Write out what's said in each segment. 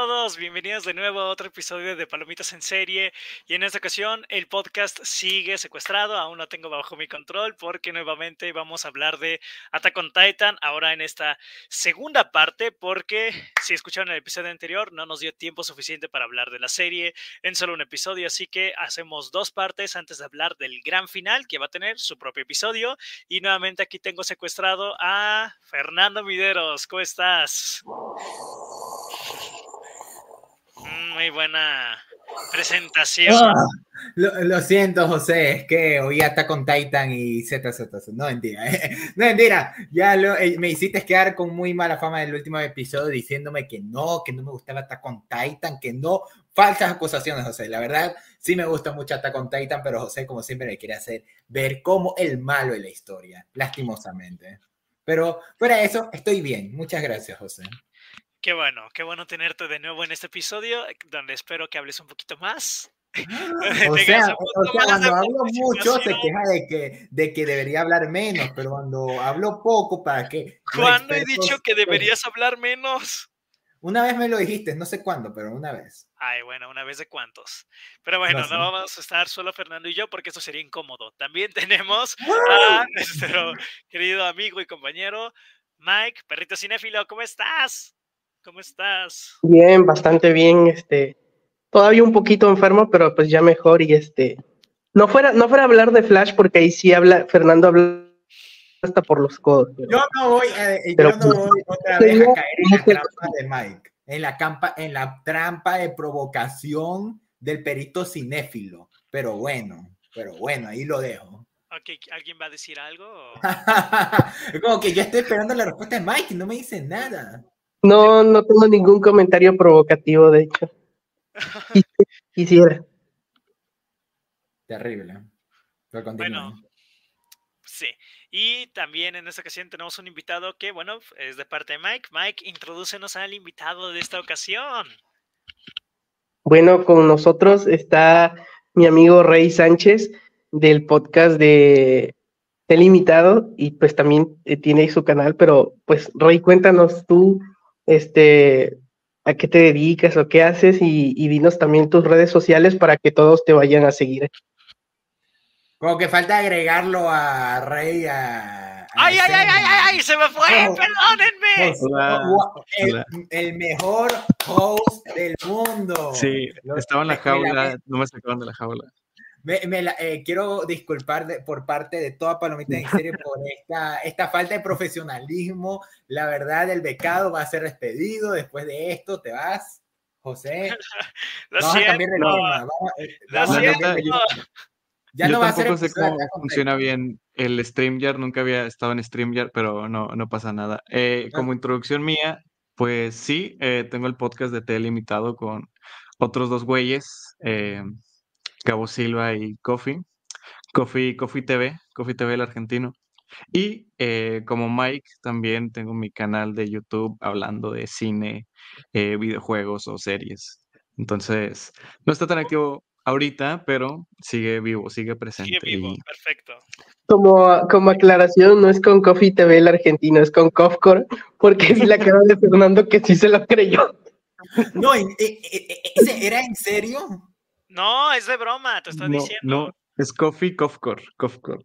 Todos, bienvenidos de nuevo a otro episodio de Palomitas en Serie. Y en esta ocasión el podcast sigue secuestrado, aún lo tengo bajo mi control porque nuevamente vamos a hablar de Attack on Titan, ahora en esta segunda parte, porque si escucharon el episodio anterior no nos dio tiempo suficiente para hablar de la serie en solo un episodio, así que hacemos dos partes antes de hablar del gran final que va a tener su propio episodio. Y nuevamente aquí tengo secuestrado a Fernando Mideros, ¿cómo estás? Mm, muy buena presentación. Ah, lo, siento, José, es que hoy está con Titan y Z, Z, No, mentira. No, mentira. Ya lo, eh, me hiciste quedar con muy mala fama del último episodio diciéndome que no, que no me gustaba estar con Titan, que no. Falsas acusaciones, José. La verdad, sí me gusta mucho estar con Titan, pero José, como siempre, me quiere hacer ver como el malo en la historia, lastimosamente. Pero fuera eso, estoy bien. Muchas gracias, José. Qué bueno, qué bueno tenerte de nuevo en este episodio, eh, donde espero que hables un poquito más. o sea, cuando hablo mucho se queja de que, de que debería hablar menos, pero cuando hablo poco, ¿para qué? ¿Cuándo he dicho que deberías hablar menos? Una vez me lo dijiste, no sé cuándo, pero una vez. Ay, bueno, una vez de cuántos. Pero bueno, no, vamos a estar solo Fernando y yo porque eso sería incómodo. También tenemos a nuestro querido amigo y compañero Mike, perrito cinéfilo, ¿cómo estás? ¿Cómo estás? Bien, bastante bien, este, todavía un poquito enfermo, pero pues ya mejor y este, no fuera, no fuera a hablar de Flash porque ahí sí habla, Fernando habla hasta por los codos. Yo no voy, yo no pues, voy otra vez a caer en la trampa de Mike, en la, campa, en la trampa de provocación del perito cinéfilo, pero bueno, pero bueno, ahí lo dejo. Okay, ¿Alguien va a decir algo? Como que yo estoy esperando la respuesta de Mike y no me dice nada. No, no tengo ningún comentario provocativo, de hecho. Quisiera. Terrible. bueno, sí. Y también en esta ocasión tenemos un invitado que, bueno, es de parte de Mike. Mike, introdúcenos al invitado de esta ocasión. Bueno, con nosotros está mi amigo Rey Sánchez del podcast de El Invitado y pues también eh, tiene su canal, pero pues Rey, cuéntanos tú este, a qué te dedicas o qué haces y, dinos también tus redes sociales para que todos te vayan a seguir. Como que falta agregarlo a Rey a... ¡Ay, ay, ay, ay, ay! ¡Se me fue! ¡Perdónenme! El, mejor host del mundo. Sí, estaba en la jaula, no me sacaban de la jaula. Me, eh, quiero disculpar por parte de toda Palomita en serio por esta, esta falta de profesionalismo. La verdad, el becado va a ser despedido. Después de esto, te vas, José. Lo vamos a cambiar de norma. ya no va a ser. sé cómo funciona bien el StreamYard. Nunca había estado en StreamYard, pero no, no pasa nada. Eh, como introducción mía, pues sí, eh, tengo el podcast de T limitado con otros dos güeyes. Eh, Cabo Silva y Coffee. Coffee, Coffee TV, Coffee TV el argentino. Y eh, como Mike, también tengo mi canal de YouTube hablando de cine, eh, videojuegos o series. Entonces, no está tan activo ahorita, pero sigue vivo, sigue presente. Sigue vivo, perfecto. Como, como aclaración, no es con Coffee TV el argentino, es con Cofcore, porque vi la cara de Fernando que sí se lo creyó. No, ¿ese era en serio? No, es de broma, te estoy diciendo. No, es Coffee Kofkor. Kofkor.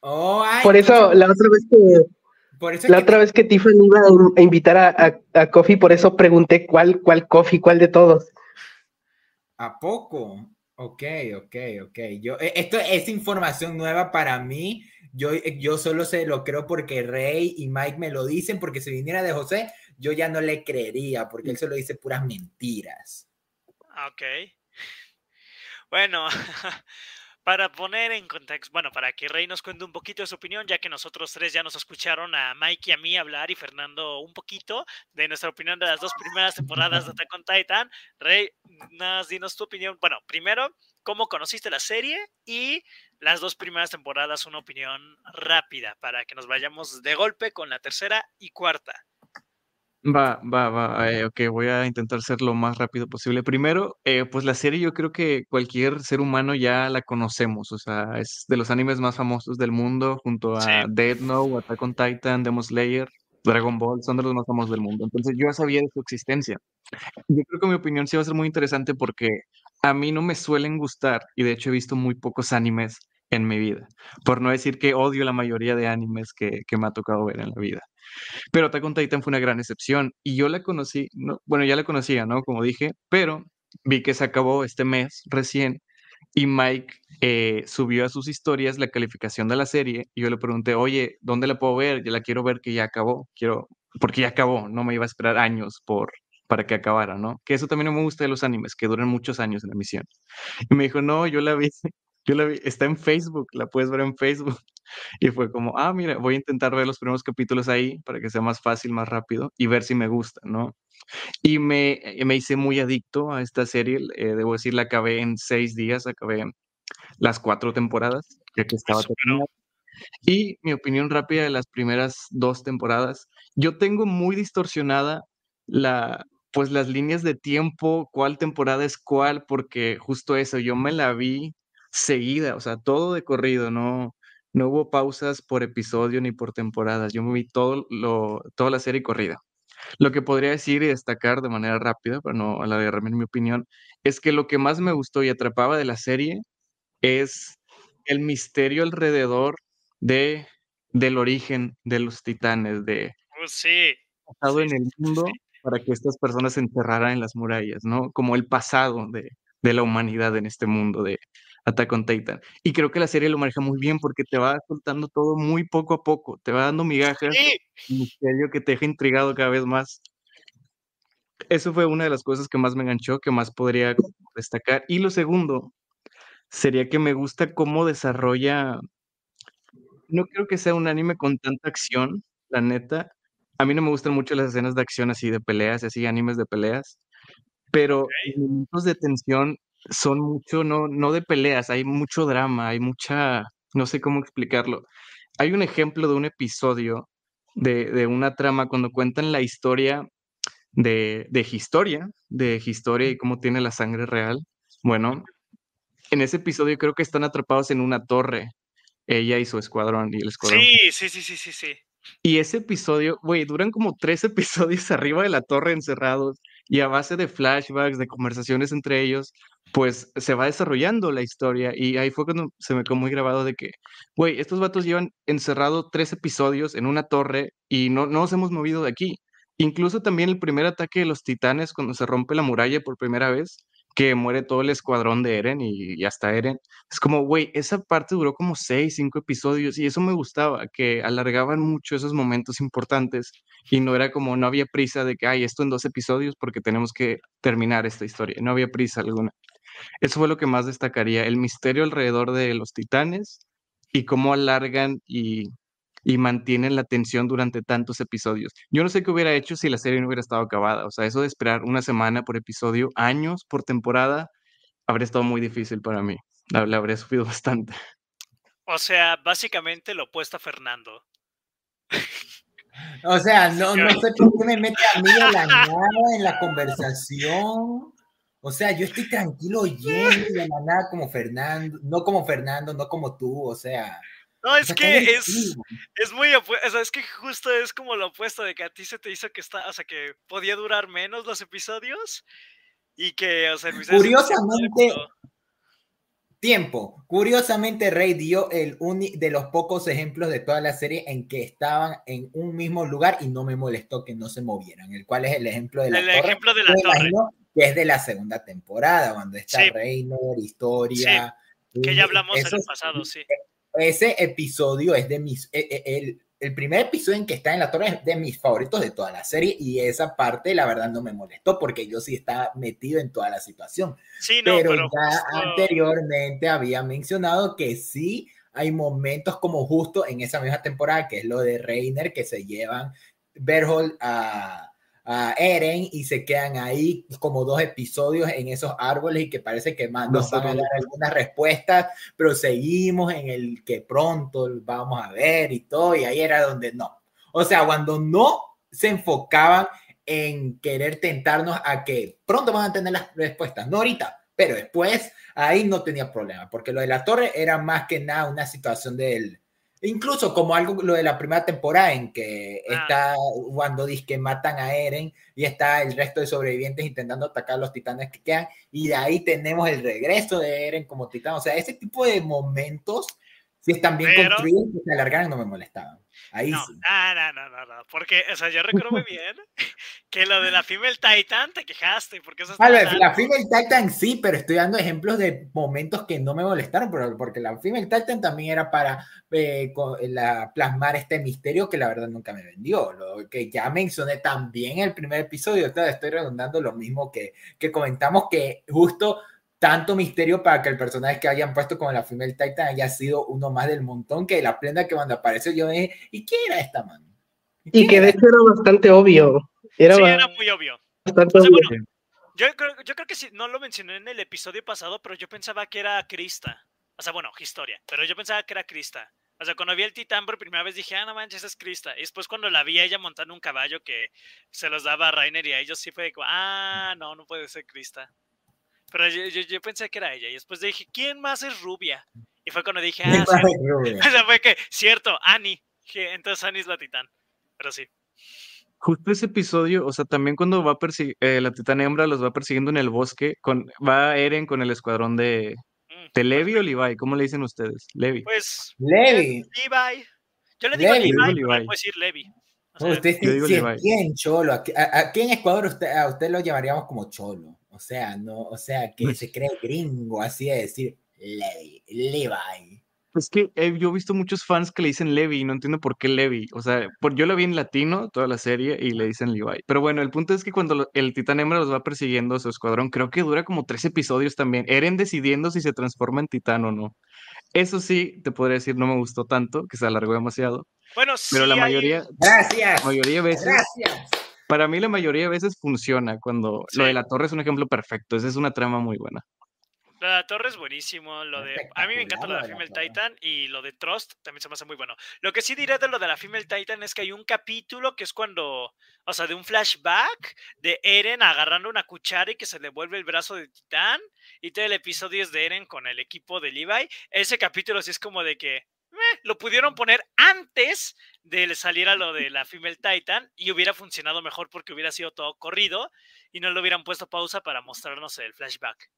Oh, por eso, la otra vez que. la otra vez que Tiffany iba a invitar a, a, Coffee, por eso pregunté cuál, cuál Coffee, cuál de todos. ¿A poco? Ok, ok, ok. Yo, e, esto es información nueva para mí. Yo, yo solo se lo creo porque Rey y Mike me lo dicen, porque si viniera de José, yo ya no le creería, porque él solo dice puras mentiras. Ah, ok. Bueno, para poner en contexto, bueno, para que Rey nos cuente un poquito de su opinión, ya que nosotros tres ya nos escucharon a Mike y a mí hablar y Fernando un poquito de nuestra opinión de las dos primeras temporadas de Attack Titan. Rey, nos dinos tu opinión. Bueno, primero, ¿cómo conociste la serie? Y las dos primeras temporadas, una opinión rápida para que nos vayamos de golpe con la tercera y cuarta. Va, va, va, eh, ok, voy a intentar ser lo más rápido posible. Primero, eh, pues la serie yo creo que cualquier ser humano ya la conocemos, o sea, es de los animes más famosos del mundo, junto a Dead Note, Attack on Titan, Demon Slayer, Dragon Ball son de los más famosos del mundo. Entonces yo ya sabía de su existencia. Yo creo que mi opinión sí va a ser muy interesante porque a mí no me suelen gustar, y de hecho he visto muy pocos animes en mi vida, por no decir que odio la mayoría de animes que, que me ha tocado ver en la vida. Pero Attack on Titan fue una gran excepción y yo la conocí, no, bueno, ya la conocía, ¿no? Como dije, pero vi que se acabó este mes recién y Mike eh, subió a sus historias la calificación de la serie y yo le pregunté, oye, ¿dónde la puedo ver? Yo la quiero ver que ya acabó, quiero, porque ya acabó, no me iba a esperar años por, para que acabara, ¿no? Que eso también me gusta de los animes, que duran muchos años en la emisión. Y me dijo, no, yo la vi, yo la vi, está en Facebook, la puedes ver en Facebook. Y fue como, ah, mira, voy a intentar ver los primeros capítulos ahí para que sea más fácil, más rápido y ver si me gusta, ¿no? Y me, me hice muy adicto a esta serie, eh, debo decir, la acabé en seis días, acabé las cuatro temporadas, ya que estaba terminada. Y mi opinión rápida de las primeras dos temporadas, yo tengo muy distorsionada la, pues las líneas de tiempo, cuál temporada es cuál, porque justo eso, yo me la vi seguida, o sea, todo de corrido, no, no hubo pausas por episodio ni por temporadas, yo me vi todo lo, toda la serie corrida. Lo que podría decir y destacar de manera rápida, para no alargarme en mi opinión, es que lo que más me gustó y atrapaba de la serie es el misterio alrededor de, del origen de los titanes, de... Oh, sí. Pasado en el mundo para que estas personas se enterraran en las murallas, ¿no? Como el pasado de, de la humanidad en este mundo de Attack on Titan. Y creo que la serie lo maneja muy bien porque te va soltando todo muy poco a poco, te va dando migajas, un misterio que te deja intrigado cada vez más. Eso fue una de las cosas que más me enganchó, que más podría destacar. Y lo segundo sería que me gusta cómo desarrolla, no creo que sea un anime con tanta acción, la neta, a mí no me gustan mucho las escenas de acción así de peleas, así animes de peleas, pero los momentos de tensión son mucho, no, no de peleas, hay mucho drama, hay mucha, no sé cómo explicarlo. Hay un ejemplo de un episodio de, de una trama cuando cuentan la historia de, de Historia, de Historia y cómo tiene la sangre real. Bueno, en ese episodio creo que están atrapados en una torre, ella y su escuadrón y el escuadrón. Sí, sí, sí, sí, sí, sí. Y ese episodio, güey, duran como tres episodios arriba de la torre encerrados y a base de flashbacks, de conversaciones entre ellos, pues se va desarrollando la historia y ahí fue cuando se me quedó muy grabado de que, güey, estos vatos llevan encerrado tres episodios en una torre y no, no nos hemos movido de aquí. Incluso también el primer ataque de los titanes cuando se rompe la muralla por primera vez, que muere todo el escuadrón de Eren y, hasta Eren. Es como, güey, esa parte duró como seis, cinco episodios y eso me gustaba, que alargaban mucho esos momentos importantes y no era como, no había prisa de que, hay esto en dos episodios porque tenemos que terminar esta historia. No había prisa alguna. Eso fue lo que más destacaría, el misterio alrededor de los titanes y cómo alargan y y mantienen la tensión durante tantos episodios. Yo no sé qué hubiera hecho si la serie no hubiera estado acabada. O sea, eso de esperar una semana por episodio, años por temporada, habría estado muy difícil para mí. La, habría sufrido bastante. O sea, básicamente lo opuesto a Fernando. O sea, no, no sé por qué me mete a mí de la nada en la conversación. O sea, yo estoy tranquilo oyendo de la nada como Fernando, no como Fernando, no como tú, o sea. No, es que es, es muy opuesto, o sea, es que justo es como lo opuesto de que a ti se te hizo que está, o sea, que podía durar menos los episodios y que, o sea, curiosamente, tiempo, curiosamente Rey dio el de los pocos ejemplos de toda la serie en que estaban en un mismo lugar y no me molestó que no se movieran, el cual es el ejemplo de la el ejemplo de la torre. Que es de la segunda temporada, cuando está Reiner, Historia. Que ya hablamos en el pasado, sí ese episodio es de mis, e, e, el, el, primer episodio en que está en la torre es de mis favoritos de toda la serie y esa parte la verdad no me molestó porque yo sí estaba metido en toda la situación. Sí, no, pero, ya anteriormente había mencionado que sí hay momentos como justo en esa misma temporada que es lo de Reiner que se llevan Berhold a a Eren y se quedan ahí como dos episodios en esos árboles y que parece que más nos van a dar algunas respuestas, pero seguimos en el que pronto vamos a ver y todo, y ahí era donde no. O sea, cuando no se enfocaban en querer tentarnos a que pronto van a tener las respuestas, no ahorita, pero después ahí no tenía problema, porque lo de la torre era más que nada una situación del incluso como algo lo de la primera temporada en que ah. está cuando dice que matan a Eren y está el resto de sobrevivientes intentando atacar a los titanes que quedan y de ahí tenemos el regreso de Eren como titán, o sea, ese tipo de momentos si están bien construidos que se alargaran no me molestaban. Ahí no, sí. no, no, no, no, porque, o sea, yo recuerdo muy bien que lo de la Female Titan te quejaste, porque eso vale, la Female Titan sí, pero estoy dando ejemplos de momentos que no me molestaron, porque la Female Titan también era para eh, la, plasmar este misterio que la verdad nunca me vendió, lo que ya mencioné también en el primer episodio, estoy redundando lo mismo que, que comentamos, que justo tanto misterio para que el personaje que hayan puesto como la Female Titan haya sido uno más del montón que la prenda que cuando apareció yo dije, ¿y quién era esta mano? Y, que de hecho era bastante obvio. Era sí, era muy obvio. yo, creo, yo creo que sí, no lo mencioné en el episodio pasado, pero yo pensaba que era Krista. O sea, bueno, historia, pero yo pensaba que era Krista. O sea, cuando vi el titán por primera vez dije, ah, no manches, es Krista. Y después cuando la vi a ella montando un caballo que se los daba a Rainer y a ellos sí fue como, ah, no, no puede ser Krista. Pero yo, pensé que era ella. Y después dije, ¿quién más es rubia? Y fue cuando dije, ah, sí. O sea, fue que, cierto, Annie. Entonces Annie es la titán. Pero sí. Justo ese episodio, o sea, también cuando va a perseguir, eh, la titán hembra los va persiguiendo en el bosque, con, va Eren con el escuadrón de, mm, de Levi o Levi, ¿cómo le dicen ustedes? Levi. Pues, Levi. Levi. Yo le digo Levi, Levi, Levi. puedo decir Levi. usted dice, ¿quién cholo? ¿A, a, en Ecuador usted, a usted lo llamaríamos como cholo? O sea, no, o sea, que pues se cree gringo, así de decir Levi, Levi. Es que yo he visto muchos fans que le dicen Levi y no entiendo por qué Levi. O sea, por, yo lo vi en latino toda la serie y le dicen Levi. Pero bueno, el punto es que cuando el titán hembra los va persiguiendo a su escuadrón, creo que dura como tres episodios también. Eren decidiendo si se transforma en titán o no. Eso sí, te podría decir, no me gustó tanto, que se alargó demasiado. Bueno, Pero la mayoría. Gracias. La mayoría de veces. Gracias para mí la mayoría de veces funciona cuando lo de la torre es un ejemplo perfecto. Esa es una trama muy buena. Lo de la torre es buenísimo. Lo de, a mí me encanta lo de la Female Titan y lo de Trust también se me hace muy bueno. Lo que sí diré de lo de la Female Titan es que hay un capítulo que es cuando, o sea, de un flashback de Eren agarrando una cuchara y que se le vuelve el brazo de Titán. Y todo el episodio es de Eren con el equipo de Levi. Ese capítulo sí es como de que lo pudieron poner antes de salir a lo de la Female Titan y hubiera funcionado mejor porque hubiera sido todo corrido y no le hubieran puesto pausa para mostrarnos el flashback.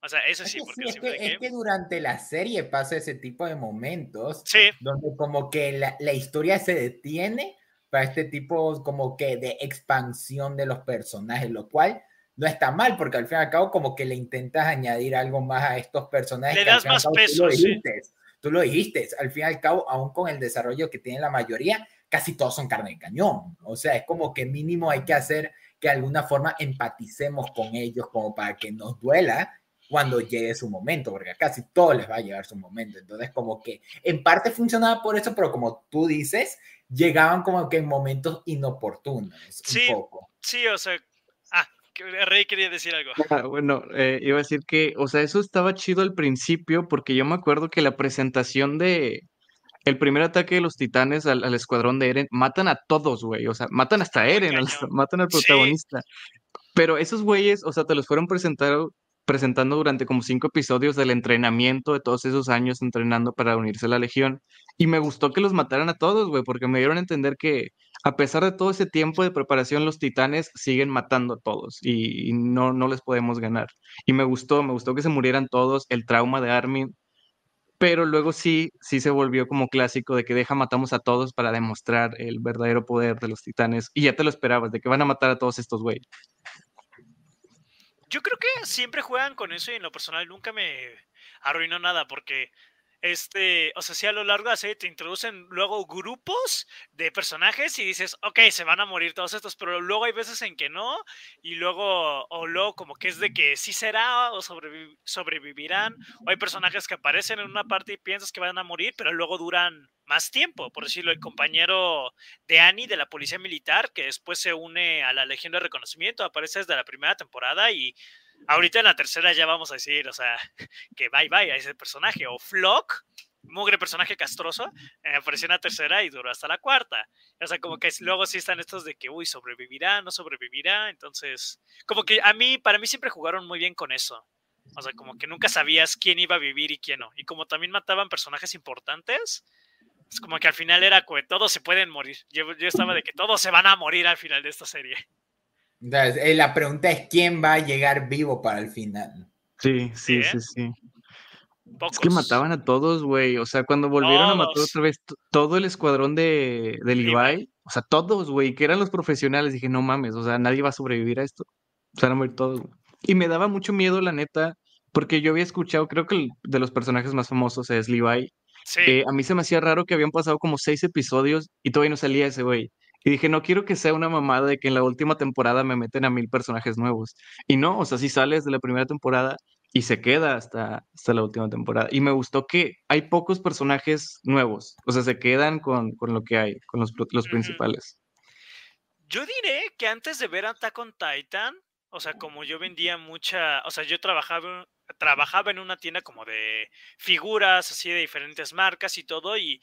O sea, eso sí, porque es, que, durante la serie pasa ese tipo de momentos sí. donde como que la, la, historia se detiene para este tipo como que de expansión de los personajes, lo cual no está mal porque al fin y al cabo como que le intentas añadir algo más a estos personajes. Le das más peso, sí tú lo dijiste, al fin y al cabo, aún con el desarrollo que tiene la mayoría, casi todos son carne de cañón. O sea, es como que mínimo hay que hacer que de alguna forma empaticemos con ellos como para que nos duela cuando llegue su momento, porque a casi todos les va a llegar su momento. Entonces, como que en parte funcionaba por eso, pero como tú dices, llegaban como que en momentos inoportunos. Sí, un poco. sí, o sea, Rey quería decir algo. Ah, bueno, eh, iba a decir que, o sea, eso estaba chido al principio porque yo me acuerdo que la presentación de el primer ataque de los titanes al, escuadrón de Eren matan a todos, güey, o sea, matan hasta a Eren, matan al protagonista. Pero esos güeyes, o sea, te los fueron presentando presentando durante como cinco episodios del entrenamiento de todos esos años entrenando para unirse a la Legión. Y me gustó que los mataran a todos, güey, porque me dieron a entender que a pesar de todo ese tiempo de preparación, los titanes siguen matando a todos y, no, no les podemos ganar. Y me gustó, me gustó que se murieran todos, el trauma de Armin, pero luego sí, sí se volvió como clásico de que deja matamos a todos para demostrar el verdadero poder de los titanes. Y ya te lo esperabas, de que van a matar a todos estos güeyes. Yo creo que siempre juegan con eso y en lo personal nunca me arruinó nada porque este, o sea, si a lo largo de te introducen luego grupos de personajes y dices, ok, se van a morir todos estos, pero luego hay veces en que no, y luego, o luego como que es de que sí será o sobrevivirán, o hay personajes que aparecen en una parte y piensas que van a morir, pero luego duran más tiempo, por decirlo, el compañero de Annie de la Policía Militar, que después se une a la Legión de Reconocimiento, aparece desde la primera temporada y ahorita en la tercera ya vamos a decir, o sea, que bye bye a ese personaje. O Flock, mugre personaje castroso, eh, apareció en la tercera y duró hasta la cuarta. O sea, como que luego sí están estos de que, uy, sobrevivirá, no sobrevivirá. Entonces, como que a mí, para mí siempre jugaron muy bien con eso. O sea, como que nunca sabías quién iba a vivir y quién no. Y como también mataban personajes importantes, Es como que al final era que todos se pueden morir. Yo estaba de que todos se van a morir al final de esta serie. Eh, la pregunta es quién va a llegar vivo para el final. Sí, sí, sí, sí. Es que mataban a todos, güey. O sea, cuando volvieron a matar otra vez todo el escuadrón de, de Levi, o sea, todos, güey, que eran los profesionales, dije, no mames, o sea, nadie va a sobrevivir a esto. O sea, van a morir todos. Y me daba mucho miedo, la neta, porque yo había escuchado, creo que el, de los personajes más famosos es Levi. Sí. a mí se me hacía raro que habían pasado como seis episodios y todavía no salía ese güey. Y dije, no quiero que sea una mamada de que en la última temporada me meten a mil personajes nuevos. Y no, o sea, si sales de la primera temporada y se queda hasta, hasta la última temporada. Y me gustó que hay pocos personajes nuevos, o sea, se quedan con, con lo que hay, con los, los principales. Yo diré que antes de ver Attack on Titan, o sea, como yo vendía mucha, o sea, yo trabajaba, trabajaba en una tienda como de figuras, así de diferentes marcas y todo, y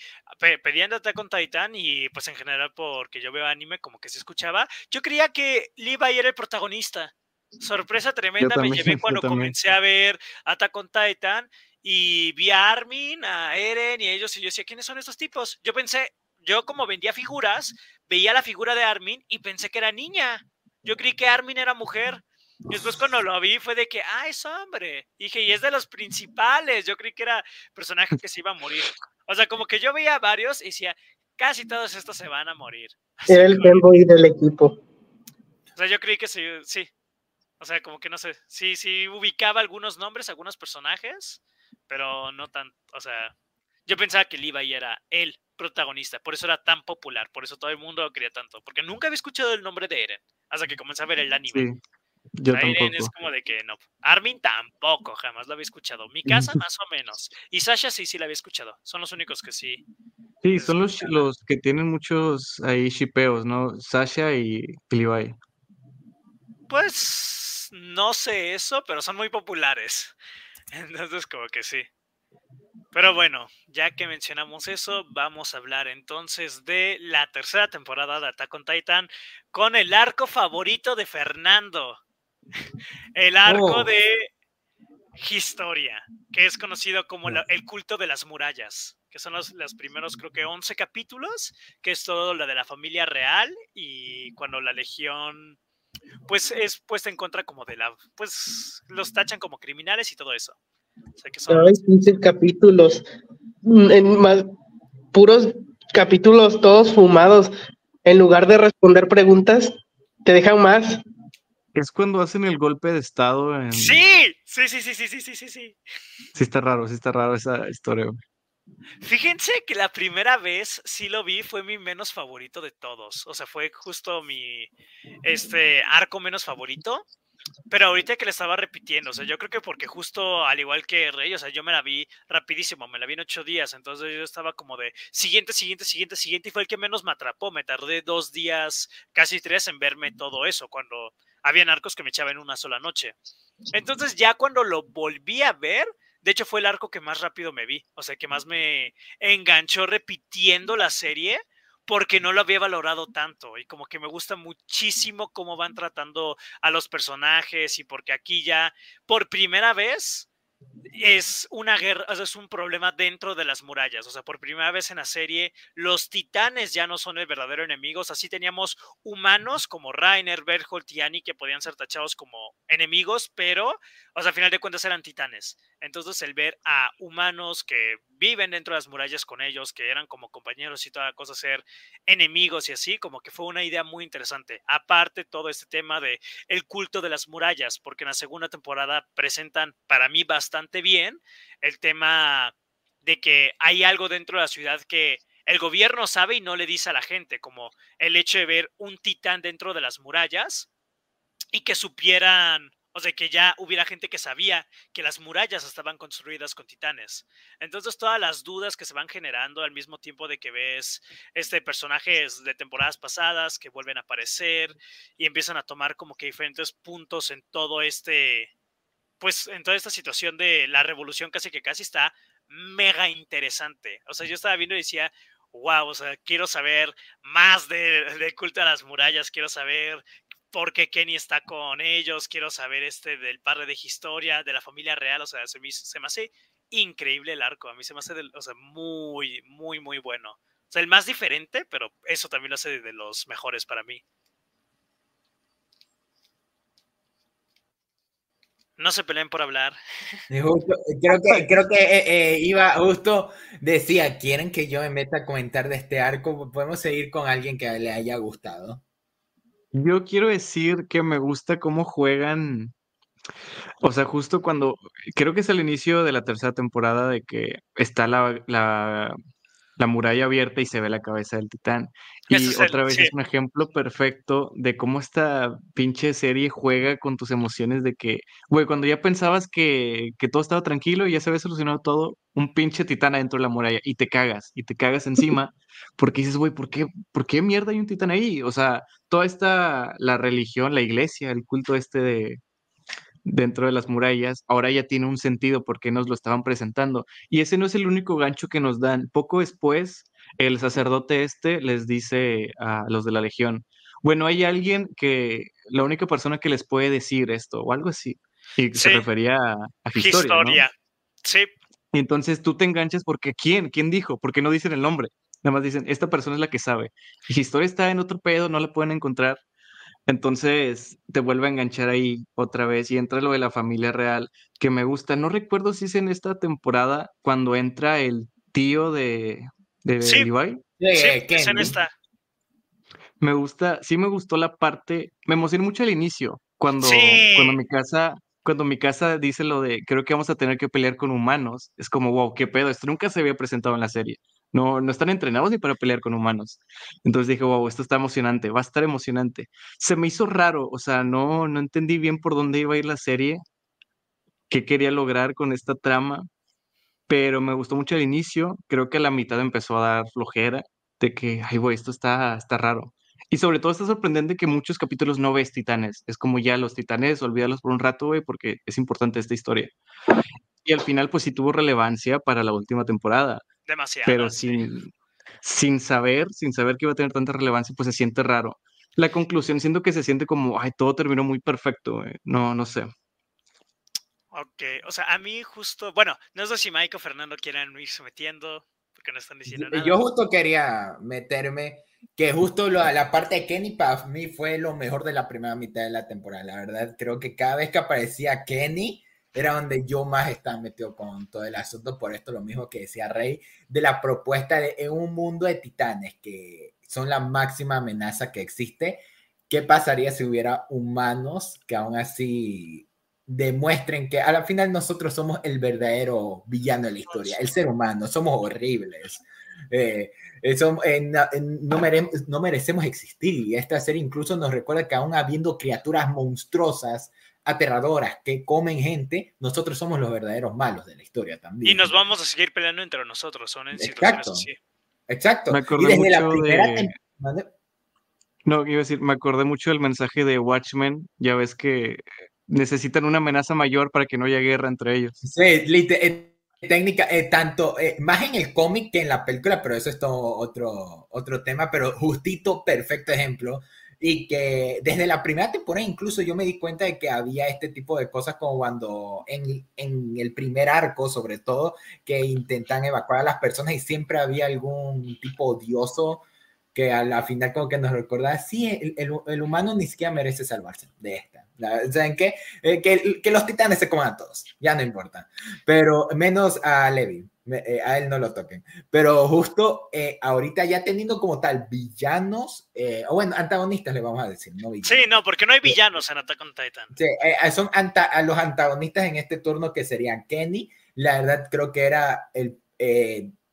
pedían Attack on Titan y pues en general porque yo veo anime como que se escuchaba, yo creía que Levi era el protagonista. Sorpresa tremenda me llevé cuando comencé a ver Attack on Titan y vi a Armin, a Eren y a ellos y yo decía, ¿quiénes son estos tipos? Yo pensé, yo como vendía figuras, veía la figura de Armin y pensé que era niña. Yo creí que Armin era mujer. Y después cuando lo vi fue de que, ah, es hombre. dije, y es de los principales. Yo creí que era personaje que se iba a morir. O sea, como que yo veía varios y decía, casi todos estos se van a morir. era el fanboy del equipo. O sea, yo creí que sí, sí. O sea, como que no sé, sí, sí ubicaba algunos nombres, algunos personajes, pero no tan, o sea, yo pensaba que Levi era el protagonista, por eso era tan popular, por eso todo el mundo lo quería tanto, porque nunca había escuchado el nombre de Eren hasta que comencé a ver el anime. Sí, yo Eren es como de que no. Armin tampoco, jamás lo había escuchado. Mi casa más o menos. Y Sasha sí, sí la había escuchado. Son los únicos que sí. Sí, son los, los que tienen muchos ahí shipeos, ¿no? Sasha y Levi. Pues no sé eso, pero son muy populares. Entonces, como que sí. Pero bueno, ya que mencionamos eso, vamos a hablar entonces de la tercera temporada de Attack on Titan con el arco favorito de Fernando. El arco oh. de Historia, que es conocido como el culto de las murallas, que son los, los, primeros, creo que 11 capítulos, que es todo lo de la familia real y cuando la legión, pues es puesta en contra como de la, pues los tachan como criminales y todo eso. Hay 15 capítulos, mm, en puros capítulos todos fumados. En lugar de responder preguntas, te dejan más. Es cuando hacen el golpe de estado en... Sí, sí, sí, sí, sí, sí, sí, sí. Sí está raro, sí está raro esa historia. Fíjense que la primera vez sí lo vi, fue mi menos favorito de todos. O sea, fue justo mi este arco menos favorito. Pero ahorita que le estaba repitiendo, o sea, yo creo que porque justo al igual que Rey, o sea, yo me la vi rapidísimo, me la vi en ocho días, entonces yo estaba como de siguiente, siguiente, siguiente, siguiente, y fue el que menos me atrapó. Me tardé dos días, casi tres, en verme todo eso, cuando había arcos que me echaban en una sola noche. Entonces ya cuando lo volví a ver, de hecho fue el arco que más rápido me vi, o sea, que más me enganchó repitiendo la serie porque no lo había valorado tanto y como que me gusta muchísimo cómo van tratando a los personajes y porque aquí ya por primera vez es una guerra, es un problema dentro de las murallas. O sea, por primera vez en la serie, los titanes ya no son el verdadero enemigo. Así teníamos humanos como Rainer, Berthold y Annie que podían ser tachados como enemigos, pero, o sea, al final de cuentas eran titanes. Entonces, el ver a humanos que viven dentro de las murallas con ellos, que eran como compañeros y toda cosa, ser enemigos y así, como que fue una idea muy interesante. Aparte, todo este tema de el culto de las murallas, porque en la segunda temporada presentan para mí bastante bien el tema de que hay algo dentro de la ciudad que el gobierno sabe y no le dice a la gente, como el hecho de ver un titán dentro de las murallas y que supieran o sea, que ya hubiera gente que sabía que las murallas estaban construidas con titanes. Entonces, todas las dudas que se van generando al mismo tiempo de que ves este personajes de temporadas pasadas que vuelven a aparecer y empiezan a tomar como que diferentes puntos en todo este, pues en toda esta situación de la revolución casi que casi está mega interesante. O sea, yo estaba viendo y decía, wow, o sea, quiero saber más de, de culto a las murallas, quiero saber porque Kenny está con ellos, quiero saber este del padre de historia, de la familia real, o sea, se me, se me hace increíble el arco. A mí se me hace, o sea, muy, muy, muy bueno. O sea, el más diferente, pero eso también lo hace de los mejores para mí. No se peleen por hablar. creo que, creo que eh, eh, iba justo, decía, ¿quieren que yo me meta a comentar de este arco? Podemos seguir con alguien que le haya gustado. Yo quiero decir que me gusta cómo juegan. O sea, justo cuando, creo que es el inicio de la tercera temporada de que está la, la la muralla abierta y se ve la cabeza del titán. Y otra vez es un ejemplo perfecto de cómo esta pinche serie juega con tus emociones de que, güey, cuando ya pensabas que, que todo estaba tranquilo y ya se había solucionado todo, un pinche titán adentro de la muralla y te cagas, y te cagas encima, porque dices, güey, ¿por qué, ¿por qué mierda hay un titán ahí? O sea, toda esta, la religión, la iglesia, el culto este de, dentro de las murallas, ahora ya tiene un sentido porque nos lo estaban presentando. Y ese no es el único gancho que nos dan. Poco después, el sacerdote este les dice a los de la legión, bueno, hay alguien que, la única persona que les puede decir esto, o algo así. Y se refería a, historia. Sí. Y entonces tú te enganchas porque ¿quién? ¿Quién dijo? Porque no dicen el nombre. Nada más dicen, esta persona es la que sabe. Y historia está en otro pedo, no la pueden encontrar. Entonces te vuelve a enganchar ahí otra vez y entra lo de la familia real que me gusta. No recuerdo si es en esta temporada cuando entra el tío de, de sí. Levi. Sí, es en esta. Me gusta, sí me gustó la parte, me emocioné mucho al inicio, cuando, cuando mi casa, cuando mi casa dice lo de creo que vamos a tener que pelear con humanos, es como wow, qué pedo, esto nunca se había presentado en la serie. No, no están entrenados ni para pelear con humanos. Entonces dije, wow, esto está emocionante, va a estar emocionante. Se me hizo raro, o sea, no, no entendí bien por dónde iba a ir la serie, qué quería lograr con esta trama, pero me gustó mucho el inicio. Creo que a la mitad empezó a dar flojera de que, ay, güey, esto está, está raro. Y sobre todo está sorprendente que muchos capítulos no ves titanes. Es como ya los titanes, olvídalos por un rato, güey, porque es importante esta historia. Y al final, pues sí tuvo relevancia para la última temporada. Demasiado. Pero sin, sin saber, sin saber que iba a tener tanta relevancia, pues se siente raro. La conclusión siento que se siente como, ay, todo terminó muy perfecto. No, no sé. Ok, o sea, a mí justo, bueno, no sé si Mike o Fernando quieren irse metiendo, porque no están diciendo nada. Yo justo quería meterme, que justo la, la parte de Kenny para mí fue lo mejor de la primera mitad de la temporada. La verdad, creo que cada vez que aparecía Kenny, era donde yo más estaba metido con todo el asunto, por esto lo mismo que decía Rey, de la propuesta de en un mundo de titanes que son la máxima amenaza que existe, ¿qué pasaría si hubiera humanos que aún así demuestren que a la final nosotros somos el verdadero villano de la historia, el ser humano, somos horribles. Eh, eso, eh, no, no, merecemos existir. Y esta serie incluso nos recuerda que aún habiendo criaturas monstruosas aterradoras que comen gente, nosotros somos los verdaderos malos de la historia también. Y nos vamos a seguir peleando entre nosotros, son en Exacto. Exacto. Me acordé mucho de... No, iba a decir, me acordé mucho del mensaje de Watchmen, ya ves que necesitan una amenaza mayor para que no haya guerra entre ellos. Sí, eh, técnica, eh, tanto, eh, más en el cómic que en la película, pero eso es todo otro, otro tema, pero justito, perfecto ejemplo y que desde la primera temporada incluso yo me di cuenta de que había este tipo de cosas como cuando en, en, el primer arco sobre todo que intentan evacuar a las personas y siempre había algún tipo odioso que a la final como que nos recordaba, sí, el, el, humano ni siquiera merece salvarse de esta. ¿Saben qué? Eh, que, que, los titanes se coman a todos, ya no importa, pero menos a Levi. Eh, a él no lo toquen. Pero justo eh, ahorita ya teniendo como tal villanos, eh, o bueno, antagonistas le vamos a decir, no Sí, no, porque no hay villanos en Attack on Titan. Sí, son a los antagonistas en este turno que serían Kenny. La verdad creo que era el,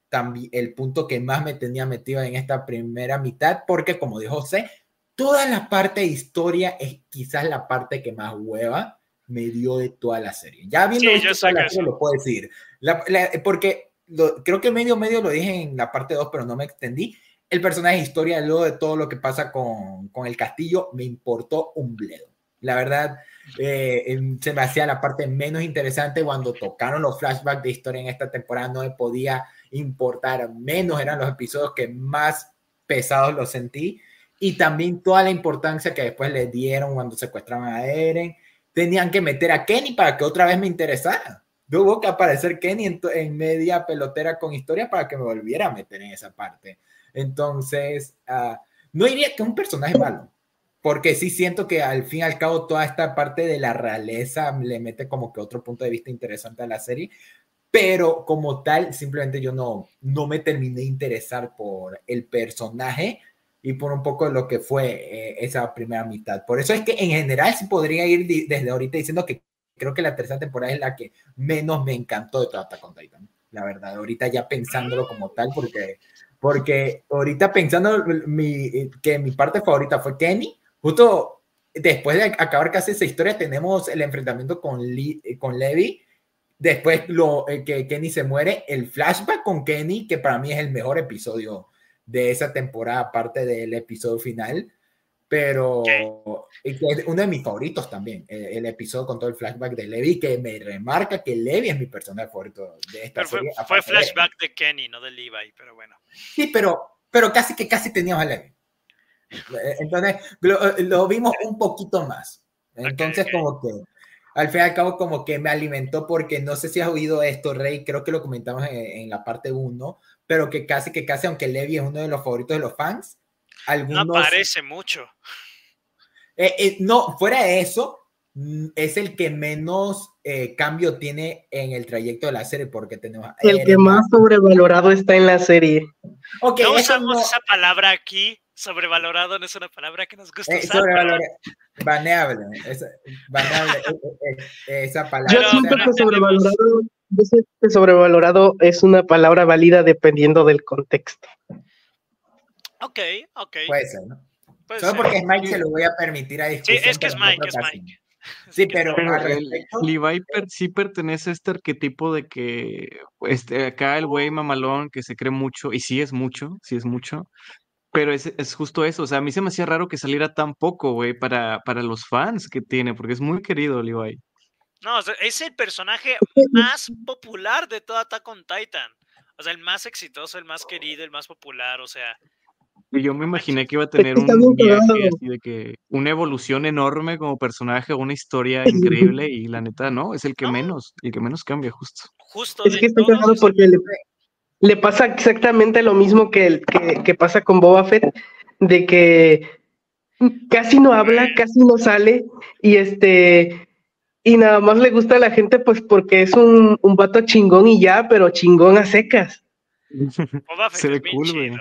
también el punto que más me tenía metido en esta primera mitad, porque como dijo José, toda la parte de historia es quizás la parte que más hueva me dio de toda la serie. Ya viendo esto, la serie, lo puedo decir. porque creo que medio medio lo dije en la parte 2, pero no me extendí. El personaje de historia, luego de todo lo que pasa con, con el castillo, me importó un bledo. La verdad, eh, se me hacía la parte menos interesante cuando tocaron los flashbacks de historia en esta temporada, no me podía importar menos, eran los episodios que más pesados los sentí. Y también toda la importancia que después le dieron cuando secuestraban a Eren. Tenían que meter a Kenny para que otra vez me interesara tuvo que aparecer Kenny en, media pelotera con historia para que me volviera a meter en esa parte. Entonces, uh, no diría que un personaje malo, porque sí siento que al fin y al cabo toda esta parte de la realeza le mete como que otro punto de vista interesante a la serie, pero como tal, simplemente yo no, no me terminé de interesar por el personaje y por un poco lo que fue eh, esa primera mitad. Por eso es que en general sí podría ir desde ahorita diciendo que creo que la tercera temporada es la que menos me encantó de toda con Titan. La verdad, ahorita ya pensándolo como tal, porque, porque ahorita pensando mi, que mi parte favorita fue Kenny, justo después de acabar casi esa historia tenemos el enfrentamiento con, con Levi Después lo, eh, que Kenny se muere, el flashback con Kenny, que para mí es el mejor episodio de esa temporada, aparte del episodio final, pero es uno de mis favoritos también, el, episodio con todo el flashback de Levi, que me remarca que Levi es mi personaje favorito de esta serie. Fue, flashback de... Kenny, no de Levi, pero bueno. Sí, pero, pero casi que casi teníamos a Levi. Entonces, lo, vimos un poquito más. Entonces, como que al fin y al cabo como que me alimentó porque no sé si has oído esto, Rey, creo que lo comentamos en, la parte 1, pero que casi que casi, aunque Levi es uno de los favoritos de los fans, algunos... No parece mucho. Eh, eh, no, fuera de eso, mm, es el que menos eh, cambio tiene en el trayecto de la serie porque tenemos... El que más sobrevalorado está en la serie. Okay, no usamos esa palabra aquí, sobrevalorado no es una palabra que nos gusta usar. Baneable, baneable esa palabra. Yo siento que sobrevalorado, que sobrevalorado es una palabra válida dependiendo del contexto. Ok, ok. Puede ser, ¿no? Solo porque es Mike se lo voy a permitir a discusión. Sí, es que es Mike, es Mike. Sí, pero, Levi sí pertenece a este arquetipo de que este, acá el güey mamalón que se cree mucho, y sí es mucho, sí es mucho, pero es, es, justo eso, o sea, a mí se me hacía raro que saliera tan poco, güey, para, para los fans que tiene, porque es muy querido Levi. No, es el personaje más popular de toda Attack on Titan. O sea, el más exitoso, el más querido, el más popular, o sea. Y yo me imaginé que iba a tener un viaje así de que una evolución enorme como personaje, una historia increíble, y la neta, no, es el que menos, el que menos cambia, justo. Justo. Es que estoy porque le, le pasa exactamente lo mismo que, que, que, pasa con Boba Fett, de que casi no habla, casi no sale, y este, y nada más le gusta a la gente pues porque es un, un vato chingón y ya, pero chingón a secas. Boba Fett Se ve cool, chido,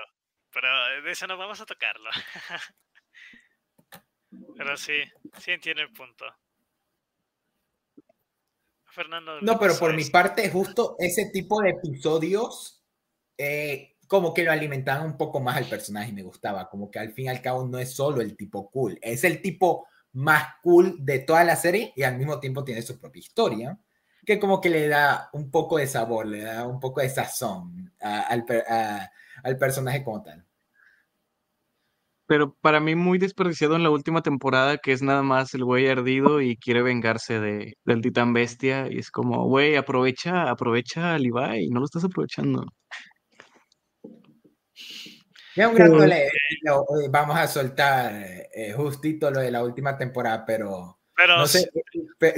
pero de eso no vamos a tocarlo. pero sí, sí entiende el punto. Fernando. No, pero por mi parte, justo ese tipo de episodios eh, como que lo alimentaban un poco más al personaje me gustaba, como que al fin y al cabo no es solo el tipo cool, es el tipo más cool de toda la serie y al mismo tiempo tiene su propia historia, que como que le da un poco de sabor, le da un poco de sazón al, al personaje como tal. Pero para mí muy desperdiciado en la última temporada, que es nada más el güey ardido y quiere vengarse de, del titán bestia. Y es como, güey, aprovecha, aprovecha a Levi, no lo estás aprovechando. Ya un rato le, vamos a soltar eh, justito lo de la última temporada, pero, no, sé,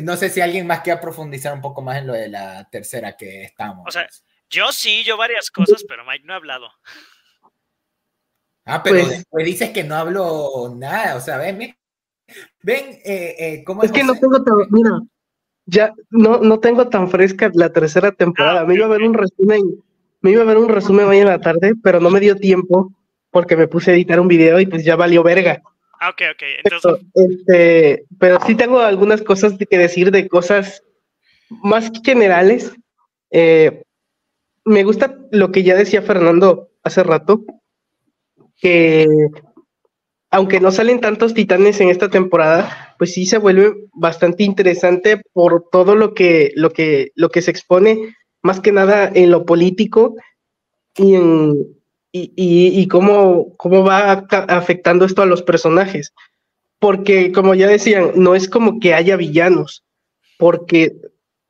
no sé si alguien más quiere profundizar un poco más en lo de la tercera que estamos. O sea, yo sí, yo varias cosas, pero Mike no ha hablado. Ah, pero pues después dices que no hablo nada, o sea, ven, ven, eh, eh, ¿cómo es? que no tengo tan, mira, ya no, no tengo tan fresca la tercera temporada. Ah, me iba a ver un resumen, me iba a ver un resumen hoy en la tarde, pero no me dio tiempo porque me puse a editar un video y pues ya valió verga. Ah, ok, ok. Entonces... Pero, este, pero sí tengo algunas cosas que decir de cosas más generales. Eh, me gusta lo que ya decía Fernando hace rato, que aunque no salen tantos titanes en esta temporada, pues sí se vuelve bastante interesante por todo lo que, lo que, lo que se expone, más que nada en lo político y en, y, y, cómo, cómo va afectando esto a los personajes. Porque, como ya decían, no es como que haya villanos, porque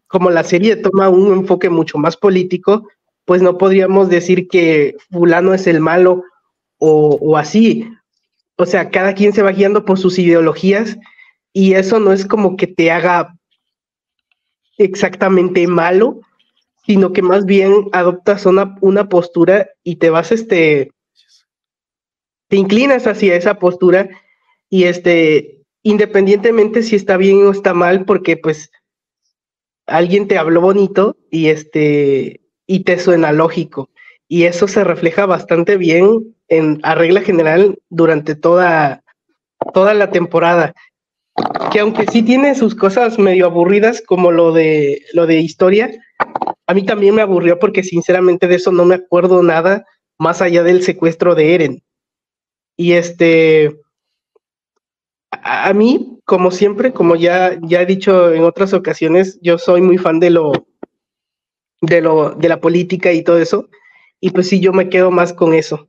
como la serie toma un enfoque mucho más político, pues no podríamos decir que fulano es el malo o, o así. O sea, cada quien se va guiando por sus ideologías y eso no es como que te haga exactamente malo, sino que más bien adoptas una, una postura y te vas, este, te inclinas hacia esa postura y este, independientemente si está bien o está mal, porque pues alguien te habló bonito y este, y te suena lógico. Y eso se refleja bastante bien en, a regla general durante toda, toda la temporada. Que aunque sí tiene sus cosas medio aburridas, como lo de, lo de historia, a mí también me aburrió porque sinceramente de eso no me acuerdo nada más allá del secuestro de Eren. Y este, a, mí, como siempre, como ya, ya he dicho en otras ocasiones, yo soy muy fan de lo, de lo, de la política y todo eso. Y pues sí, yo me quedo más con eso.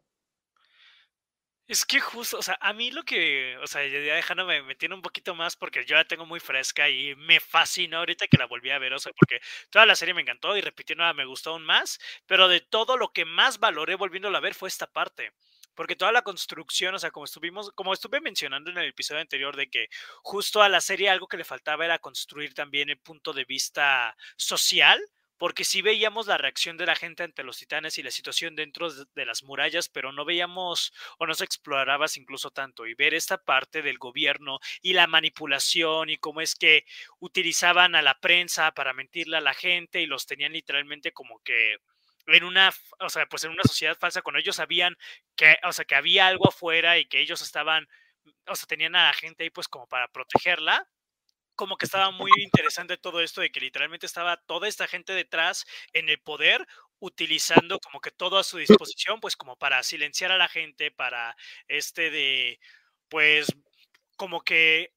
Es que justo, o sea, a mí lo que, o sea, ya dejándome, me tiene un poquito más porque yo la tengo muy fresca y me fascinó ahorita que la volví a ver, o sea, porque toda la serie me encantó y repitiendo me gustó aún más, pero de todo lo que más valoré volviéndola a ver fue esta parte. Porque toda la construcción, o sea, como estuvimos, como estuve mencionando en el episodio anterior, de que justo a la serie algo que le faltaba era construir también el punto de vista social, porque sí veíamos la reacción de la gente ante los titanes y la situación dentro de las murallas, pero no veíamos o no se explorabas incluso tanto. Y ver esta parte del gobierno y la manipulación y cómo es que utilizaban a la prensa para mentirle a la gente y los tenían literalmente como que en una, o sea, pues en una sociedad falsa cuando ellos sabían que, o sea, que había algo afuera y que ellos estaban, o sea, tenían a la gente ahí pues como para protegerla, como que estaba muy interesante todo esto de que literalmente estaba toda esta gente detrás en el poder utilizando como que todo a su disposición, pues como para silenciar a la gente, para este de, pues como que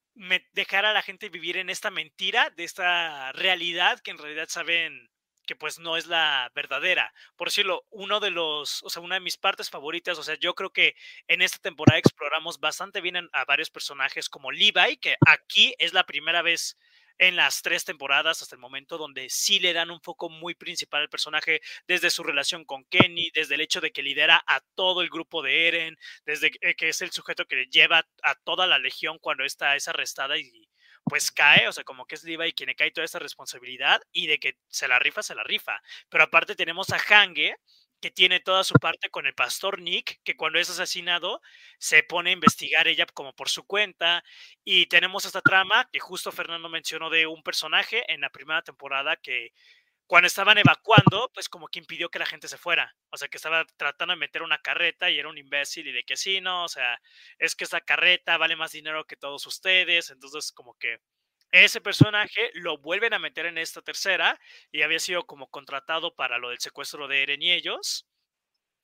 dejar a la gente vivir en esta mentira, de esta realidad que en realidad saben que pues no es la verdadera. Por decirlo, uno de los, o sea, una de mis partes favoritas, o sea, yo creo que en esta temporada exploramos bastante bien a varios personajes como Levi, que aquí es la primera vez en las tres temporadas hasta el momento donde sí le dan un foco muy principal al personaje, desde su relación con Kenny, desde el hecho de que lidera a todo el grupo de Eren, desde que es el sujeto que lleva a toda la legión cuando esta es arrestada y pues cae, o sea, como que es Levi quien le cae toda esta responsabilidad y de que se la rifa, se la rifa. Pero aparte tenemos a Hange, que tiene toda su parte con el pastor Nick, que cuando es asesinado se pone a investigar ella como por su cuenta. Y tenemos esta trama que justo Fernando mencionó de un personaje en la primera temporada que cuando estaban evacuando, pues como que impidió que la gente se fuera. O sea, que estaba tratando de meter una carreta y era un imbécil y de que sí, no, o sea, es que esta carreta vale más dinero que todos ustedes. Entonces, como que ese personaje lo vuelven a meter en esta tercera y había sido como contratado para lo del secuestro de Eren y ellos.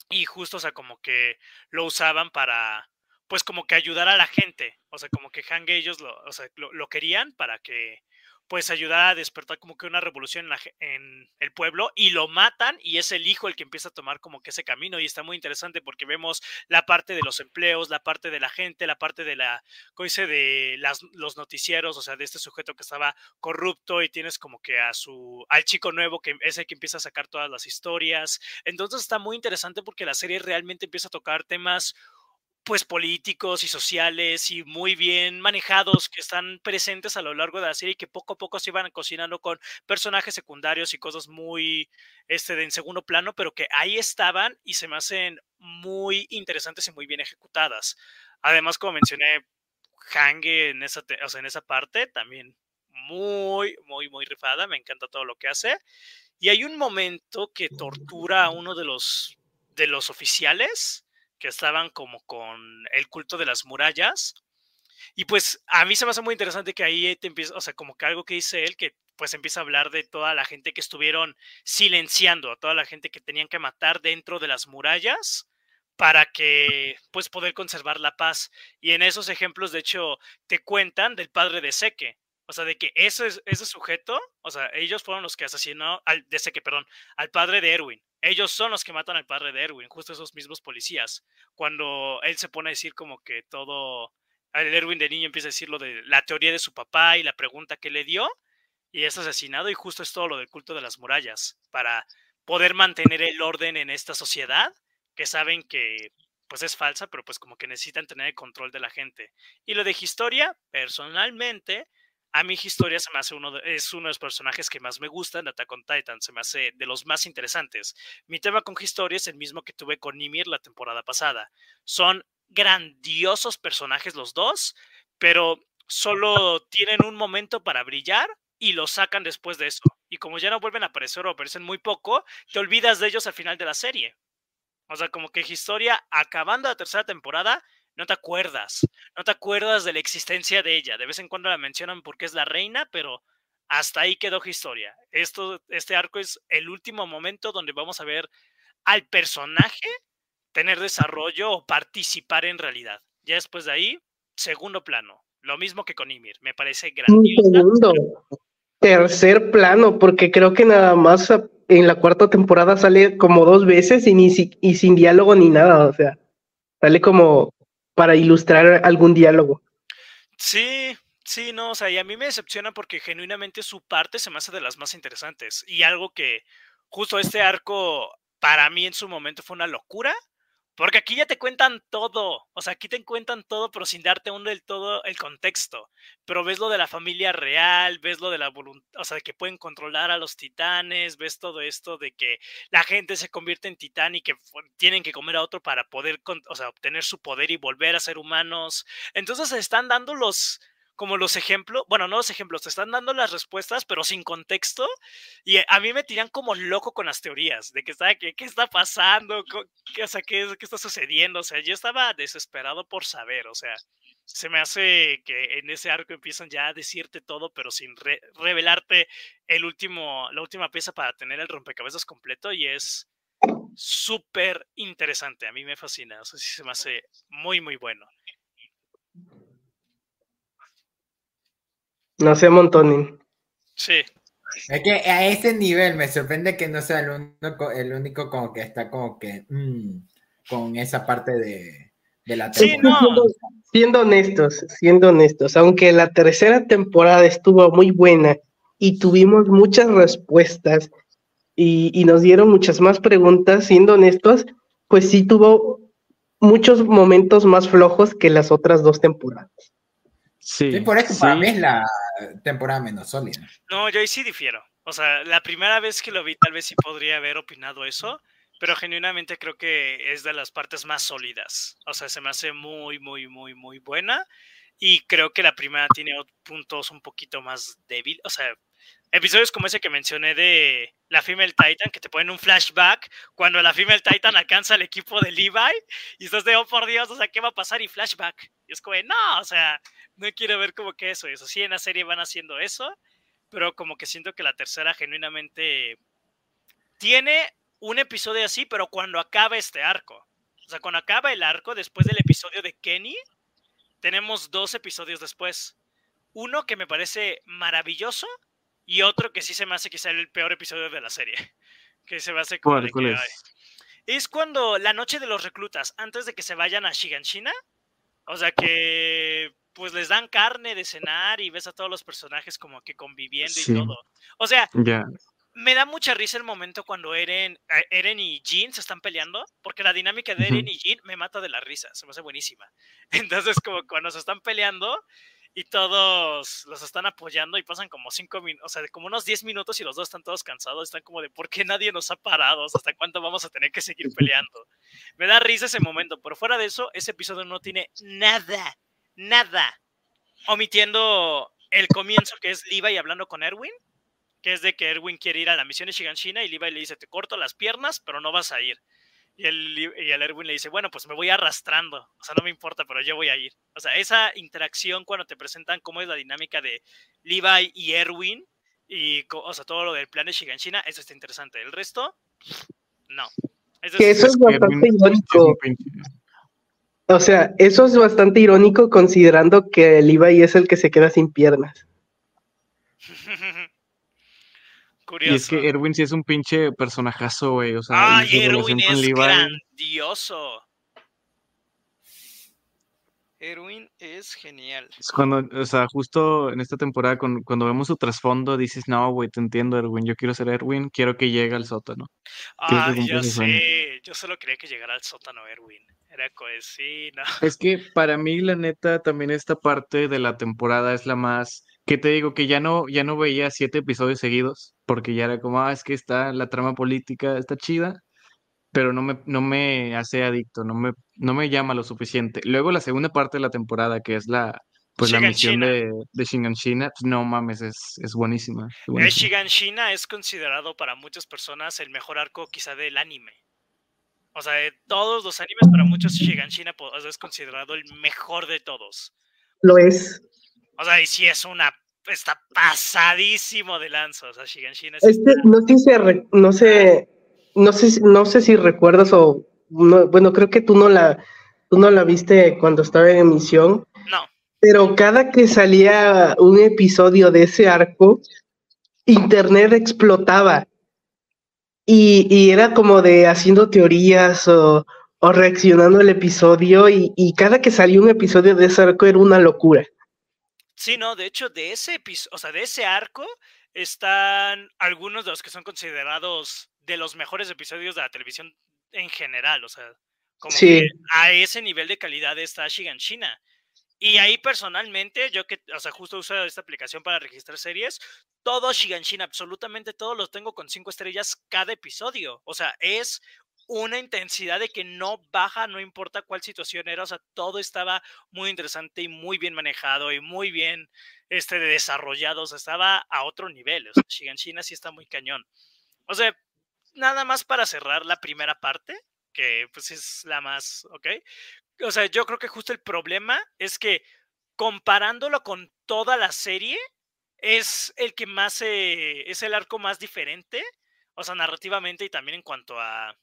Y justo, o sea, como que lo usaban para, pues como que ayudar a la gente. O sea, como que Hang ellos lo, o sea, lo querían para que pues ayudar a despertar como que una revolución en, el pueblo y lo matan y es el hijo el que empieza a tomar como que ese camino y está muy interesante porque vemos la parte de los empleos, la parte de la gente, la parte de la, ¿cómo dice? De las, los noticieros, o sea, de este sujeto que estaba corrupto y tienes como que a su, al chico nuevo que es el que empieza a sacar todas las historias. Entonces está muy interesante porque la serie realmente empieza a tocar temas pues políticos y sociales y muy bien manejados que están presentes a lo largo de la serie y que poco a poco se iban cocinando con personajes secundarios y cosas muy este de en segundo plano, pero que ahí estaban y se me hacen muy interesantes y muy bien ejecutadas. Además, como mencioné, Hange en esa, o sea, en esa parte también muy, muy, muy rifada. Me encanta todo lo que hace. Y hay un momento que tortura a uno de los, de los oficiales que estaban como con el culto de las murallas. Y pues a mí se me hace muy interesante que ahí te empieza, o sea, como que algo que dice él, que pues empieza a hablar de toda la gente que estuvieron silenciando, a toda la gente que tenían que matar dentro de las murallas para que pues poder conservar la paz. Y en esos ejemplos, de hecho, te cuentan del padre de Seque, o sea, de que ese, ese sujeto, o sea, ellos fueron los que asesinó al, Seque, perdón, al padre de Erwin. Ellos son los que matan al padre de Erwin, justo esos mismos policías. Cuando él se pone a decir como que todo, el Erwin de niño empieza a decir lo de la teoría de su papá y la pregunta que le dio, y es asesinado, y justo es todo lo del culto de las murallas, para poder mantener el orden en esta sociedad, que saben que pues es falsa, pero pues como que necesitan tener el control de la gente. Y lo de historia, personalmente, a mí Historia se me hace uno de, es uno de los personajes que más me gustan Attack on Titan, se me hace de los más interesantes. Mi tema con Historia es el mismo que tuve con Nimir la temporada pasada. Son grandiosos personajes los dos, pero solo tienen un momento para brillar y lo sacan después de eso. Y como ya no vuelven a aparecer o aparecen muy poco, te olvidas de ellos al final de la serie. O sea, como que Historia, acabando la tercera temporada, no te acuerdas. No te acuerdas de la existencia de ella. De vez en cuando la mencionan porque es la reina, pero hasta ahí quedó Historia. Esto, este arco es el último momento donde vamos a ver al personaje tener desarrollo o participar en realidad. Ya después de ahí, segundo plano. Lo mismo que con Ymir. Me parece grandioso. Segundo. Tercer plano, porque creo que nada más en la cuarta temporada sale como dos veces y, ni y sin diálogo ni nada. O sea, sale como para ilustrar algún diálogo. Sí, sí, no, o sea, y a mí me decepciona porque genuinamente su parte se me hace de las más interesantes. Y algo que justo este arco para mí en su momento fue una locura, porque aquí ya te cuentan todo, o sea, aquí te cuentan todo, pero sin darte aún del todo el contexto. Pero ves lo de la familia real, ves lo de la voluntad, o sea, de que pueden controlar a los titanes, ves todo esto de que la gente se convierte en titán y que tienen que comer a otro para poder, obtener su poder y volver a ser humanos. Entonces están dando los, como los ejemplos, bueno, no los ejemplos, te están dando las respuestas, pero sin contexto. Y a mí me tiran como loco con las teorías de que está, qué está pasando, qué, o sea, qué, qué, está sucediendo. O sea, yo estaba desesperado por saber, o sea, se me hace que en ese arco empiezan ya a decirte todo, pero sin revelarte el último, la última pieza para tener el rompecabezas completo y es súper interesante. A mí me fascina, o sea, sí se me hace muy, muy bueno. No sé, Montoning. Sí. Es que a ese nivel me sorprende que no sea el único, el único como que está como que mm, con esa parte de, la sí, Siendo honestos, siendo honestos, aunque la tercera temporada estuvo muy buena y tuvimos muchas respuestas y, y nos dieron muchas más preguntas, siendo honestos, pues sí tuvo muchos momentos más flojos que las otras dos temporadas. Sí, por eso para mí es la temporada menos sólida. No, yo ahí sí difiero. O sea, la primera vez que lo vi, tal vez sí podría haber opinado eso, pero genuinamente creo que es de las partes más sólidas. O sea, se me hace muy, muy, muy, muy buena. Y creo que la primera tiene puntos un poquito más débil. O sea, episodios como ese que mencioné de la Female Titan, que te ponen un flashback cuando la Female Titan alcanza al equipo de Levi y estás de, oh por Dios, o sea, ¿qué va a pasar? Y flashback. Y es como, no, o sea, no quiero ver como que eso, eso. Sí, en la serie van haciendo eso, pero como que siento que la tercera genuinamente tiene un episodio así, pero cuando acaba este arco. O sea, cuando acaba el arco, después del episodio de Kenny, tenemos dos episodios después. Uno que me parece maravilloso y otro que sí se me hace quizá el peor episodio de la serie. Que se me hace como... es? es cuando la noche de los reclutas, antes de que se vayan a Shiganshina, o sea que pues les dan carne de cenar y ves a todos los personajes como que conviviendo y todo. O sea, me da mucha risa el momento cuando Eren, eh, Eren y Jean se están peleando, porque la dinámica de Eren y Jean me mata de la risa, se me hace buenísima. Entonces, como cuando se están peleando y todos los están apoyando y pasan como cinco minutos, o sea, como unos diez minutos y los dos están todos cansados, están como de ¿por qué nadie nos ha parado? ¿Hasta cuánto vamos a tener que seguir peleando? Me da risa ese momento, pero fuera de eso, ese episodio no tiene nada nada, omitiendo el comienzo que es Levi hablando con Erwin, que es de que Erwin quiere ir a la misión de Shiganshina y Levi le dice, te corto las piernas, pero no vas a ir. Y el, y el Erwin le dice, bueno, pues me voy arrastrando, o sea, no me importa, pero yo voy a ir. O sea, esa interacción cuando te presentan cómo es la dinámica de Levi y Erwin, y, o sea, todo lo del plan de Shiganshina, eso está interesante. El resto, no. que eso es bastante irónico. O sea, eso es bastante irónico considerando que Levi es el que se queda sin piernas. Curioso. Y es que Erwin sí es un pinche personajazo, güey. O sea, ¡Ay, Erwin es grandioso! Erwin es genial. Es cuando, o sea, justo en esta temporada, cuando, vemos su trasfondo, dices, no, güey, te entiendo, Erwin, yo quiero ser Erwin, quiero que llegue al sótano. Ah, yo sé, yo solo quería que llegara al sótano Erwin. Era coesino. Es que para mí, la neta, también esta parte de la temporada es la más que te digo que ya no, ya no veía siete episodios seguidos, porque ya era como, ah, es que está la trama política, está chida, pero no me, no me hace adicto, no me, no me llama lo suficiente. Luego la segunda parte de la temporada, que es la, pues la misión de, de Shiganshina, pues no mames, es, es buenísima. Es eh, buenísima. Shiganshina es considerado para muchas personas el mejor arco quizá del anime. O sea, de todos los animes, para muchos Shiganshina es considerado el mejor de todos. Lo es. O sea, y si es una. Está pasadísimo de lanza. O sea, Shiganshina es. Este, no, sé, no sé. No sé, no sé si recuerdas o. bueno, creo que tú no la. Tú no la viste cuando estaba en emisión. No. Pero cada que salía un episodio de ese arco, internet explotaba. Y, era como de haciendo teorías o, reaccionando al episodio y, y, cada que salía un episodio de ese arco era una locura. Sí, no, de hecho, de ese episodio, o sea, de ese arco están algunos de los que son considerados de los mejores episodios de la televisión en general, o sea, como que a ese nivel de calidad está Shiganshina. Y ahí personalmente, yo que, o sea, justo uso esta aplicación para registrar series, todo Shiganshin, absolutamente todo lo tengo con cinco estrellas cada episodio. O sea, es una intensidad de que no baja, no importa cuál situación era, o sea, todo estaba muy interesante y muy bien manejado y muy bien este, desarrollado, o sea, estaba a otro nivel, o sea, Shiganshina sí está muy cañón. O sea, nada más para cerrar la primera parte, que pues es la más, ¿ok? o sea, yo creo que justo el problema es que comparándolo con toda la serie, es el que más, es el arco más diferente, o sea, narrativamente y también en cuanto a,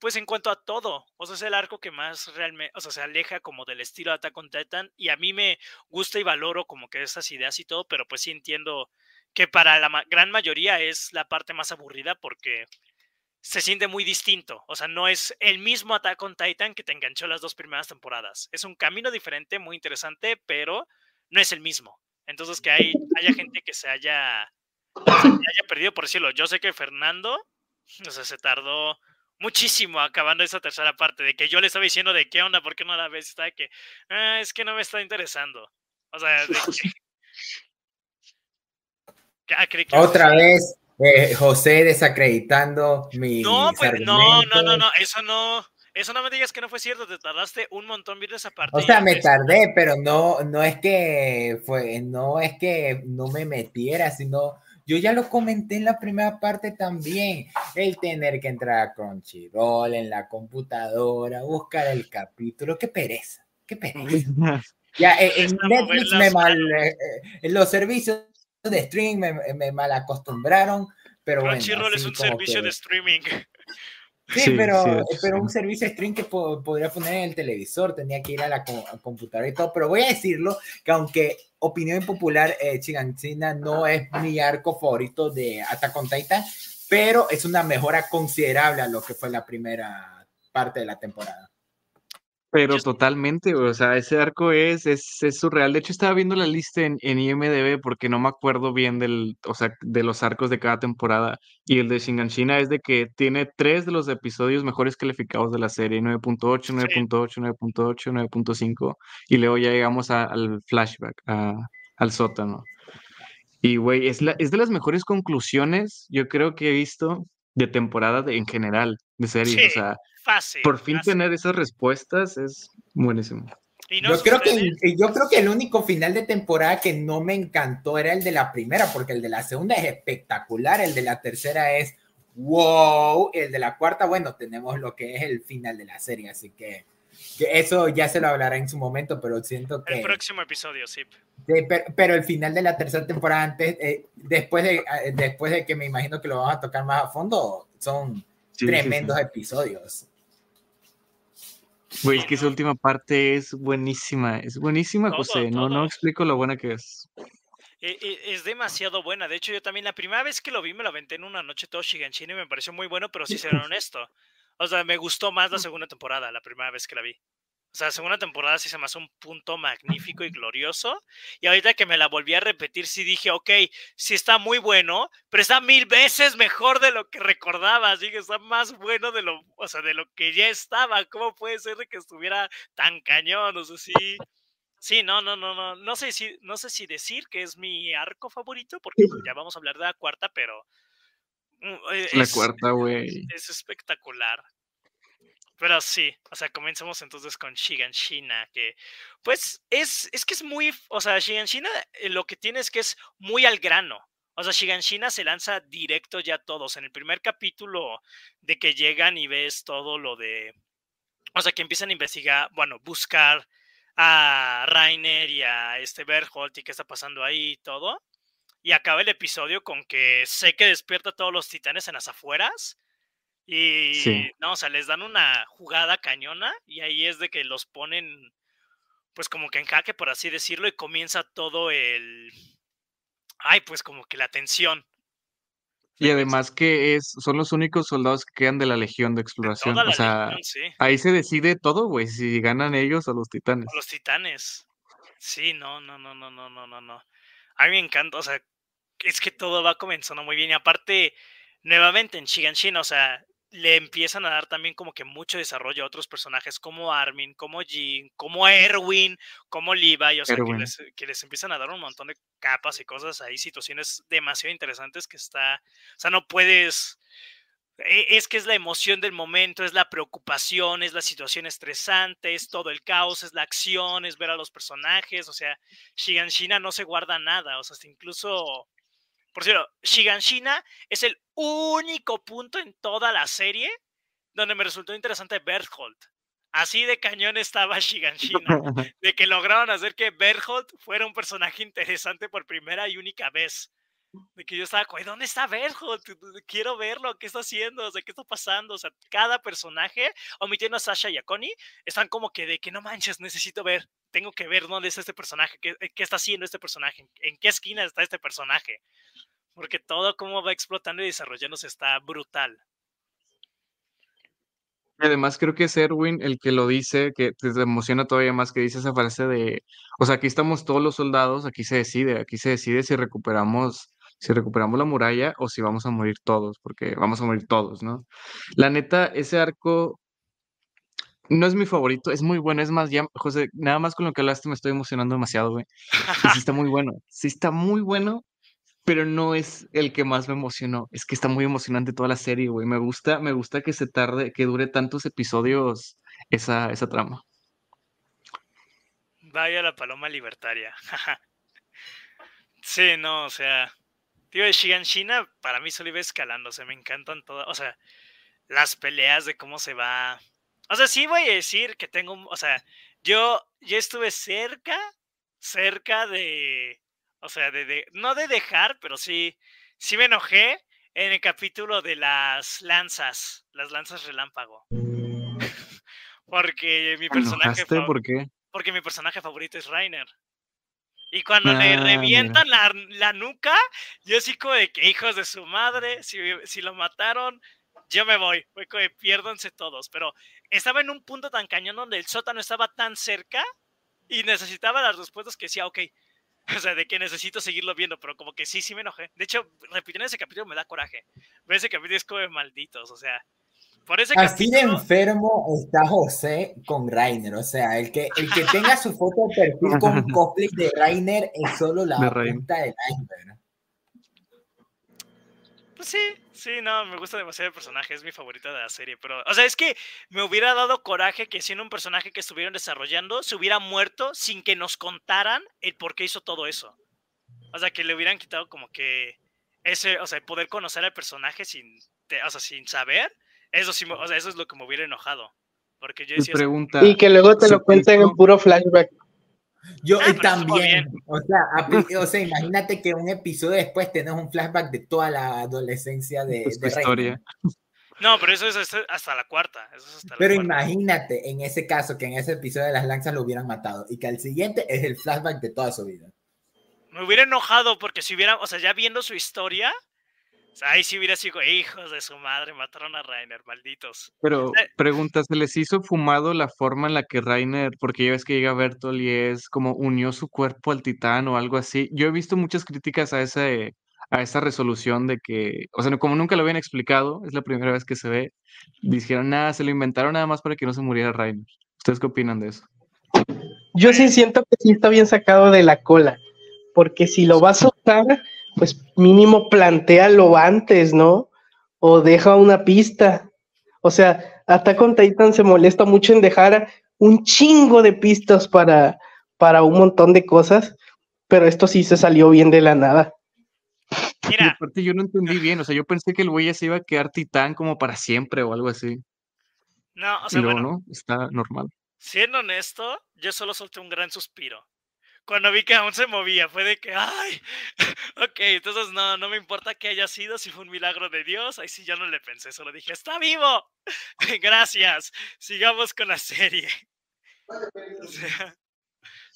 pues en cuanto a todo, o sea, es el arco que más realmente, o sea, se aleja como del estilo de Attack on Titan y a mí me gusta y valoro como que esas ideas y todo, pero pues sí entiendo que para la gran mayoría es la parte más aburrida porque se siente muy distinto. O sea, no es el mismo Attack on Titan que te enganchó las dos primeras temporadas. Es un camino diferente, muy interesante, pero no es el mismo. Entonces, que hay, haya gente que se haya, perdido, por decirlo. Yo sé que Fernando, o sea, se tardó muchísimo acabando esa tercera parte, de que yo le estaba diciendo de qué onda, por qué no la ves, está que, ah, es que no me está interesando. O sea, de ah, Otra vez, eh, José desacreditando mi. No, pues, no, no, no, no, eso no. Eso no me digas que no fue cierto, te tardaste un montón viendo esa parte. O sea, me tardé, pero no, no es que fue, no es que no me metiera, sino yo ya lo comenté en la primera parte también, el tener que entrar a Crunchyroll en la computadora, buscar el capítulo, qué pereza, qué pereza. ya eh, en Netflix me mal, eh, los servicios de streaming me, me mal acostumbraron, pero Crunchyroll es un servicio de streaming. Sí, pero, pero un servicio de streaming que podría poner en el televisor, tenía que ir a la computadora y todo, pero voy a decirlo que aunque opinión popular, eh, Chiganchina no es mi arco favorito de Attack on Titan, pero es una mejora considerable a lo que fue la primera parte de la temporada. Pero totalmente, o sea, ese arco es, es, es, surreal. De hecho, estaba viendo la lista en, en, IMDB porque no me acuerdo bien del, o sea, de los arcos de cada temporada. Y el de Shinganshina es de que tiene tres de los episodios mejores calificados de la serie, 9.8, 9.8, 9.8, 9.5. Y luego ya llegamos al flashback, a, al sótano. Y, güey, es, es de las mejores conclusiones, yo creo que he visto de temporada en general, de serie. O sea, por fin tener esas respuestas es buenísimo. yo, creo que, yo creo que el único final de temporada que no me encantó era el de la primera, porque el de la segunda es espectacular, el de la tercera es wow, el de la cuarta, bueno, tenemos lo que es el final de la serie, así que, eso ya se lo hablará en su momento, pero siento que... El próximo episodio, sí. pero, el final de la tercera temporada, antes, eh, después, de, eh, después de que me imagino que lo vamos a tocar más a fondo, son tremendos episodios. Güey, es que esa última parte es buenísima, es buenísima, José. No, no explico lo buena que es. E, e, es demasiado buena. De hecho, yo también la primera vez que lo vi me lo aventé en una noche todo Shiganshina y me pareció muy bueno, pero sí ser honesto. O sea, me gustó más la segunda temporada, la primera vez que la vi. O sea, la segunda temporada sí se me hace un punto magnífico y glorioso. Y ahorita que me la volví a repetir, sí dije, ok, sí está muy bueno, pero está mil veces mejor de lo que recordaba. Así que está más bueno de lo, o sea, de lo que ya estaba. ¿Cómo puede ser de que estuviera tan cañón? O sea, sí, Sí, no, no, no, no. No sé si, no sé si decir que es mi arco favorito, porque ya vamos a hablar de la cuarta, pero. Mm, e, es, la cuarta, güey. Es espectacular. Pero sí, o sea, comencemos entonces con Shiganshina, que pues es, es que es muy, o sea, Shiganshina eh, lo que tiene es que es muy al grano. O sea, Shiganshina se lanza directo ya a todos. En el primer capítulo de que llegan y ves todo lo de, o sea, que empiezan a investigar, bueno, buscar a Rainer y a este Berholt y qué está pasando ahí y todo. Y acaba el episodio con que sé que despierta a todos los titanes en las afueras y no, o sea, les dan una jugada cañona y ahí es de que los ponen pues como que en jaque, por así decirlo, y comienza todo el... Ay, pues como que la tensión. Y además que es, son los únicos soldados que quedan de la Legión de Exploración. o sea, ahí se decide todo, güey, si ganan ellos o los titanes. los titanes. Sí, no, no, no, no, no, no, no, no. A mí me encanta, o sea, es que todo va comenzando muy bien. Y aparte, nuevamente en Shiganshin, o sea, le empiezan a dar también como que mucho desarrollo a otros personajes como Armin, como Jean, como Erwin, como Levi, o sea, que les, empiezan a dar un montón de capas y cosas ahí, situaciones demasiado interesantes que está, o sea, no puedes, e, es que es la emoción del momento, es la preocupación, es la situación estresante, es todo el caos, es la acción, es ver a los personajes, o sea, Shiganshina no se guarda nada, o sea, incluso por cierto, Shiganshina es el único punto en toda la serie donde me resultó interesante Berthold. Así de cañón estaba Shiganshina, de que lograron hacer que Berthold fuera un personaje interesante por primera y única vez. De que yo estaba, ¿dónde está Berthold? Quiero verlo, ¿qué está haciendo? ¿qué está pasando? O sea, cada personaje, omitiendo a Sasha y a Connie, están como que de que no manches, necesito ver, tengo que ver dónde está este personaje, qué, qué está haciendo este personaje, en qué esquina está este personaje porque todo como va explotando y desarrollándose está brutal. Además, creo que es Erwin el que lo dice, que te emociona todavía más que dice esa frase de, o sea, aquí estamos todos los soldados, aquí se decide, aquí se decide si recuperamos, si recuperamos la muralla o si vamos a morir todos, porque vamos a morir todos, ¿no? La neta, ese arco no es mi favorito, es muy bueno, es más, ya, José, nada más con lo que hablaste me estoy emocionando demasiado, güey. sí está muy bueno, sí está muy bueno, pero no es el que más me emocionó. Es que está muy emocionante toda la serie, güey. Me gusta, me gusta que se tarde, que dure tantos episodios esa, esa trama. Vaya la paloma libertaria. sí, no, o sea, tío, de Shiganshina para mí solo iba escalando, o sea, me encantan todas, o sea, las peleas de cómo se va. O sea, sí voy a decir que tengo, o sea, yo, yo estuve cerca, cerca de, o sea, de, no de dejar, pero sí, sí me enojé en el capítulo de las lanzas, las lanzas relámpago. porque mi personaje ¿Por qué? Porque mi personaje favorito es Rainer. Y cuando le ah, revientan la, nuca, yo sí como de que hijos de su madre, si, si lo mataron, yo me voy. Piérdanse todos. Pero estaba en un punto tan cañón donde el sótano estaba tan cerca y necesitaba las respuestas que decía, ok, O sea, de que necesito seguirlo viendo, pero como que sí, sí me enojé. De hecho, repitiendo ese capítulo me da coraje. Pero ese capítulo es como de malditos, o sea. Por ese Así de enfermo está José con Rainer. O sea, el que, el que tenga su foto de perfil con cosplay de Rainer es solo la punta del iceberg. Pues sí, Sí, no, me gusta demasiado el personaje, es mi favorito de la serie, pero, o sea, es que me hubiera dado coraje que siendo un personaje que estuvieron desarrollando, se hubiera muerto sin que nos contaran el por qué hizo todo eso. O sea, que le hubieran quitado como que ese, o sea, poder conocer al personaje sin, o sea, sin saber, eso sí, o sea, eso es lo que me hubiera enojado. Porque yo decía... y que luego te lo cuenten en puro flashback. Yo ah, también, o sea, o sea, imagínate que un episodio después tenés un flashback de toda la adolescencia de, de historia. No, pero eso es hasta la cuarta. pero imagínate en ese caso que en ese episodio de las lanzas lo hubieran matado y que al siguiente es el flashback de toda su vida. Me hubiera enojado porque si hubiera, o sea, ya viendo su historia, ahí sí hubiera sido hijos de su madre, mataron a Rainer, malditos. Pero pregunta, ¿se les hizo fumado la forma en la que Rainer, porque ya ves que llega Bertolt y es como unió su cuerpo al titán o algo así? Yo he visto muchas críticas a ese a esa resolución de que, o sea, como nunca lo habían explicado, es la primera vez que se ve, dijeron, nada, se lo inventaron nada más para que no se muriera Rainer. ¿Ustedes qué opinan de eso? Yo sí siento que sí está bien sacado de la cola, porque si lo vas a usar, pues mínimo plantealo antes, ¿no? O deja una pista. O sea, Attack on Titan se molesta mucho en dejar un chingo de pistas para, para un montón de cosas, pero esto sí se salió bien de la nada. Mira. aparte yo no entendí bien, o sea, yo pensé que el güey ya se iba a quedar titán como para siempre o algo así. No, o sea, bueno, no, está normal. Siendo honesto, yo solo solté un gran suspiro. Cuando vi que aún se movía, fue de que, ay, ok, entonces no, no me importa que haya sido, si fue un milagro de Dios, ahí sí ya no le pensé, solo dije, está vivo, gracias, sigamos con la serie. O sea,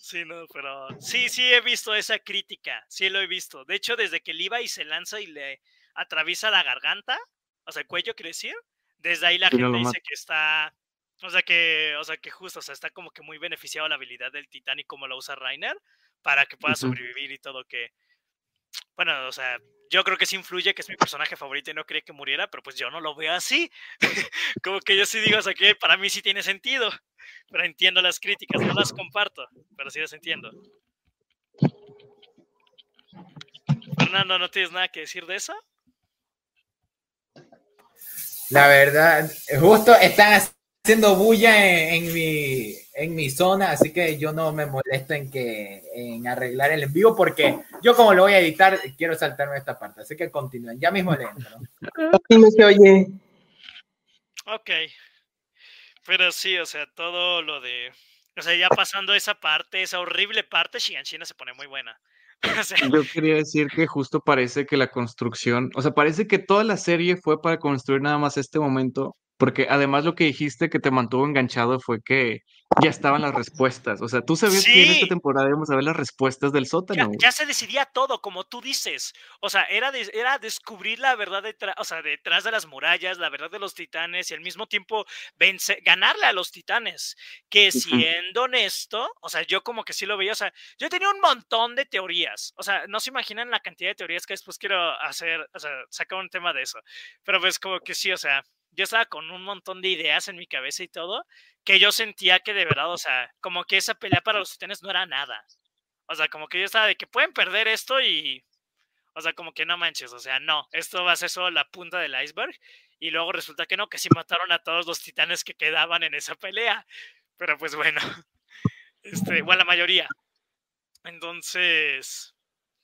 Sí, no, pero sí, sí he visto esa crítica, sí lo he visto. De hecho, desde que Levi se lanza y le atraviesa la garganta, o sea, el cuello, quiere decir, desde ahí la gente dice que está, o sea, que, o sea, que justo, o sea, está como que muy beneficiado la habilidad del titán y cómo lo usa Rainer para que pueda sobrevivir y todo que, bueno, o sea, yo creo que sí influye, que es mi personaje favorito y no quería que muriera, pero pues yo no lo veo así. como que yo sí digo, o sea, que para mí sí tiene sentido pero entiendo las críticas, no las comparto, pero sí las entiendo. Fernando, ¿no tienes nada que decir de eso? La verdad, justo están haciendo bulla en, mi, en mi zona, así que yo no me molesto en que en arreglar el envío porque yo como lo voy a editar quiero saltarme esta parte, así que continúen, ya mismo le entro. ¿no? se oye. Ok, pero sí, o sea, todo lo de. O sea, ya pasando esa parte, esa horrible parte, Shiganshina se pone muy buena. Yo quería decir que justo parece que la construcción, o sea, parece que toda la serie fue para construir nada más este momento, porque además lo que dijiste que te mantuvo enganchado fue que ya estaban las respuestas. O sea, tú sabías que en esta temporada íbamos a ver las respuestas del sótano. Ya, se decidía todo, como tú dices. O sea, era, era descubrir la verdad detrás, o sea, detrás de las murallas, la verdad de los titanes y al mismo tiempo ganarle a los titanes. Que siendo honesto, o sea, yo como que sí lo veía. O sea, yo tenía un montón de teorías. O sea, no se imaginan la cantidad de teorías que después quiero hacer, o sea, sacar un tema de eso. Pero pues como que sí, o sea, yo estaba con un montón de ideas en mi cabeza y todo, que yo sentía que de verdad, o sea, como que esa pelea para los titanes no era nada. O sea, como que yo estaba de que pueden perder esto y, o sea, como que no manches, o sea, no, esto va a ser solo la punta del iceberg. Y luego resulta que no, que sí mataron a todos los titanes que quedaban en esa pelea. Pero pues bueno, este, igual la mayoría. Entonces,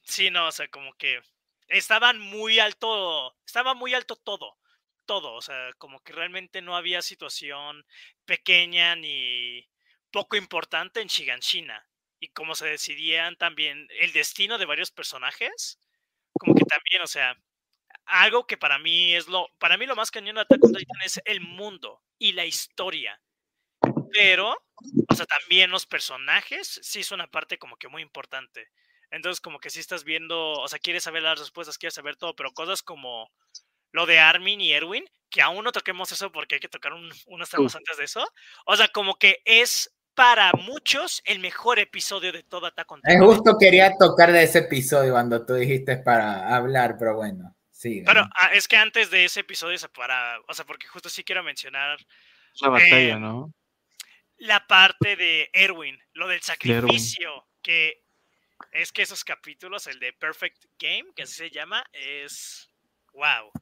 sí, no, o sea, como que estaban muy alto, estaba muy alto todo todo, o sea, como que realmente no había situación pequeña ni poco importante en Shiganshina. Y como se decidían también el destino de varios personajes, como que también, o sea, algo que para mí es lo, para mí lo más cañón de Attack on Titan es el mundo y la historia. Pero, o sea, también los personajes sí son una parte como que muy importante. Entonces, como que si estás viendo, o sea, quieres saber las respuestas, quieres saber todo, pero cosas como lo de Armin y Erwin, que aún no toquemos eso porque hay que tocar unos temas antes de eso. O sea, como que es para muchos el mejor episodio de toda Attack on Es justo quería tocar de ese episodio cuando tú dijiste para hablar, pero bueno, sí. Pero ah, es que antes de ese episodio, para, o sea, porque justo sí quiero mencionar. La batalla, eh, ¿no? La parte de Erwin, lo del sacrificio, que es que esos capítulos, el de Perfect Game, que así se llama, es wow.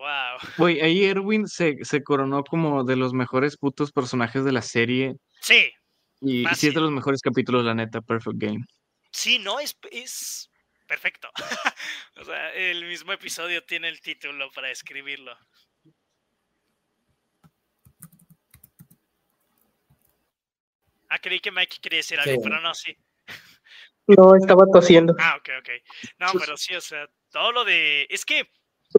Wow. Güey, ahí Erwin se, coronó como de los mejores putos personajes de la serie. Sí. Y sí es de los mejores capítulos, la neta, Perfect Game. Sí, no, es, es perfecto. o sea, el mismo episodio tiene el título para escribirlo. Ah, creí que Mike quería decir algo, pero no, sí. No, estaba tosiendo. Ah, ok, ok. No, pero sí, o sea, todo lo de. Es que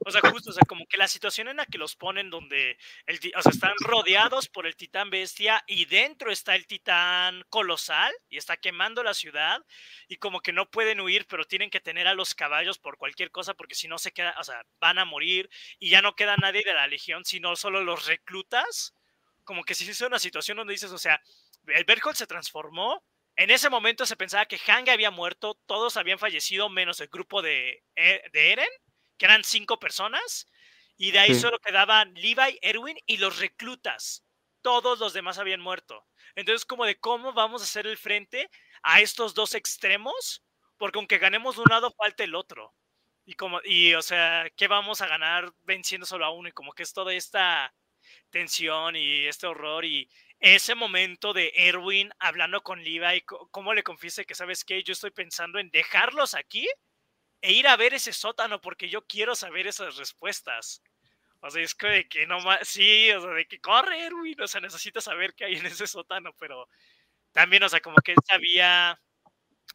o sea, justo, o sea, como que la situación en la que los ponen donde el, o sea, están rodeados por el titán bestia y dentro está el titán colosal y está quemando la ciudad y como que no pueden huir, pero tienen que tener a los caballos por cualquier cosa porque si no se queda, o sea, van a morir y ya no queda nadie de la legión, sino solo los reclutas. Como que si es una situación donde dices, o sea, el Berkhold se transformó, en ese momento se pensaba que Hang había muerto, todos habían fallecido menos el grupo de, e, de Eren que eran cinco personas, y de ahí solo quedaban Levi, Erwin y los reclutas. Todos los demás habían muerto. Entonces, como de cómo vamos a hacer el frente a estos dos extremos, porque aunque ganemos de un lado, falta el otro. Y como, y o sea, ¿qué vamos a ganar venciendo solo a uno? Y como que es toda esta tensión y este horror y ese momento de Erwin hablando con Levi, cómo le confiese que, ¿sabes qué? Yo estoy pensando en dejarlos aquí e ir a ver ese sótano porque yo quiero saber esas respuestas. O sea, es que de que no más, sí, o sea, de que corre, Erwin, o sea, necesita saber qué hay en ese sótano, pero también, o sea, como que él sabía,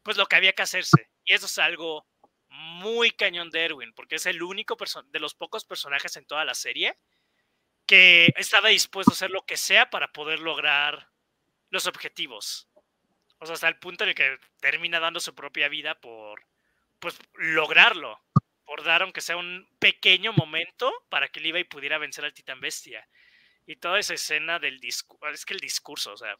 pues lo que había que hacerse. Y eso es algo muy cañón de Erwin, porque es el único de los pocos personajes en toda la serie que estaba dispuesto a hacer lo que sea para poder lograr los objetivos. O sea, hasta el punto en el que termina dando su propia vida por, pues, lograrlo por dar aunque sea un pequeño momento para que Levi pudiera vencer al titán bestia. Y toda esa escena del discurso, es que el discurso, o sea.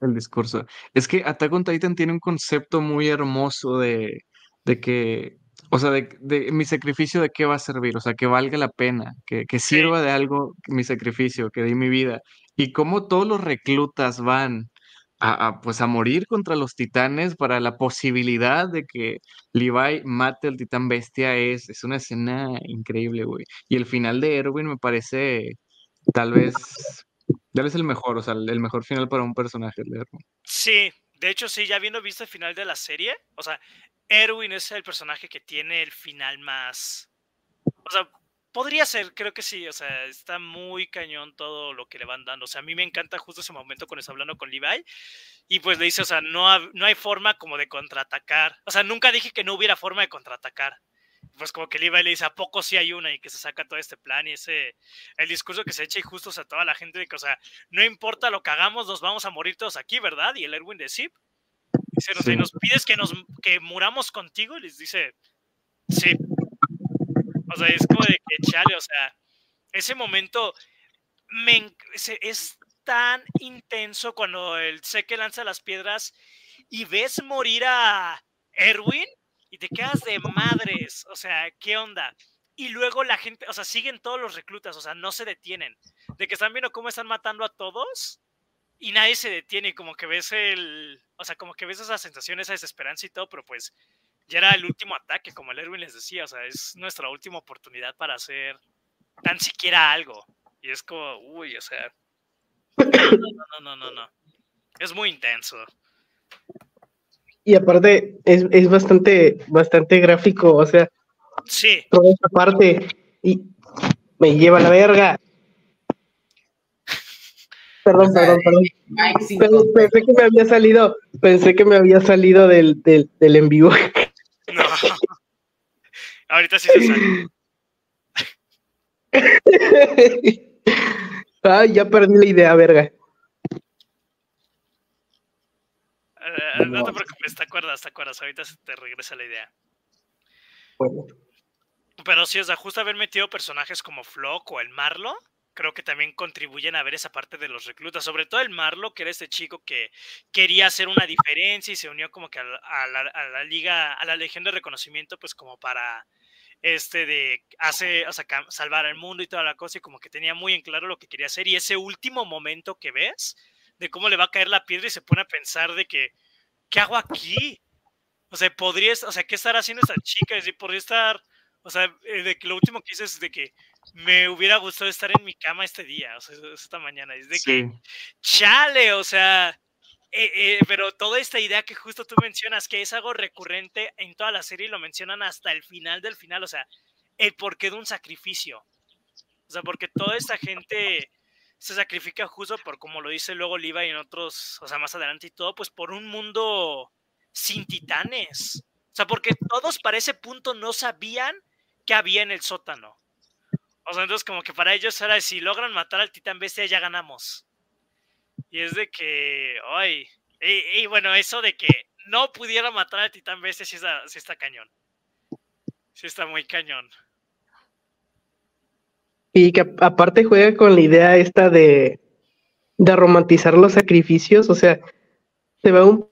El discurso. Es que Attack on Titan tiene un concepto muy hermoso de, de que, o sea, de, de, mi sacrificio de qué va a servir, o sea, que valga la pena, que, que sirva de algo mi sacrificio, que di mi vida. Y cómo todos los reclutas van pues a morir contra los titanes para la posibilidad de que Levi mate al titán bestia es, es una escena increíble, güey. Y el final de Erwin me parece tal vez, tal vez el mejor, o sea, el mejor final para un personaje de Erwin. Sí, de hecho sí, ya viendo visto el final de la serie, o sea, Erwin es el personaje que tiene el final más, o sea, Podría ser, creo que sí, o sea, está muy cañón todo lo que le van dando. O sea, a mí me encanta justo ese momento cuando está hablando con Levi y pues le dice, o sea, no, no hay forma como de contraatacar. O sea, nunca dije que no hubiera forma de contraatacar. Pues como que Levi le dice, ¿a poco sí hay una? Y que se saca todo este plan y ese, el discurso que se echa y justo a toda la gente de que, o sea, no importa lo que hagamos, nos vamos a morir todos aquí, ¿verdad? Y el Erwin de Zip dice, sí. nos pides que nos, que muramos contigo? Y les dice, sí, o sea, es como de que chale, o sea, ese momento me, es tan intenso cuando el que lanza las piedras y ves morir a Erwin y te quedas de madres, o sea, ¿qué onda? Y luego la gente, o sea, siguen todos los reclutas, o sea, no se detienen. De que están viendo cómo están matando a todos y nadie se detiene, como que ves el, o sea, como que ves esa sensación, esa desesperanza y todo, pero pues ya era el último ataque, como el Erwin les decía, o sea, es nuestra última oportunidad para hacer tan siquiera algo. Y es como, uy, o sea, no, no, no, no, no. Es muy intenso. Y aparte, es, es bastante, bastante gráfico, o sea, sí. toda esa parte, y me lleva la verga. Perdón, perdón, perdón. Pensé que me había salido, pensé que me había salido del, del, del en vivo. Ahorita sí se sale. Ay, ya perdí la idea, verga. Uh, no te preocupes, te acuerdas, te acuerdas. Ahorita se te regresa la idea. Bueno. Pero sí, o sea, justo haber metido personajes como Flock o el Marlo creo que también contribuyen a ver esa parte de los reclutas, sobre todo el Marlo, que era este chico que quería hacer una diferencia y se unió como que a la, liga, a la legión de reconocimiento, pues como para este de hace, o sea, salvar al mundo y toda la cosa y como que tenía muy en claro lo que quería hacer y ese último momento que ves de cómo le va a caer la piedra y se pone a pensar de que ¿qué hago aquí? O sea, podría, o sea, ¿qué estar haciendo esta chica? Es decir, podría estar, o sea, eh, de que lo último que hice es de que me hubiera gustado estar en mi cama este día, o sea, esta mañana. Es de que, chale, o sea, eh, eh, pero toda esta idea que justo tú mencionas, que es algo recurrente en toda la serie y lo mencionan hasta el final del final, o sea, el porqué de un sacrificio. O sea, porque toda esta gente se sacrifica justo por, como lo dice luego Liva y en otros, o sea, más adelante y todo, pues por un mundo sin titanes. O sea, porque todos para ese punto no sabían que había en el sótano. O sea, entonces como que para ellos era si logran matar al titán bestia ya ganamos. Y es de que, ay, y, bueno, eso de que no pudiera matar al titán bestia sí está, sí está cañón. Sí está muy cañón. Y que aparte juega con la idea esta de, de romantizar los sacrificios, o sea, se va un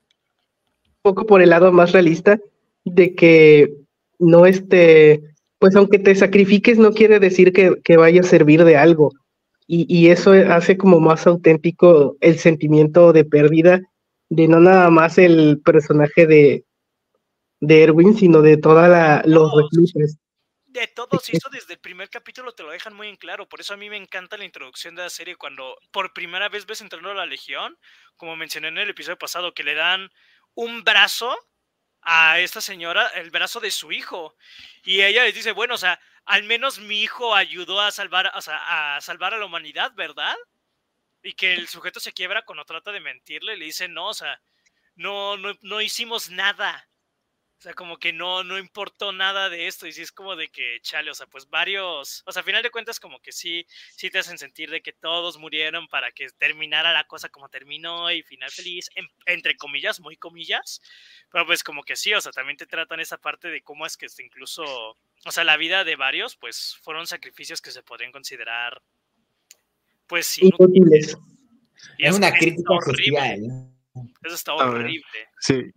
poco por el lado más realista de que no este pues aunque te sacrifiques no quiere decir que, vaya a servir de algo. y, eso hace como más auténtico el sentimiento de pérdida de no nada más el personaje de, de Erwin, sino de todos los reclutas. De todos, eso desde el primer capítulo te lo dejan muy en claro. Por eso a mí me encanta la introducción de la serie cuando por primera vez ves entrando a la Legión, como mencioné en el episodio pasado, que le dan un brazo a esta señora, el brazo de su hijo. Y ella le dice, bueno, o sea, al menos mi hijo ayudó a salvar, a salvar a la humanidad, ¿verdad? Y que el sujeto se quiebra cuando trata de mentirle y le dice, no, o sea, no, no, no hicimos nada. O sea, como que no, no importó nada de esto. Y sí es como de que, chale, o sea, pues varios. O sea, a final de cuentas, como que sí, sí te hacen sentir de que todos murieron para que terminara la cosa como terminó y final feliz, entre comillas, muy comillas. Pero pues como que sí, o sea, también te tratan esa parte de cómo es que incluso. O sea, la vida de varios, pues fueron sacrificios que se podrían considerar. Pues inútiles. Y es una crítica social. Eso está horrible. Sí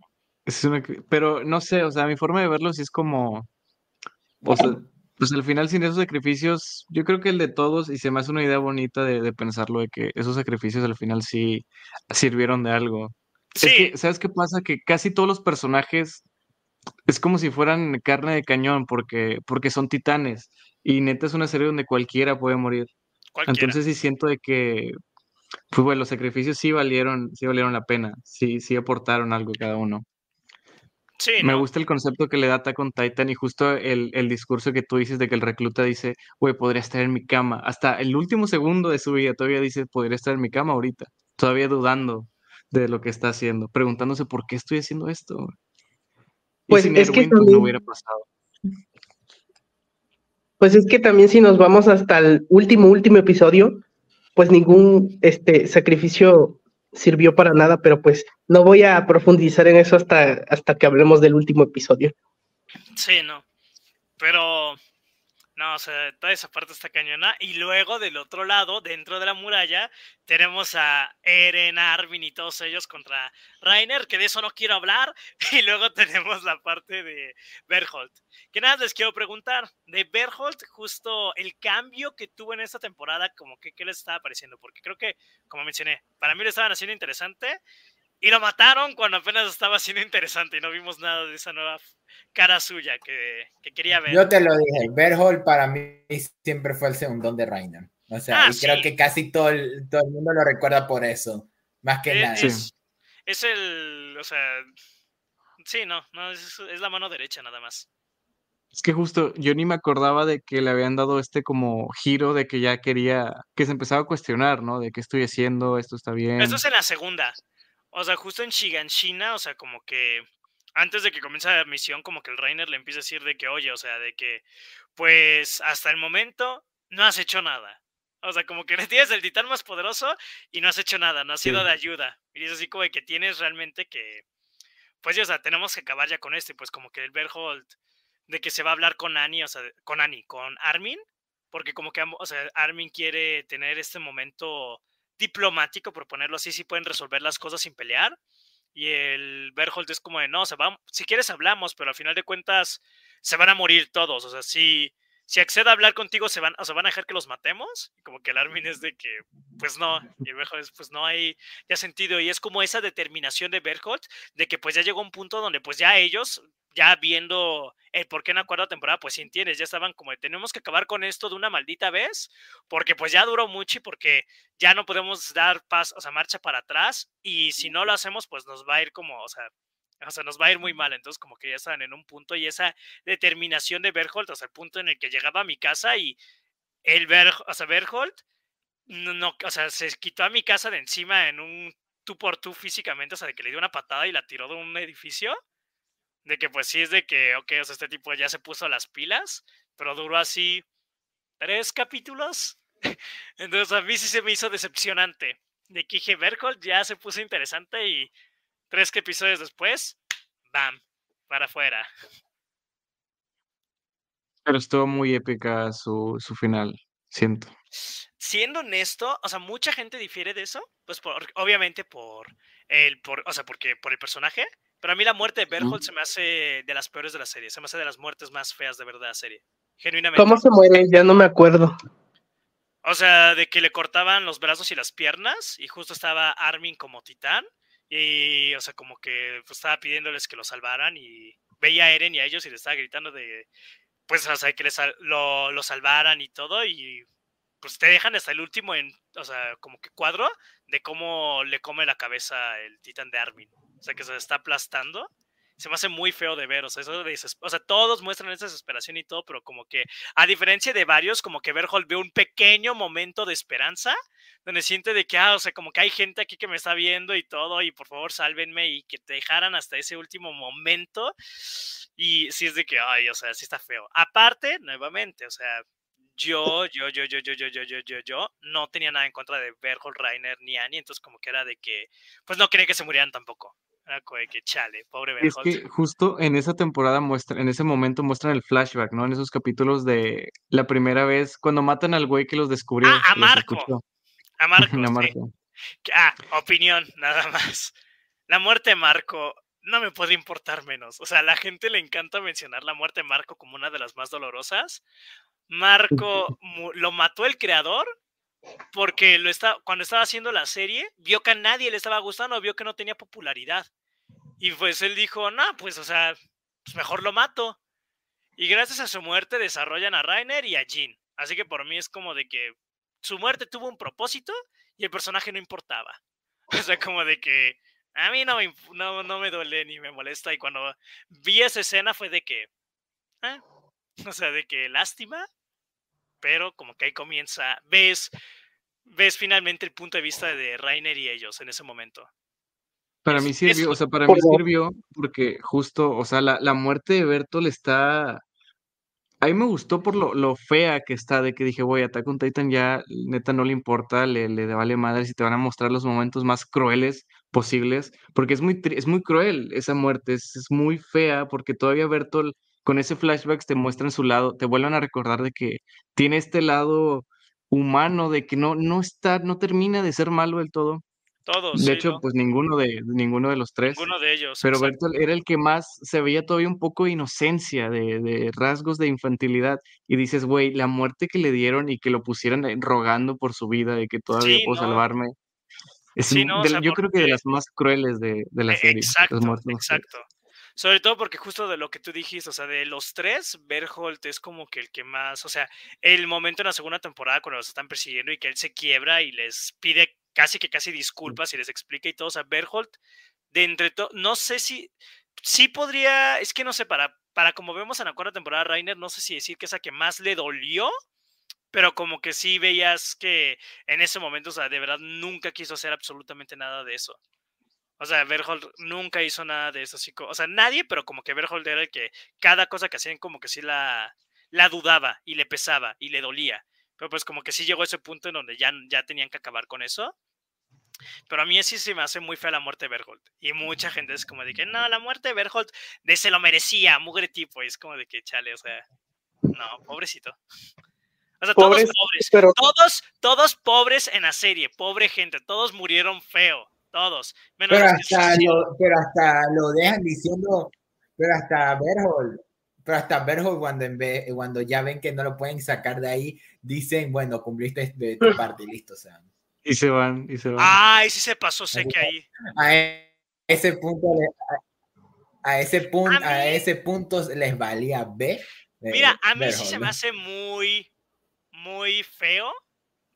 pero no sé, o sea, mi forma de verlo sí es como, o sea, pues al final sin esos sacrificios, yo creo que el de todos, y se me hace una idea bonita de, pensarlo, de que esos sacrificios al final sí sirvieron de algo. Sí. Es que, ¿sabes qué pasa? Que casi todos los personajes es como si fueran carne de cañón, porque, porque son titanes, y neta es una serie donde cualquiera puede morir. Entonces sí siento de que, pues bueno, los sacrificios sí valieron, sí valieron la pena, sí, sí aportaron algo cada uno me gusta el concepto que le da Attack on Titan y justo el, discurso que tú dices de que el recluta dice, güey, podría estar en mi cama. Hasta el último segundo de su vida todavía dice, podría estar en mi cama ahorita. Todavía dudando de lo que está haciendo, preguntándose por qué estoy haciendo esto. Pues es que pues, no hubiera pasado. Pues es que también si nos vamos hasta el último, último episodio, pues ningún este, sacrificio sirvió para nada, pero pues no voy a profundizar en eso hasta, hasta que hablemos del último episodio. Sí, no. Pero no, o sea, toda esa parte está cañona. Y luego del otro lado, dentro de la muralla, tenemos a Eren, Armin y todos ellos contra Rainer, que de eso no quiero hablar. Y luego tenemos la parte de Berholt. Que nada, les quiero preguntar, de Berholt, justo el cambio que tuvo en esta temporada, como que qué les estaba pareciendo. Porque creo que, como mencioné, para mí le estaban haciendo interesante. Y lo mataron cuando apenas estaba siendo interesante y no vimos nada de esa nueva cara suya que, quería ver. Yo te lo dije, Berhold para mí siempre fue el segundón de Rainer. O sea, ah, y creo que casi todo el, todo el mundo lo recuerda por eso, más que nada. Es, el, o sea, sí, no, no es, es la mano derecha nada más. Es que justo yo ni me acordaba de que le habían dado este como giro de que ya quería, que se empezaba a cuestionar, ¿no? De qué estoy haciendo, esto está bien. Eso es en la segunda. O sea, justo en Shiganshina, o sea, como que antes de que comience la misión, como que el Reiner le empieza a decir de que, oye, o sea, de que, pues hasta el momento no has hecho nada. O sea, como que le tienes el titán más poderoso y no has hecho nada, no has sido de ayuda. Y es así como de que tienes realmente que, pues, o sea, tenemos que acabar ya con esto. Y pues como que el Berhold, de que se va a hablar con Annie, o sea, con Annie, con Armin, porque como que, o sea, Armin quiere tener este momento diplomático, por ponerlo así, si pueden resolver las cosas sin pelear. Y el Berhold es como de, no, se va, si quieres hablamos, pero al final de cuentas se van a morir todos. O sea, si, si accede a hablar contigo, se van, o sea, van a dejar que los matemos. Y como que el Armin es de que, pues no, y el Berhold es, pues no hay ya sentido. Y es como esa determinación de Berhold de que pues ya llegó un punto donde pues ya ellos ya viendo el por qué en la cuarta temporada, pues si entiendes, ya estaban como, tenemos que acabar con esto de una maldita vez, porque pues ya duró mucho y porque ya no podemos dar paso, o sea, marcha para atrás, y si no lo hacemos, pues nos va a ir como, o sea, o sea, nos va a ir muy mal. Entonces, como que ya estaban en un punto y esa determinación de Berholt, o sea, el punto en el que llegaba a mi casa y el Ber, o sea, Berholt, no, o sea, se quitó a mi casa de encima en un tú por tú físicamente, o sea, de que le dio una patada y la tiró de un edificio. De que pues sí es de que, ok, o sea, este tipo ya se puso las pilas, pero duró así tres capítulos. Entonces a mí sí se me hizo decepcionante. De que dije, Berkold ya se puso interesante y tres episodios después, ¡bam! Para afuera. Pero estuvo muy épica su, su final, siento. Siendo honesto, o sea, mucha gente difiere de eso, pues por, obviamente por el, por, o sea, porque por el personaje, pero a mí la muerte de Berhold se me hace de las peores de la serie. Se me hace de las muertes más feas de verdad de la serie. Genuinamente. ¿Cómo se muere? Ya no me acuerdo. O sea, de que le cortaban los brazos y las piernas y justo estaba Armin como titán y, o sea, como que pues, estaba pidiéndoles que lo salvaran y veía a Eren y a ellos y le estaba gritando de, pues, o sea, que les, lo, lo salvaran y todo y pues te dejan hasta el último en, o sea, como que cuadro de cómo le come la cabeza el titán de Armin. O sea, que se está aplastando se me hace muy feo de ver, o sea, eso de, o sea, todos muestran esa desesperación y todo, pero como que, a diferencia de varios, como que Berhold ve un pequeño momento de esperanza, donde siente de que, ah, o sea, como que hay gente aquí que me está viendo y todo, y por favor sálvenme, y que te dejaran hasta ese último momento, y sí es de que, ay, o sea, sí está feo. Aparte, nuevamente, o sea, yo, yo, yo, yo, yo, yo, yo, yo, yo, yo, no tenía nada en contra de Berhold, Rainer ni Annie, entonces como que era de que, pues no quería que se murieran tampoco. Era que chale, pobre Es que justo en esa temporada muestra, en ese momento muestran el flashback, ¿no? En esos capítulos de la primera vez, cuando matan al güey que los descubrió. Ah, a Marco. A Marco. Ah, opinión, nada más. La muerte de Marco no me puede importar menos. O sea, a la gente le encanta mencionar la muerte de Marco como una de las más dolorosas. Marco lo mató el creador porque lo está, cuando estaba haciendo la serie, vio que a nadie le estaba gustando, vio que no tenía popularidad. Y pues él dijo, no, pues, o sea, pues mejor lo mato. Y gracias a su muerte desarrollan a Rainer y a Jean. Así que por mí es como de que su muerte tuvo un propósito y el personaje no importaba. O sea, como de que a mí no me, no, no me duele ni me molesta. Y cuando vi esa escena fue de que, ¿eh? o sea, de que lástima, pero como que ahí comienza, ves, ves finalmente el punto de vista de Rainer y ellos en ese momento. Para mí sirvió, o sea, para mí sirvió porque justo, o sea, la, la muerte de Bertolt está, a mí me gustó por lo, lo fea que está, de que dije, voy, Attack on Titan ya neta no le importa, le, le vale madre si te van a mostrar los momentos más crueles posibles, porque es muy, es muy cruel esa muerte, es, es muy fea, porque todavía Bertolt con ese flashback te muestran su lado, te vuelven a recordar de que tiene este lado humano, de que no, no está, no termina de ser malo del todo. Todos. De hecho, pues ninguno de, ninguno de los tres. Ninguno de ellos. Pero Bertolt era el que más se veía todavía un poco de inocencia, de, rasgos de infantilidad. Y dices, güey, la muerte que le dieron y que lo pusieran rogando por su vida, de que todavía puedo salvarme. Es yo creo que de las más crueles de, la e, serie. Exacto, exacto. Sobre todo porque justo de lo que tú dijiste, o sea, de los tres, Berholt es como que el que más, o sea, el momento en la segunda temporada cuando los están persiguiendo y que él se quiebra y les pide casi que casi disculpas y les explica y todo, o sea, Berholt, de entre todo, no sé si, sí podría, es que no sé, para, para como vemos en la cuarta temporada, Rainer, no sé si decir que esa que más le dolió, pero como que sí veías que en ese momento, o sea, de verdad nunca quiso hacer absolutamente nada de eso. O sea, Berhold nunca hizo nada de eso. Así, o sea, nadie, pero como que Berhold era el que cada cosa que hacían como que sí la, la dudaba y le pesaba y le dolía. Pero pues como que sí llegó a ese punto en donde ya, ya tenían que acabar con eso. Pero a mí sí se me hace muy fea la muerte de Berhold. Y mucha gente es como de que, no, la muerte de Berhold de se lo merecía, mugre tipo. Y es como de que, chale, o sea, no, pobrecito. O sea, todos pobres. Pero... Todos, todos pobres en la serie, pobre gente, todos murieron feo todos. pero, hasta lo, pero hasta lo dejan diciendo, pero hasta Berhold, pero hasta Berhold cuando, en vez, cuando ya ven que no lo pueden sacar de ahí, dicen, bueno, cumpliste de tu parte, listo, o sea. Y se van, y se van. Ay, sí se pasó sé que ahí. A ese punto, a, ese punto, a, ese punto les valía B. Mira, a mí sí se me hace muy, muy feo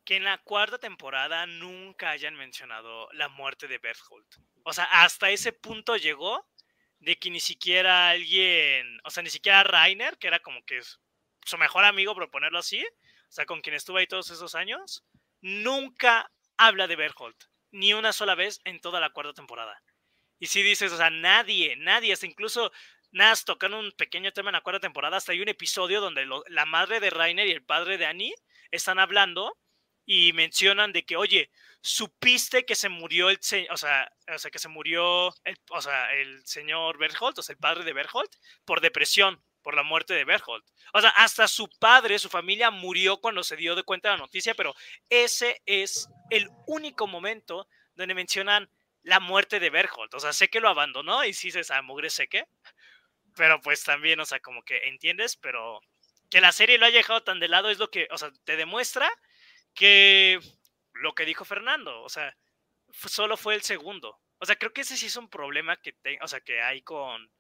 que en la cuarta temporada nunca hayan mencionado la muerte de Berthold. O sea, hasta ese punto llegó de que ni siquiera alguien, o sea, ni siquiera Rainer, que era como que su mejor amigo, por ponerlo así, o sea, con quien estuvo ahí todos esos años, nunca habla de Berthold, ni una sola vez en toda la cuarta temporada. Y si dices, o sea, nadie, nadie, hasta incluso Nas tocando un pequeño tema en la cuarta temporada, hasta hay un episodio donde la madre de Rainer y el padre de Annie están hablando y mencionan de que, oye, supiste que se murió el, o sea, o sea, que se murió el, o sea, el señor Berthold, o sea, el padre de Berthold, por depresión, por la muerte de Berthold. O sea, hasta su padre, su familia murió cuando se dio de cuenta de la noticia, pero ese es el único momento donde mencionan la muerte de Berthold. O sea, sé que lo abandonó y sí se sabe, mugre sé que, pero pues también, o sea, como que entiendes, pero que la serie lo haya dejado tan de lado es lo que, o sea, te demuestra que lo que dijo Fernando, o sea, solo fue el segundo. O sea, creo que ese sí es un problema que, o sea, que hay con,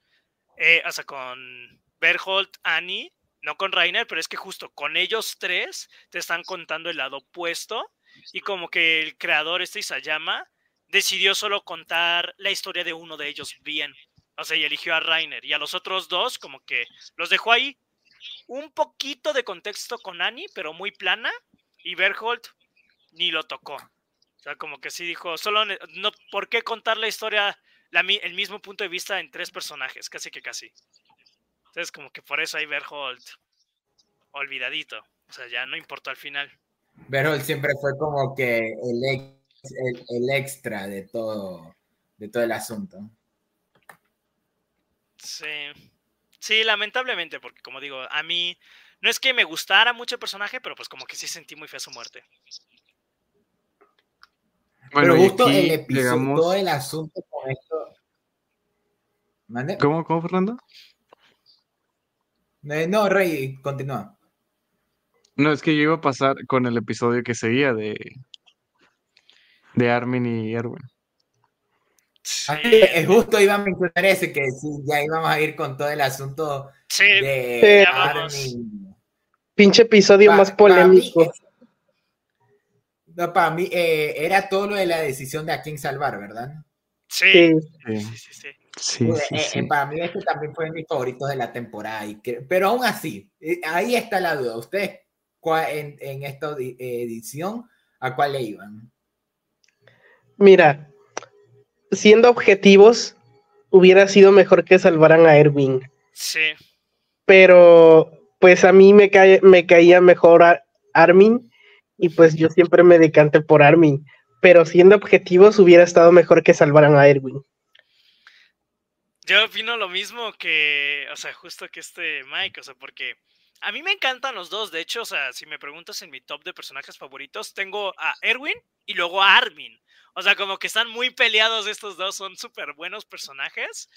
eh, o sea, con Berholt, Annie, no con Rainer, pero es que justo con ellos tres te están contando el lado opuesto y como que el creador, este Isayama, decidió solo contar la historia de uno de ellos bien. O sea, y eligió a Rainer. Y a los otros dos, como que los dejó ahí. Un poquito de contexto con Annie, pero muy plana. Y Berholt ni lo tocó. O sea, como que sí dijo, solo, no, ¿por qué contar la historia, el mismo punto de vista en tres personajes? Casi que casi. Entonces, como que por eso hay Berholt olvidadito. O sea, ya no importó al final. Berholt siempre fue como que el, el, extra de todo, de todo el asunto. Sí. Sí, lamentablemente, porque como digo, a mí no es que me gustara mucho el personaje, pero pues como que sí sentí muy fea su muerte. Bueno, pero justo el episodio, todo el asunto con esto. ¿Cómo, ¿Cómo, Fernando? Eh, no, Rey, continúa. No, es que yo iba a pasar con el episodio que seguía de, de Armin y Erwin. Es justo iba a mencionar ese, que sí, ya íbamos a ir con todo el asunto de Armin. Pinche episodio más polémico. no, para mí eh, era todo lo de la decisión de a quién salvar, ¿verdad? Sí, sí, sí, sí. Sí, eh, eh, para mí este también fue mi favorito de la temporada. Y pero aún así, eh, ahí está la duda. ¿Ustedes en, en esta edición a cuál le iban? Mira, siendo objetivos, hubiera sido mejor que salvaran a Erwin. Sí. Pero pues a mí me, me caía mejor Armin y pues yo siempre me decanté por Armin. Pero siendo objetivos, hubiera estado mejor que salvaran a Erwin. Yo opino lo mismo que, o sea, justo que este Mike, o sea, porque a mí me encantan los dos. De hecho, o sea, si me preguntas en mi top de personajes favoritos, tengo a Erwin y luego a Armin. O sea, como que están muy peleados estos dos, son súper buenos personajes.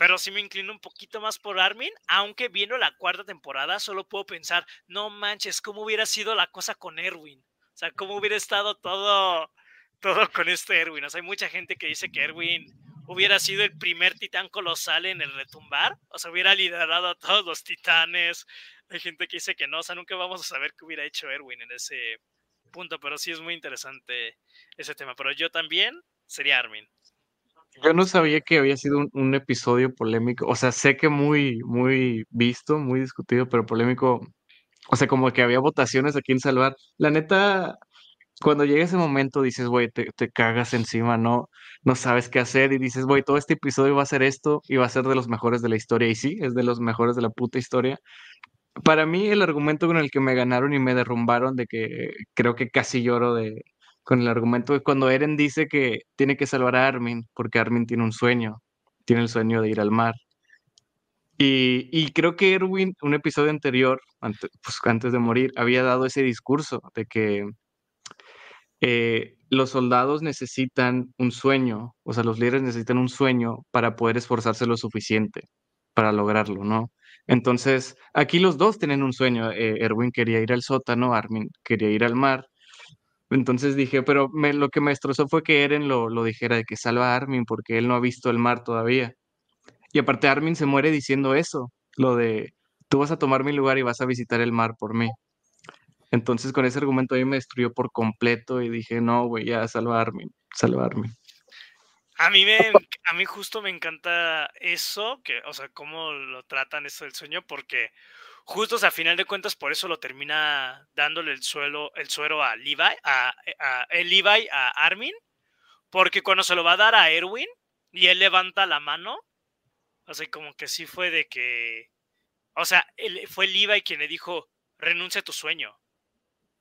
Pero sí me inclino un poquito más por Armin, aunque viendo la cuarta temporada, solo puedo pensar, no manches, ¿cómo hubiera sido la cosa con Erwin? O sea, ¿cómo hubiera estado todo, todo con este Erwin? O sea, hay mucha gente que dice que Erwin hubiera sido el primer titán colosal en el retumbar, o sea, hubiera liderado a todos los titanes. Hay gente que dice que no, o sea, nunca vamos a saber qué hubiera hecho Erwin en ese punto, pero sí es muy interesante ese tema. Pero yo también sería Armin. Yo no sabía que había sido un, episodio polémico, o sea, sé que muy, muy visto, muy discutido, pero polémico, o sea, como que había votaciones a quién salvar. La neta, cuando llega ese momento dices, güey, te, cagas encima, no, no sabes qué hacer y dices, güey, todo este episodio va a ser esto y va a ser de los mejores de la historia. Y sí, es de los mejores de la puta historia. Para mí, el argumento con el que me ganaron y me derrumbaron, de que creo que casi lloro de, con el argumento de cuando Eren dice que tiene que salvar a Armin, porque Armin tiene un sueño, tiene el sueño de ir al mar. Y, creo que Erwin, un episodio anterior, antes, pues, antes de morir, había dado ese discurso de que eh, los soldados necesitan un sueño, o sea, los líderes necesitan un sueño para poder esforzarse lo suficiente para lograrlo, ¿no? Entonces, aquí los dos tienen un sueño. Eh, Erwin quería ir al sótano, Armin quería ir al mar. Entonces dije, pero me, lo que me destrozó fue que Eren lo, lo dijera de que salva a Armin porque él no ha visto el mar todavía. Y aparte Armin se muere diciendo eso, lo de, tú vas a tomar mi lugar y vas a visitar el mar por mí. Entonces con ese argumento ahí me destruyó por completo y dije, no, güey, ya salvarme, salvarme. A mí, me, a mí justo me encanta eso, que, o sea, cómo lo tratan esto del sueño, porque justo, o sea, a final de cuentas, por eso lo termina dándole el, suelo, el suero a Levi, a, el Levi a Armin, porque cuando se lo va a dar a Erwin y él levanta la mano, o sea, como que sí fue de que, o sea, él, fue Levi quien le dijo, renuncia a tu sueño.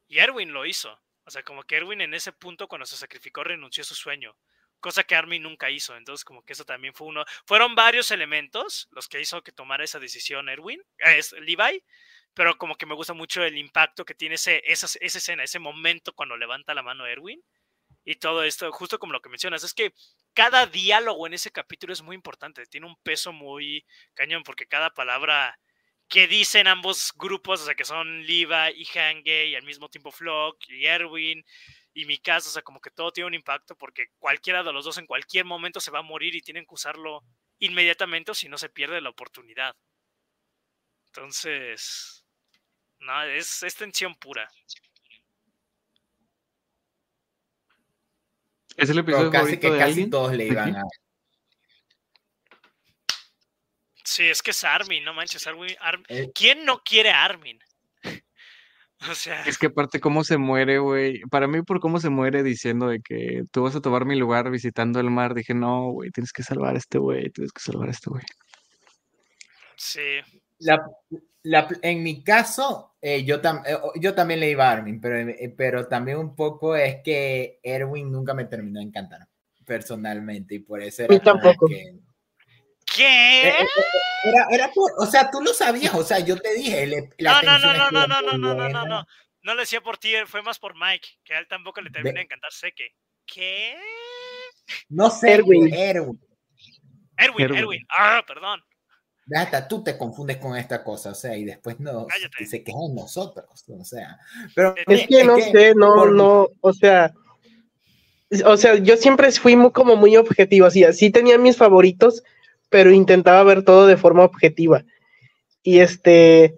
Y Erwin lo hizo. O sea, como que Erwin en ese punto cuando se sacrificó renunció a su sueño, cosa que Armin nunca hizo. Entonces, como que eso también fue uno. Fueron varios elementos los que hizo que tomara esa decisión Erwin, es Levi, pero como que me gusta mucho el impacto que tiene ese, esa, esa escena, ese momento cuando levanta la mano Erwin y todo esto, justo como lo que mencionas, es que cada diálogo en ese capítulo es muy importante, tiene un peso muy cañón porque cada palabra que dicen ambos grupos, o sea, que son Liva y Hange y al mismo tiempo Flock y Erwin y mi caso, o sea, como que todo tiene un impacto porque cualquiera de los dos en cualquier momento se va a morir y tienen que usarlo inmediatamente o si no se pierde la oportunidad. Entonces, no, es, es tensión pura. ¿Es el episodio casi que de casi alguien? todos le iban a. Sí, es que es Armin, no manches, Armin. Armin. Eh. ¿Quién no quiere a Armin? O sea, Es que aparte cómo se muere, güey. Para mí, por cómo se muere diciendo de que tú vas a tomar mi lugar visitando el mar, dije, no, güey, tienes que salvar a este güey, tienes que salvar a este güey. sí. La, la- en mi caso, eh, yo, tam- eh, yo también le iba a Armin, pero, eh, pero también un poco es que Erwin nunca me terminó de encantar personalmente y por eso era tampoco. que- ¿Qué? Eh, eh, eh, Era, era por- o sea, tú lo sabías, o sea, yo te dije, le- la No, no, no, no, no, no, no, no, no, no, no. No lo decía por ti, fue más por Mike, que a él tampoco le termina de encantar Seque. ¿Qué? No sé, Erwin. Erwin. Erwin, Erwin. Erwin. Ah, perdón. Hasta tú te confundes con esta cosa, o sea, y después no se quejan nosotros, o sea. Pero Es que no sé, no, por- no, o sea, o sea, yo siempre fui muy, como muy objetivo, así, así tenía mis favoritos, pero intentaba ver todo de forma objetiva. Y este,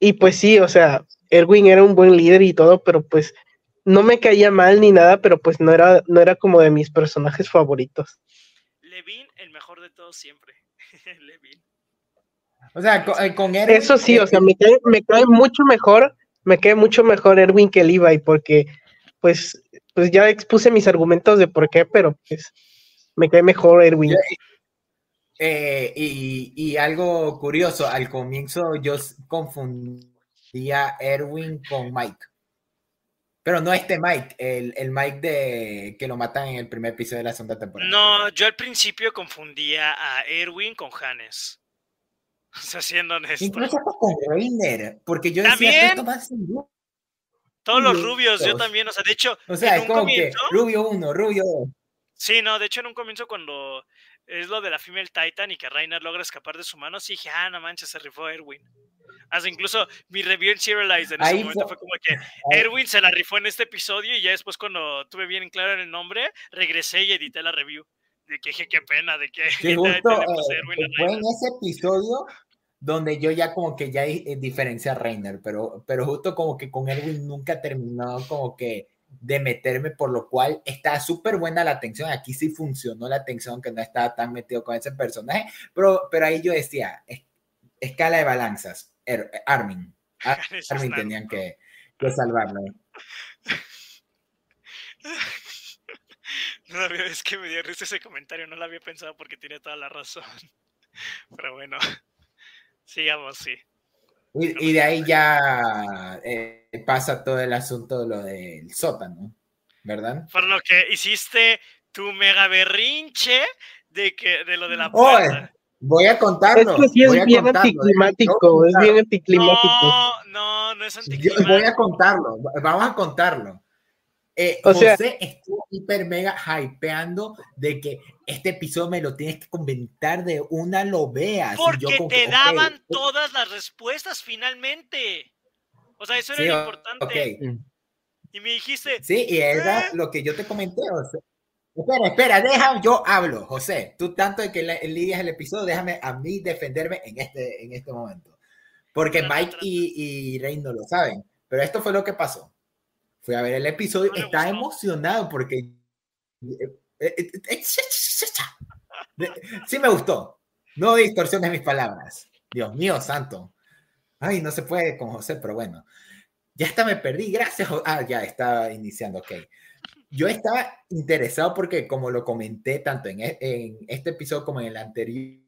y pues sí, o sea, Erwin era un buen líder y todo, pero pues no me caía mal ni nada, pero pues no era, no era como de mis personajes favoritos. Levin, el mejor de todos siempre. Levin. O sea, con, eh, con Erwin. Eso sí, eh, o sea, me cae, me cae mucho mejor, me cae mucho mejor Erwin que Levi, porque pues, pues ya expuse mis argumentos de por qué, pero pues me cae mejor Erwin. Eh, y, y algo curioso, al comienzo yo confundía Erwin con Mike. Pero no este Mike, el, el Mike de que lo matan en el primer episodio de la segunda temporada. No, yo al principio confundía a Erwin con Hannes. O sea, siendo honesto. Incluso con Reiner, porque yo decía, ¿También? esto va sin luz". Todos los rubios, yo también. O sea, de hecho, O sea, en es un comienzo. que Rubio 1, Rubio 2. Sí, no, de hecho, en un comienzo, cuando es lo de la Female Titan y que Reiner logra escapar de su mano, sí dije, ah, no manches, se rifó Erwin. Hasta incluso mi review en Serialized en ese Ahí momento fue- como que Erwin se la rifó en este episodio y ya después, cuando tuve bien claro el nombre, regresé y edité la review. De que dije, qué pena, de que Sí, justo eh, fue en ese episodio donde yo ya como que ya eh, diferencia a Reiner, pero, pero justo como que con Erwin nunca terminó como que de meterme, por lo cual está súper buena la atención. Aquí sí funcionó la atención, que no estaba tan metido con ese personaje, pero, pero ahí yo decía, es- escala de balanzas, Er- Armin, Ar- Eso Armin tenían que, que salvarlo. No la había, es que me dio risa ese comentario, no lo había pensado porque tiene toda la razón. Pero bueno, sigamos, sí. Y, y de ahí ya eh, pasa todo el asunto de lo del sótano, ¿verdad? Por lo que hiciste tu mega berrinche de que de lo de la Oye, puerta. Voy a Es contarlo. que sí es voy a bien contarlo, anticlimático, ¿eh? es bien anticlimático. No, no, no es Yo- anticlimático. voy a contarlo. Vamos a contarlo. Eh, O sea- José estuvo hiper mega hypeando de que este episodio me lo tienes que comentar de una lo veas. Porque yo como te daban todas las respuestas finalmente. O sea, eso Sí, era lo o- importante. ok. Y me dijiste, Sí, y era ¿Eh? lo que yo te comenté. José. Espera, espera, deja, yo hablo, José. Tú tanto de que lidias el episodio, déjame a mí defenderme en este, en este momento. Porque Mike y, y Rey no lo saben. Pero esto fue lo que pasó. Fui a ver el episodio, No gustó. emocionado porque... Sí me gustó. No distorsiones mis palabras. Dios mío, santo. Ay, no se puede con José, pero bueno. Ya hasta me perdí, gracias. Ah, ya estaba iniciando, ok. Yo estaba interesado porque, como lo comenté tanto en, e- en este episodio como en el anterior,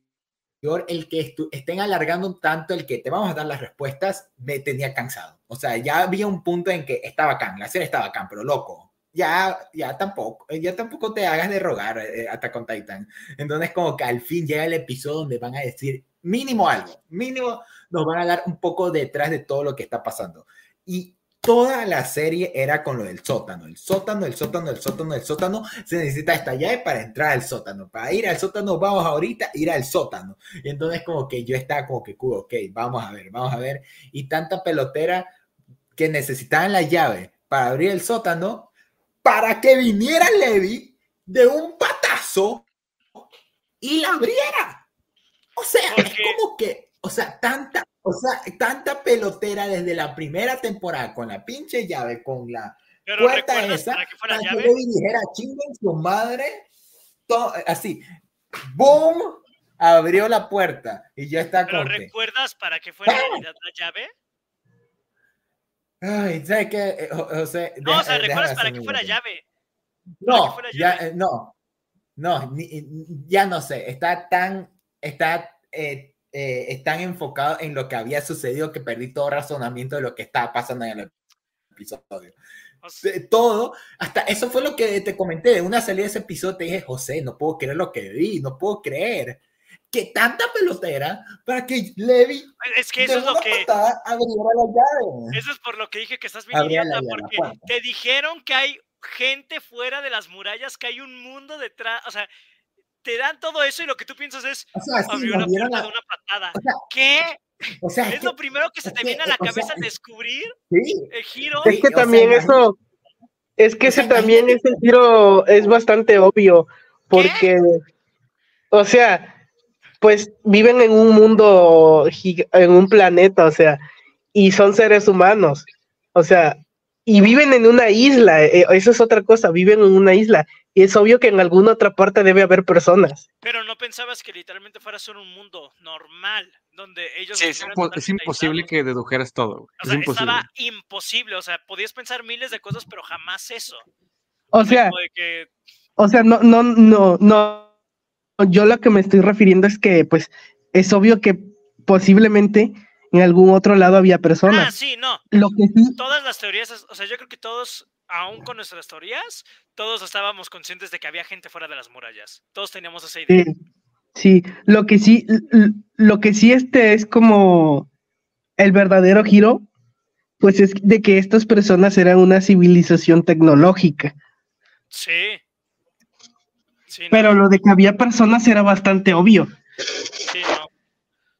el que estén alargando un tanto el que te vamos a dar las respuestas, me tenía cansado. O sea, ya había un punto en que estaba bacán, la serie estaba bacán, pero loco, ya, ya tampoco, ya tampoco te hagas de rogar eh, Attack on Titan. Entonces, como que al fin llega el episodio donde van a decir mínimo algo, mínimo nos van a dar un poco detrás de todo lo que está pasando. Y toda la serie era con lo del sótano. El sótano, el sótano, el sótano, el sótano. Se necesita esta llave para entrar al sótano. Para ir al sótano, vamos ahorita ir al sótano. Y entonces como que yo estaba como que, ok, vamos a ver, vamos a ver. Y tanta pelotera que necesitaban la llave para abrir el sótano para que viniera Levi de un patazo y la abriera. O sea, es como que, o sea, tanta, o sea, tanta pelotera desde la primera temporada con la pinche llave, con la puerta esa, para que, fuera para que dijera en su madre, todo, así, ¡boom! Abrió la puerta y ya está ¿Pero recuerdas para que fuera ¡Ah! la llave? Ay, ¿sabes qué? Eh, José, no, o sea, ¿recuerdas para que fuera llave? No, ya, eh, no, no, ya no sé, está tan, está, eh, eh, tan enfocado en lo que había sucedido que perdí todo razonamiento de lo que estaba pasando en el episodio. todo, hasta eso fue lo que te comenté, de una salida de ese episodio te dije, José, no puedo creer lo que vi, no puedo creer que tanta pelotera para que Levi es que eso es lo que Eso es por lo que dije que estás viniendo porque te dijeron que hay gente fuera de las murallas, que hay un mundo detrás, o sea, te dan todo eso y lo que tú piensas es o sea, abrió la puerta de una patada. ¿Qué? O sea, es, lo primero que se te viene a la cabeza descubrir el giro. Es que también eso, es que ese también ese giro es bastante obvio, porque, o sea, pues viven en un mundo, en un planeta, o sea, y son seres humanos. O sea, y viven en una isla, eh, eso es otra cosa, viven en una isla. Y es obvio que en alguna otra parte debe haber personas. Pero no pensabas que literalmente fuera solo un mundo normal, donde ellos... Sí, es, imposible que dedujeras todo. O sea, estaba imposible, o sea, podías pensar miles de cosas, pero jamás eso. O sea, o sea, no, no, no, no. Yo lo que me estoy refiriendo es que, pues, es obvio que posiblemente en algún otro lado había personas. Ah, sí, no. Lo que sí, Todas las teorías, o sea, yo creo que todos, aún con nuestras teorías, todos estábamos conscientes de que había gente fuera de las murallas. Todos teníamos esa idea. Sí, lo que sí, lo que sí este es como el verdadero giro, pues es de que estas personas eran una civilización tecnológica. Sí. Pero lo de que había personas era bastante obvio. Sí, no.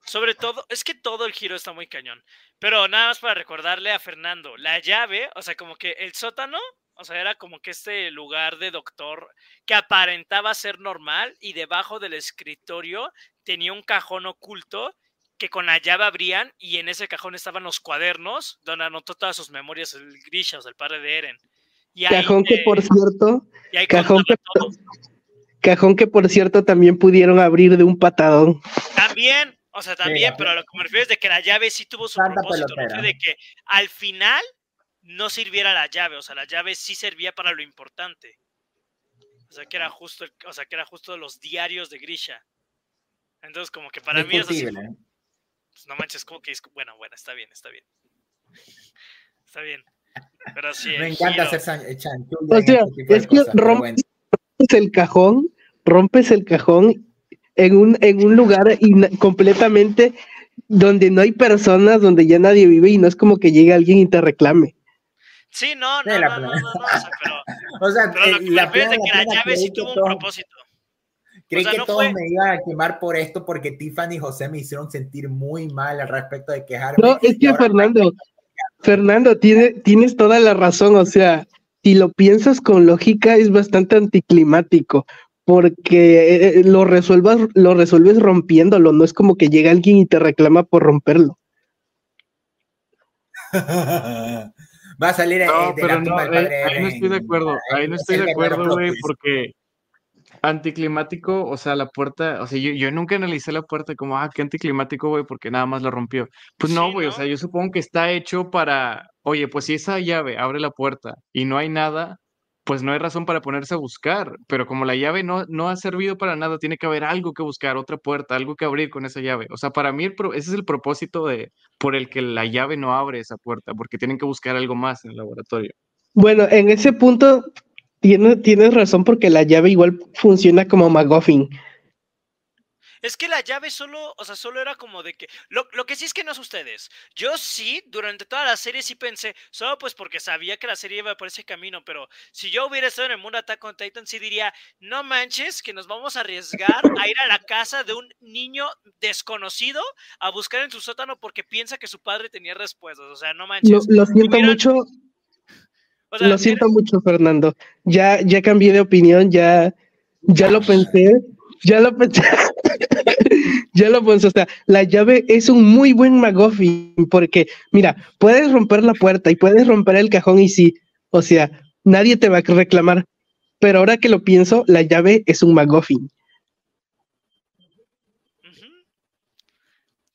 Sobre todo, es que todo el giro está muy cañón. Pero nada más para recordarle a Fernando, la llave, o sea, como que el sótano, o sea, era como que este lugar de doctor que aparentaba ser normal y debajo del escritorio tenía un cajón oculto que con la llave abrían y en ese cajón estaban los cuadernos donde anotó todas sus memorias el Grisha, o sea, el padre de Eren. Y cajón que por cierto, cajón que, cajón que por cierto también pudieron abrir de un patadón. También, o sea, también, pero a lo que me refiero es de que la llave sí tuvo su propósito, de que al final no sirviera la llave, o sea, la llave sí servía para lo importante. O sea, que era justo, o sea, que era justo los diarios de Grisha. Entonces, como que para mí es así. Pues, no manches, como que es, bueno, bueno, está bien, está bien. Está bien. Pero sí. Me encanta hacer chanchullo. O sea, es que rompes el cajón, rompes el cajón en un, en un lugar completamente donde no hay personas, donde ya nadie vive y no es como que llegue alguien y te reclame. Sí, no, no, no, no, no, pero, o sea, pero lo que la de que la llave sí tuvo un propósito. Creí que todos me iban a quemar por esto porque Tiffany y José me hicieron sentir muy mal al respecto de quejarme. No, es que Fernando, Fernando, tiene, tienes toda la razón, o sea, si lo piensas con lógica es bastante anticlimático, porque eh, eh, lo, resuelvas, lo resuelves rompiéndolo, no es como que llega alguien y te reclama por romperlo. Va a salir no, pero no, ahí, no estoy de acuerdo, ahí no estoy de acuerdo, güey, porque anticlimático, o sea, la puerta, o sea, yo, yo nunca analicé la puerta como, ah, qué anticlimático, güey, porque nada más la rompió. Pues no, güey, o sea, yo supongo que está hecho para, oye, pues si esa llave abre la puerta y no hay nada, pues no hay razón para ponerse a buscar, pero como la llave no, no ha servido para nada, tiene que haber algo que buscar, otra puerta, algo que abrir con esa llave. O sea, para mí ese es el propósito de por el que la llave no abre esa puerta, porque tienen que buscar algo más en el laboratorio. Bueno, en ese punto tienes, tienes razón porque la llave igual funciona como McGuffin. Es que la llave solo, o sea, solo era como de que. Lo, lo, que sí es que no es ustedes. Yo sí, durante toda la serie sí pensé, solo pues porque sabía que la serie iba por ese camino, pero si yo hubiera estado en el mundo Attack on Titan, sí diría, no manches, que nos vamos a arriesgar a ir a la casa de un niño desconocido a buscar en su sótano porque piensa que su padre tenía respuestas. O sea, no manches. Lo, siento mucho. lo siento mucho, Fernando. Ya, ya cambié de opinión, ya, ya lo pensé ya lo pensé. ya lo pensé. O sea, la llave es un muy buen McGuffin porque, mira, puedes romper la puerta y puedes romper el cajón y sí. O sea, nadie te va a reclamar. Pero ahora que lo pienso, la llave es un McGuffin.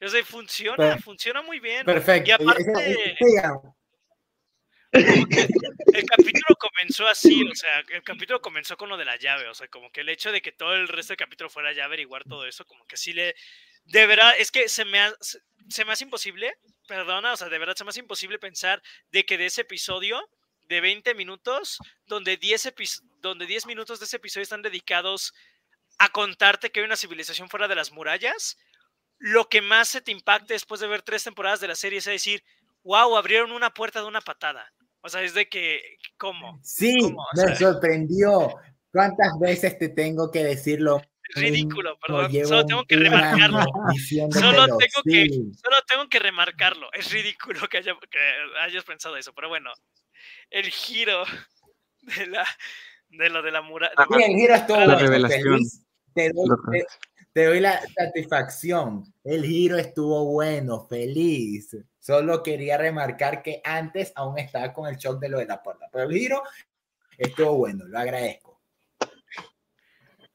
O sea, funciona, funciona muy bien. Perfecto. Y aparte, el capítulo comenzó así, o sea, el capítulo comenzó con lo de la llave, o sea, como que el hecho de que todo el resto del capítulo fuera ya averiguar todo eso, como que sí le, de verdad, es que se me, se me hace imposible, perdona, o sea, de verdad se me hace imposible pensar de que de ese episodio de 20 minutos, donde 10, donde 10 minutos de ese episodio están dedicados a contarte que hay una civilización fuera de las murallas, lo que más se te impacte después de ver tres temporadas de la serie es decir, wow, abrieron una puerta de una patada. O sea, es de que, ¿cómo? Sí, me sorprendió. ¿Cuántas veces te tengo que decirlo? Es ridículo, perdón. Solo tengo que remarcarlo. Solo tengo, que, solo tengo que remarcarlo. Es ridículo que, hayas pensado eso, pero bueno, el giro de, la, de lo de la muralla. Sí, el giro es todo. La revelación. Te doy, te doy la satisfacción. El giro estuvo bueno, feliz. Solo quería remarcar que antes aún estaba con el shock de lo de la puerta, pero el giro estuvo bueno, lo agradezco.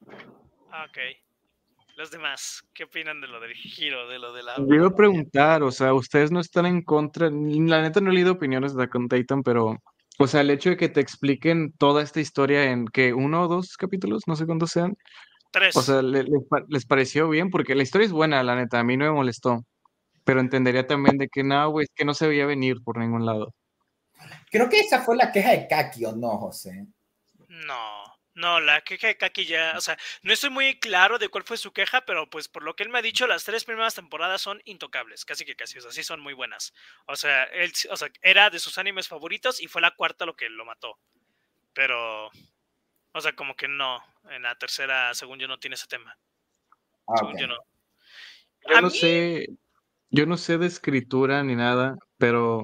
Ok. Los demás, ¿qué opinan de lo del giro, de lo de la... Yo iba a preguntar, o sea, ustedes no están en contra, la neta no he leído opiniones de Con Titan, pero, o sea, el hecho de que te expliquen toda esta historia en que uno o dos capítulos, no sé cuántos sean. Tres. O sea, les pareció bien, porque la historia es buena, la neta, a mí no me molestó pero entendería también de que nada, güey, es que no se veía venir por ningún lado. Creo que esa fue la queja de Kaki, ¿o no, José? No, no, la queja de Kaki ya, o sea, no estoy muy claro de cuál fue su queja, pero pues por lo que él me ha dicho, las tres primeras temporadas son intocables, casi que casi, o sea, sí son muy buenas. O sea, él, o sea, era de sus animes favoritos y fue la cuarta lo que lo mató. Pero, o sea, como que no, en la tercera, según yo, no tiene ese tema. Ah, según yo no. Yo no sé, yo no sé de escritura ni nada, pero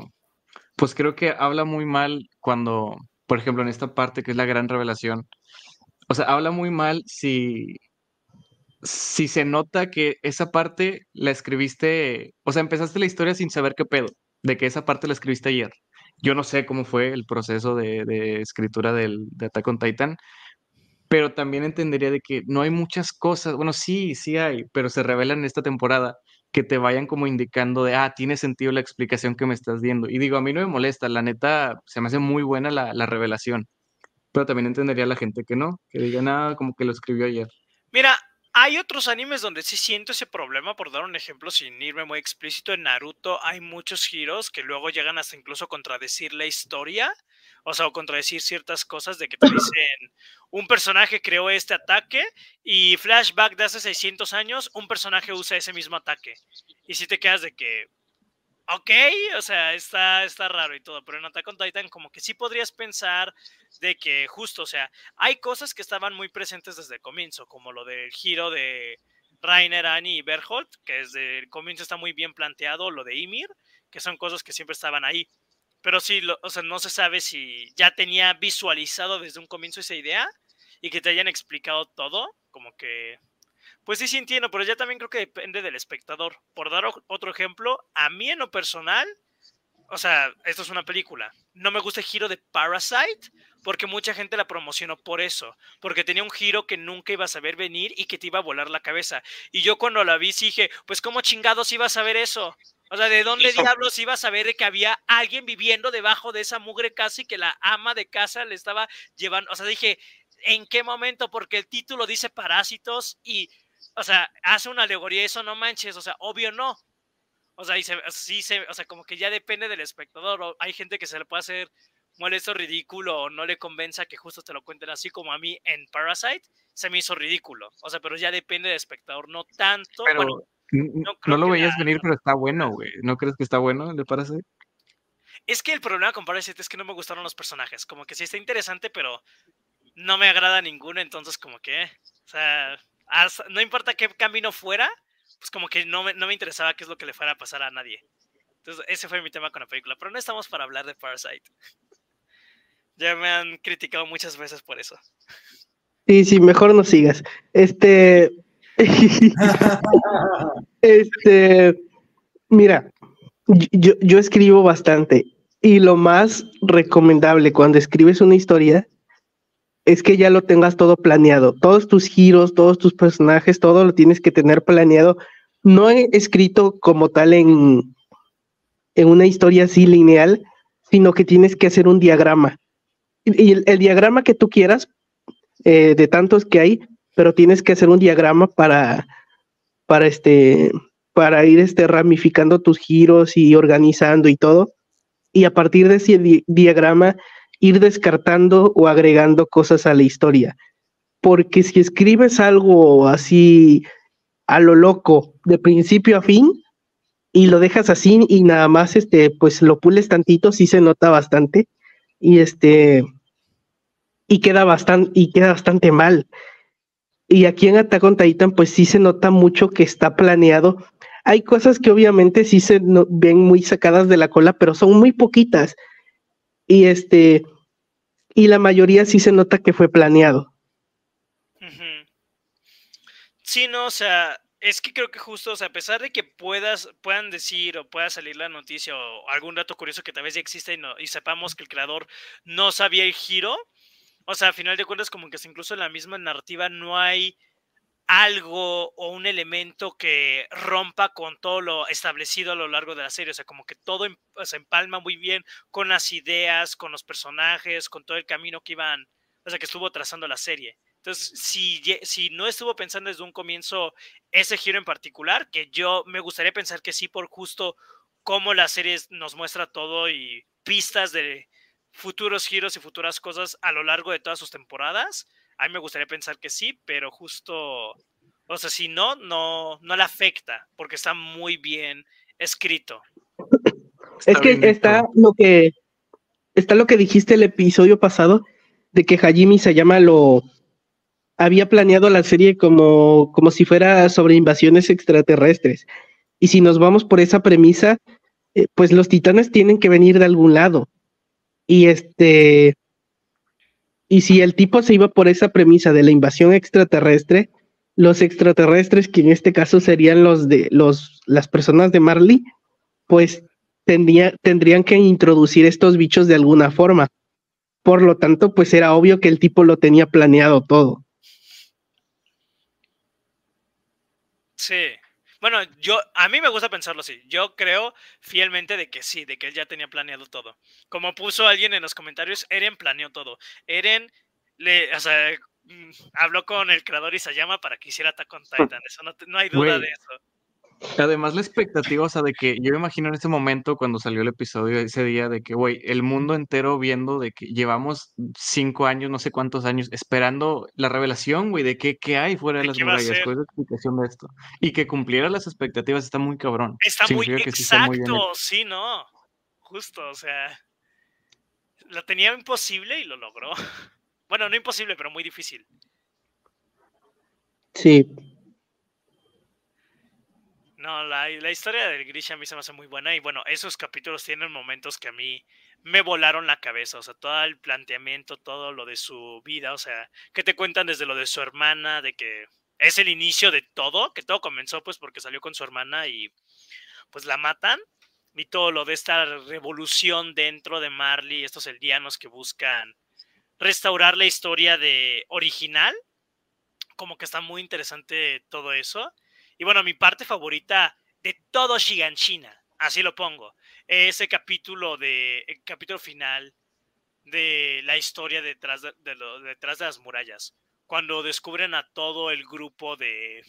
pues creo que habla muy mal cuando, por ejemplo, en esta parte que es la gran revelación, o sea, habla muy mal si, si se nota que esa parte la escribiste, o sea, empezaste la historia sin saber qué pedo, de que esa parte la escribiste ayer. Yo no sé cómo fue el proceso de, escritura del, de Attack on Titan, pero también entendería de que no hay muchas cosas, bueno, sí, sí hay, pero se revelan en esta temporada que te vayan como indicando de, ah, tiene sentido la explicación que me estás dando. Y digo, a mí no me molesta, la neta, se me hace muy buena la, la revelación, pero también entendería la gente que no, que diga nada como que lo escribió ayer. Mira, hay otros animes donde sí siento ese problema, por dar un ejemplo sin irme muy explícito, en Naruto hay muchos giros que luego llegan hasta incluso contradecir la historia, o sea, o contradecir ciertas cosas de que te dicen, un personaje creó este ataque y flashback de hace 600 años, un personaje usa ese mismo ataque. Y si te quedas de que, ok, o sea, está, está raro y todo, pero en Attack on Titan como que sí podrías pensar de que justo, o sea, hay cosas que estaban muy presentes desde el comienzo, como lo del giro de Rainer, Annie y Berholt, que desde el comienzo está muy bien planteado, lo de Ymir, que son cosas que siempre estaban ahí. Pero sí, o sea, no se sabe si ya tenía visualizado desde un comienzo esa idea y que te hayan explicado todo, como que pues sí, sí entiendo, pero ya también creo que depende del espectador. Por dar otro ejemplo, a mí en lo personal, o sea, esto es una película. No me gusta el giro de Parasite porque mucha gente la promocionó por eso, porque tenía un giro que nunca ibas a ver venir y que te iba a volar la cabeza. Y yo cuando la vi dije, pues cómo chingados ibas a ver eso. O sea, ¿de dónde diablos ibas a de que había alguien viviendo debajo de esa mugre casa y que la ama de casa le estaba llevando? O sea, dije, ¿en qué momento? Porque el título dice parásitos y o sea, hace una alegoría eso, no manches, o sea, obvio no. O sea, y sí se, o sea, como que ya depende del espectador. hay gente que se le puede hacer molesto, ridículo o no le convenza que justo te lo cuenten así como a mí en Parasite, se me hizo ridículo. O sea, pero ya depende del espectador, no tanto. bueno, no, lo veías venir, pero está bueno, güey. ¿No crees que está bueno el Parasite? Es que el problema con Parasite es que no me gustaron los personajes. Como que sí está interesante, pero no me agrada ninguno, entonces como que, o sea, no importa qué camino fuera, pues como que no me, no me interesaba qué es lo que le fuera a pasar a nadie. Entonces ese fue mi tema con la película, pero no estamos para hablar de Parasite. Ya me han criticado muchas veces por eso. Sí, sí, mejor no sigas. Este. este. Mira, yo, yo escribo bastante y lo más recomendable cuando escribes una historia es que ya lo tengas todo planeado. Todos tus giros, todos tus personajes, todo lo tienes que tener planeado. No he escrito como tal en, en una historia así lineal, sino que tienes que hacer un diagrama. Y el, diagrama que tú quieras, eh, de tantos que hay, pero tienes que hacer un diagrama para, para, este, para ir este, ramificando tus giros y organizando y todo y a partir de ese diagrama ir descartando o agregando cosas a la historia. Porque si escribes algo así a lo loco, de principio a fin, y lo dejas así y nada más este, pues lo pules tantito, sí se nota bastante. Y este, y queda bastante, y queda bastante mal. Y aquí en Attack on Titan, pues sí se nota mucho que está planeado hay cosas que obviamente sí se ven muy sacadas de la cola, pero son muy poquitas. Y este, y la mayoría sí se nota que fue planeado. Sí, no, o sea, es que creo que justo, o sea, a pesar de que puedas, puedan decir o pueda salir la noticia o algún dato curioso que tal vez ya existe y, no, y sepamos que el creador no sabía el giro, o sea, a final de cuentas, como que incluso en la misma narrativa no hay algo o un elemento que rompa con todo lo establecido a lo largo de la serie. O sea, como que todo em, se empalma muy bien con las ideas, con los personajes, con todo el camino que iban, o sea, que estuvo trazando la serie. Entonces, si, si no estuvo pensando desde un comienzo ese giro en particular, que yo me gustaría pensar que sí, por justo cómo la serie nos muestra todo y pistas de futuros giros y futuras cosas a lo largo de todas sus temporadas, a mí me gustaría pensar que sí, pero justo, o sea, si no, no, no le afecta, porque está muy bien escrito. es que está lo que está lo que dijiste el episodio pasado de que Hajime llama lo había planeado la serie como, como si fuera sobre invasiones extraterrestres. Y si nos vamos por esa premisa, eh, pues los titanes tienen que venir de algún lado. Y este y si el tipo se iba por esa premisa de la invasión extraterrestre, los extraterrestres, que en este caso serían los de los, las personas de Marley, pues tendrían que introducir estos bichos de alguna forma. Por lo tanto, pues era obvio que el tipo lo tenía planeado todo. Sí, bueno, yo, a mí me gusta pensarlo así. Yo creo fielmente de que sí, de que él ya tenía planeado todo. Como puso alguien en los comentarios, Eren planeó todo. Eren le, o sea, mm, habló con el creador Isayama para que hiciera Attack on Titan. Eso no, no hay duda de eso. Además, la expectativa, o sea, de que yo me imagino en ese momento cuando salió el episodio ese día de que, güey, el mundo entero viendo de que llevamos cinco años, no sé cuántos años, esperando la revelación, güey, de qué, qué hay fuera de, las murallas, cuál es la explicación de esto. Y que cumpliera las expectativas está muy cabrón. Está muy exacto, sí, no. Justo, o sea, lo tenía imposible y lo logró. Bueno, no imposible, pero muy difícil. Sí, no, la, historia del Grisha a mí se me hace muy buena y bueno, esos capítulos tienen momentos que a mí me volaron la cabeza, o sea, todo el planteamiento, todo lo de su vida, o sea, que te cuentan desde lo de su hermana, de que es el inicio de todo, que todo comenzó pues porque salió con su hermana y pues la matan, y todo lo de esta revolución dentro de Marley, estos eldianos que buscan restaurar la historia de original, como que está muy interesante todo eso. Y bueno, mi parte favorita de todo Shiganshina, así lo pongo, ese capítulo de el capítulo final de la historia detrás de, detrás de las murallas, cuando descubren a todo el grupo de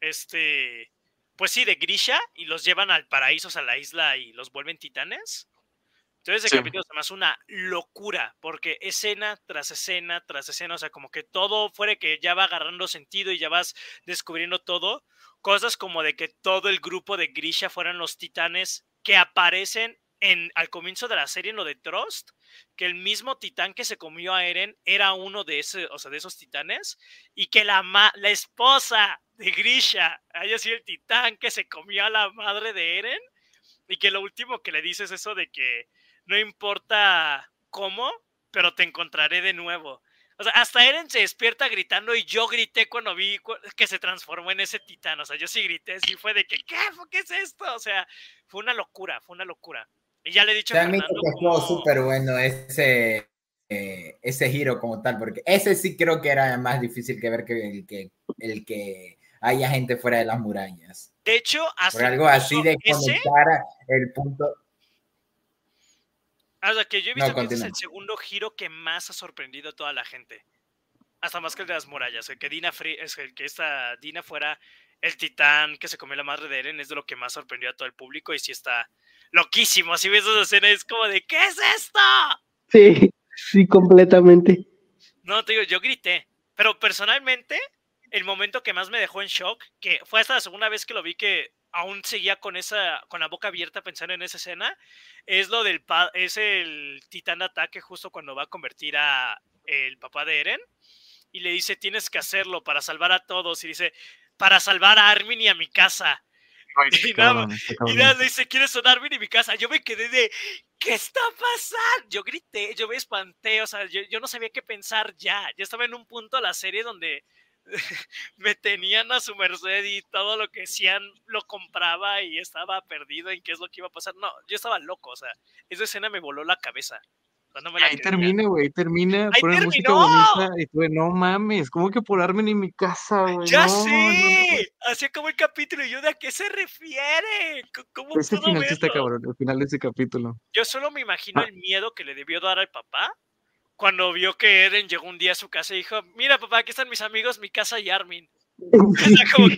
este pues sí, de Grisha y los llevan al paraíso, a la isla y los vuelven titanes. Entonces ese capítulo se me hace una locura, porque escena tras escena tras escena, o sea, como que todo fuera que ya va agarrando sentido y ya vas descubriendo todo, cosas como de que todo el grupo de Grisha fueran los titanes que aparecen en, al comienzo de la serie en lo de Trust, que el mismo titán que se comió a Eren era uno de, ese, de esos titanes, y que la, la esposa de Grisha haya sido el titán que se comió a la madre de Eren, y que lo último que le dice es eso de que no importa cómo, pero te encontraré de nuevo. O sea, hasta Eren se despierta gritando y yo grité cuando vi que se transformó en ese titán. O sea, yo sí grité, sí fue de que, ¿qué? ¿Qué es esto? O sea, fue una locura, fue una locura. Y ya le he dicho a Fernando que como... súper bueno ese, eh, ese giro como tal, porque ese sí creo que era más difícil que ver que el que, el que haya gente fuera de las murallas. De hecho, Por algo así de conectar el punto o sea, que yo he visto que es el segundo giro que más ha sorprendido a toda la gente. Hasta más que el de las murallas. El que Dina es el que esta Dina fuera el titán que se comió la madre de Eren es de lo que más sorprendió a todo el público y sí está loquísimo. Si ves esa escena es como de ¿qué es esto? Sí, sí, completamente. No, te digo, yo grité. Pero personalmente, el momento que más me dejó en shock, que fue hasta la segunda vez que lo vi que aún seguía con esa, con la boca abierta pensando en esa escena, es lo del es el titán de ataque justo cuando va a convertir a el papá de Eren y le dice tienes que hacerlo para salvar a todos y dice para salvar a Armin y a mi casa. y, nada, le dice, ¿quieres sonar Armin y mi casa? Yo me quedé de, ¿qué está pasando? Yo grité, yo me espanté, o sea, yo, yo no sabía qué pensar ya. Ya estaba en un punto de la serie donde me tenían a su merced y todo lo que decían lo compraba y estaba perdido en qué es lo que iba a pasar. No, yo estaba loco, o sea, esa escena me voló la cabeza. ahí termina, güey, termina, pone música bonita y tú, no mames, ¿cómo que por Armin en mi casa, güey? ¡Ya sé! Así como el capítulo y yo, ¿de a qué se refiere? ¿Cómo ese final está cabrón, el final de ese capítulo. Yo solo me imagino ah. el miedo que le debió dar al papá cuando vio que Eren llegó un día a su casa y dijo, mira papá, aquí están mis amigos, mi casa y Armin. como que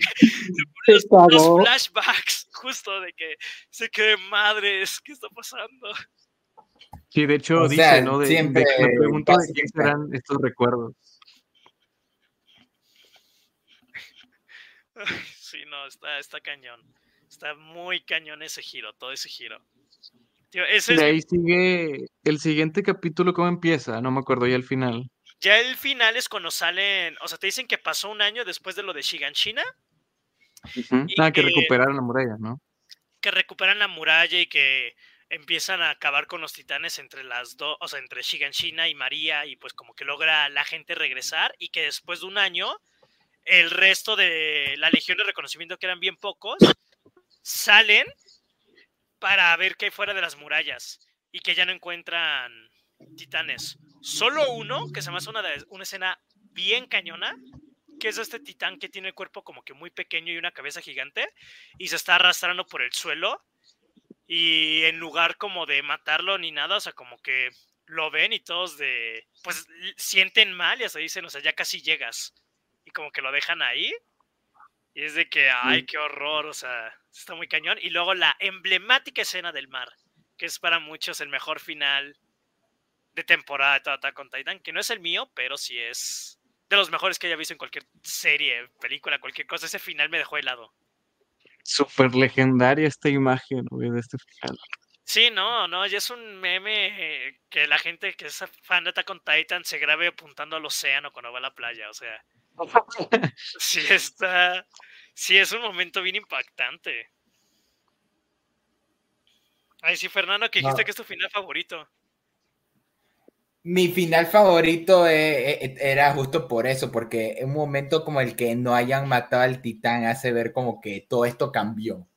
los, flashbacks justo de que se quede madres, ¿qué está pasando? Sí, de hecho dice, ¿no? De, siempre, me pregunto de quién serán estos recuerdos. Sí, no, está, está cañón. Está muy cañón ese giro, todo ese giro de ahí sigue el siguiente capítulo, ¿cómo empieza? No me acuerdo ya el final. Ya el final es cuando salen, o sea, te dicen que pasó un año después de lo de Shiganshina. Ah, que, recuperaron la muralla, ¿no? Que recuperan la muralla y que empiezan a acabar con los titanes entre las dos, o sea, entre Shiganshina y María, y pues como que logra la gente regresar, y que después de un año, el resto de la Legión de Reconocimiento, que eran bien pocos, salen para ver qué hay fuera de las murallas y que ya no encuentran titanes. Solo uno, que se me hace una, una escena bien cañona, que es este titán que tiene el cuerpo como que muy pequeño y una cabeza gigante y se está arrastrando por el suelo y en lugar como de matarlo ni nada, o sea, como que lo ven y todos de, pues sienten mal y hasta dicen, o sea, ya casi llegas y como que lo dejan ahí y es de que, ay, qué horror, o sea, está muy cañón. Y luego la emblemática escena del mar, que es para muchos el mejor final de temporada de toda con Titan, que no es el mío, pero sí es de los mejores que haya visto en cualquier serie, película, cualquier cosa. Ese final me dejó helado. Súper legendaria esta imagen, güey, de este final. Sí, no, no, ya es un meme que la gente que es fan de Attack on Titan se grabe apuntando al océano cuando va a la playa, o sea. sí está, sí es un momento bien impactante. Ay, sí, Fernando, que dijiste que es tu final favorito. Mi final favorito eh, eh, era justo por eso, porque un momento como el que no hayan matado al titán hace ver como que todo esto cambió.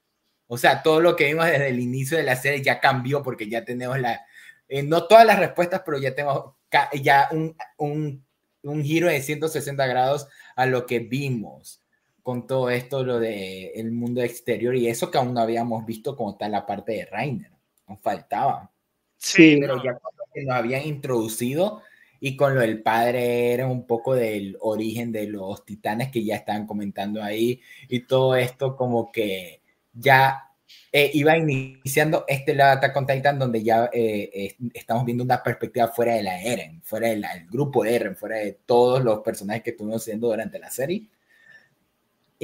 O sea, todo lo que vimos desde el inicio de la serie ya cambió porque ya tenemos la, eh, no todas las respuestas, pero ya tenemos ya un, un un giro de 160 grados a lo que vimos con todo esto, lo de el mundo exterior y eso que aún no habíamos visto como tal la parte de Rainer. Nos faltaba. Sí, pero ya cuando nos habían introducido y con lo del padre era un poco del origen de los titanes que ya estaban comentando ahí y todo esto como que ya eh, iba iniciando este lado de Attack on Titan donde ya eh, estamos viendo una perspectiva fuera de la Eren, fuera del grupo de Eren, fuera de todos los personajes que estuvimos viendo durante la serie.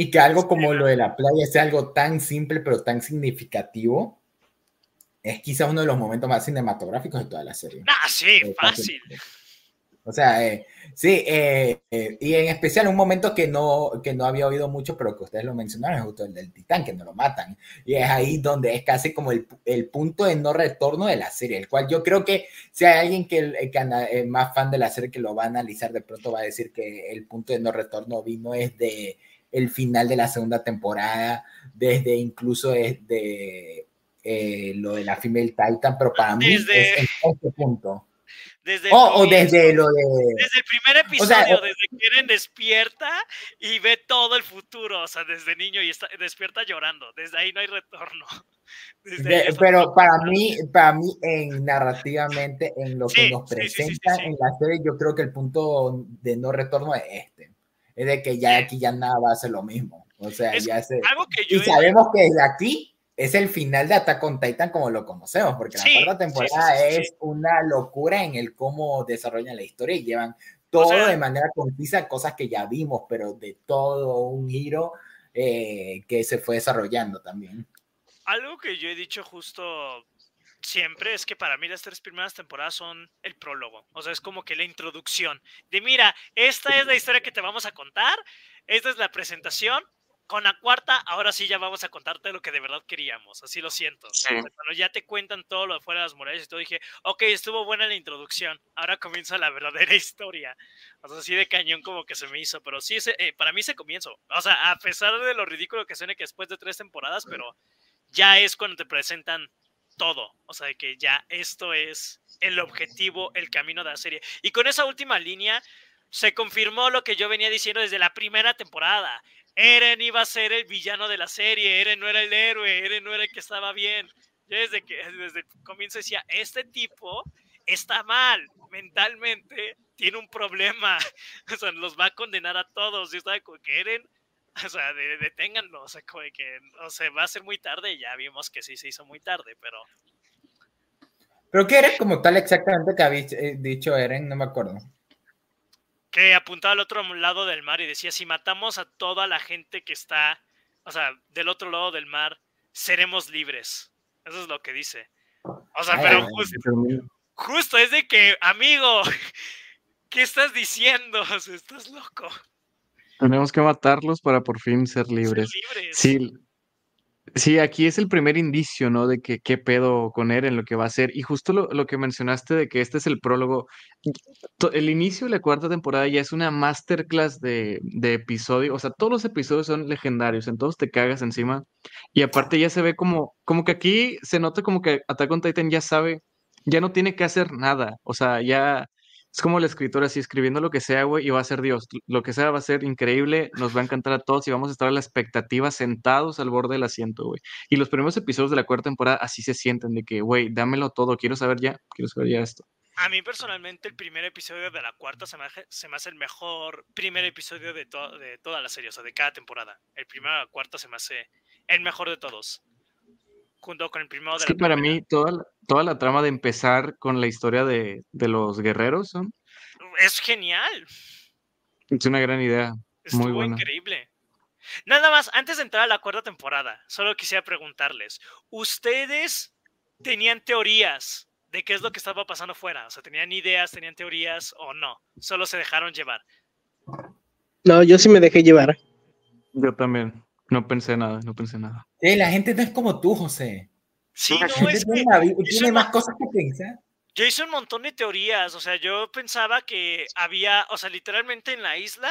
Y que algo como lo de la playa sea algo tan simple pero tan significativo, es quizá uno de los momentos más cinematográficos de toda la serie. Ah, sí, fácil. O sea, eh, sí, eh, eh, y en especial un momento que no, que no había oído mucho, pero que ustedes lo mencionaron, es justo el del titán, que no lo matan. Y es ahí donde es casi como el, el punto de no retorno de la serie, el cual yo creo que si hay alguien que, que es más fan de la serie que lo va a analizar, de pronto va a decir que el punto de no retorno vino es de el final de la segunda temporada, desde incluso de lo de la Female Titan, pero para mí es este punto. Desde o desde lo de. Desde el primer episodio, desde que Eren despierta y ve todo el futuro, o sea, desde niño y está, despierta llorando. Desde ahí no hay retorno. pero para mí, para mí, en narrativamente, en lo que nos presenta en la serie, yo creo que el punto de no retorno es este. Es de que ya aquí ya nada va a ser lo mismo. O sea, ya se. y sabemos que desde aquí es el final de Attack on Titan como lo conocemos, porque la cuarta temporada es una locura en el cómo desarrollan la historia y llevan todo de manera concisa, cosas que ya vimos, pero de todo un giro eh, que se fue desarrollando también. Algo que yo he dicho justo siempre es que para mí las tres primeras temporadas son el prólogo, o sea, es como que la introducción de mira, esta es la historia que te vamos a contar, esta es la presentación, con la cuarta, ahora sí ya vamos a contarte lo que de verdad queríamos, así lo siento. cuando ya te cuentan todo lo de fuera de las murallas y todo, dije, ok, estuvo buena la introducción, ahora comienza la verdadera historia. O sea, así de cañón como que se me hizo, pero sí, eh, para mí se comienzo. O sea, a pesar de lo ridículo que suene que después de tres temporadas, pero ya es cuando te presentan todo. O sea, que ya esto es el objetivo, el camino de la serie. Y con esa última línea se confirmó lo que yo venía diciendo desde la primera temporada. Eren iba a ser el villano de la serie, Eren no era el héroe, Eren no era el que estaba bien. Yo desde que desde el comienzo decía, este tipo está mal mentalmente, tiene un problema, o sea, los va a condenar a todos. Yo estaba que Eren, o sea, deténganlo, o sea, como que, o sea, va a ser muy tarde, ya vimos que sí se hizo muy tarde, pero... ¿Pero qué era como tal exactamente que había eh, dicho Eren? No me acuerdo que apuntaba al otro lado del mar y decía, si matamos a toda la gente que está, o sea, del otro lado del mar, seremos libres. Eso es lo que dice. O sea, pero justo, es de que, amigo, ¿qué estás diciendo? estás loco. Tenemos que matarlos para por fin ser libres. Ser libres. Sí, Sí, aquí es el primer indicio, ¿no? De que qué pedo con Eren, lo que va a hacer. Y justo lo, que mencionaste de que este es el prólogo. El inicio de la cuarta temporada ya es una masterclass de, de episodio. O sea, todos los episodios son legendarios, en todos te cagas encima. Y aparte ya se ve como, como que aquí se nota como que Attack on Titan ya sabe, ya no tiene que hacer nada. O sea, ya es como el escritor así escribiendo lo que sea, güey, y va a ser Dios. Lo que sea va a ser increíble, nos va a encantar a todos y vamos a estar a la expectativa sentados al borde del asiento, güey. Y los primeros episodios de la cuarta temporada así se sienten de que, güey, dámelo todo, quiero saber ya, quiero saber ya esto. A mí personalmente el primer episodio de la cuarta se me hace, se me hace el mejor primer episodio de, de toda la serie, o sea, de cada temporada. El primero a la cuarta se me hace el mejor de todos junto con el primero de es que para mí toda la, toda la trama de empezar con la historia de, de los guerreros son... es genial. Es una gran idea. Estuvo muy buena. increíble. Nada más, antes de entrar a la cuarta temporada, solo quisiera preguntarles, ¿ustedes tenían teorías de qué es lo que estaba pasando fuera? O sea, ¿tenían ideas, tenían teorías o no? Solo se dejaron llevar. No, yo sí me dejé llevar. Yo también. No pensé nada, no pensé nada. Sí, la gente no es como tú, José. Sí, no, es que tiene, más cosas que pensar. Yo hice un montón de teorías, o sea, yo pensaba que había, o sea, literalmente en la isla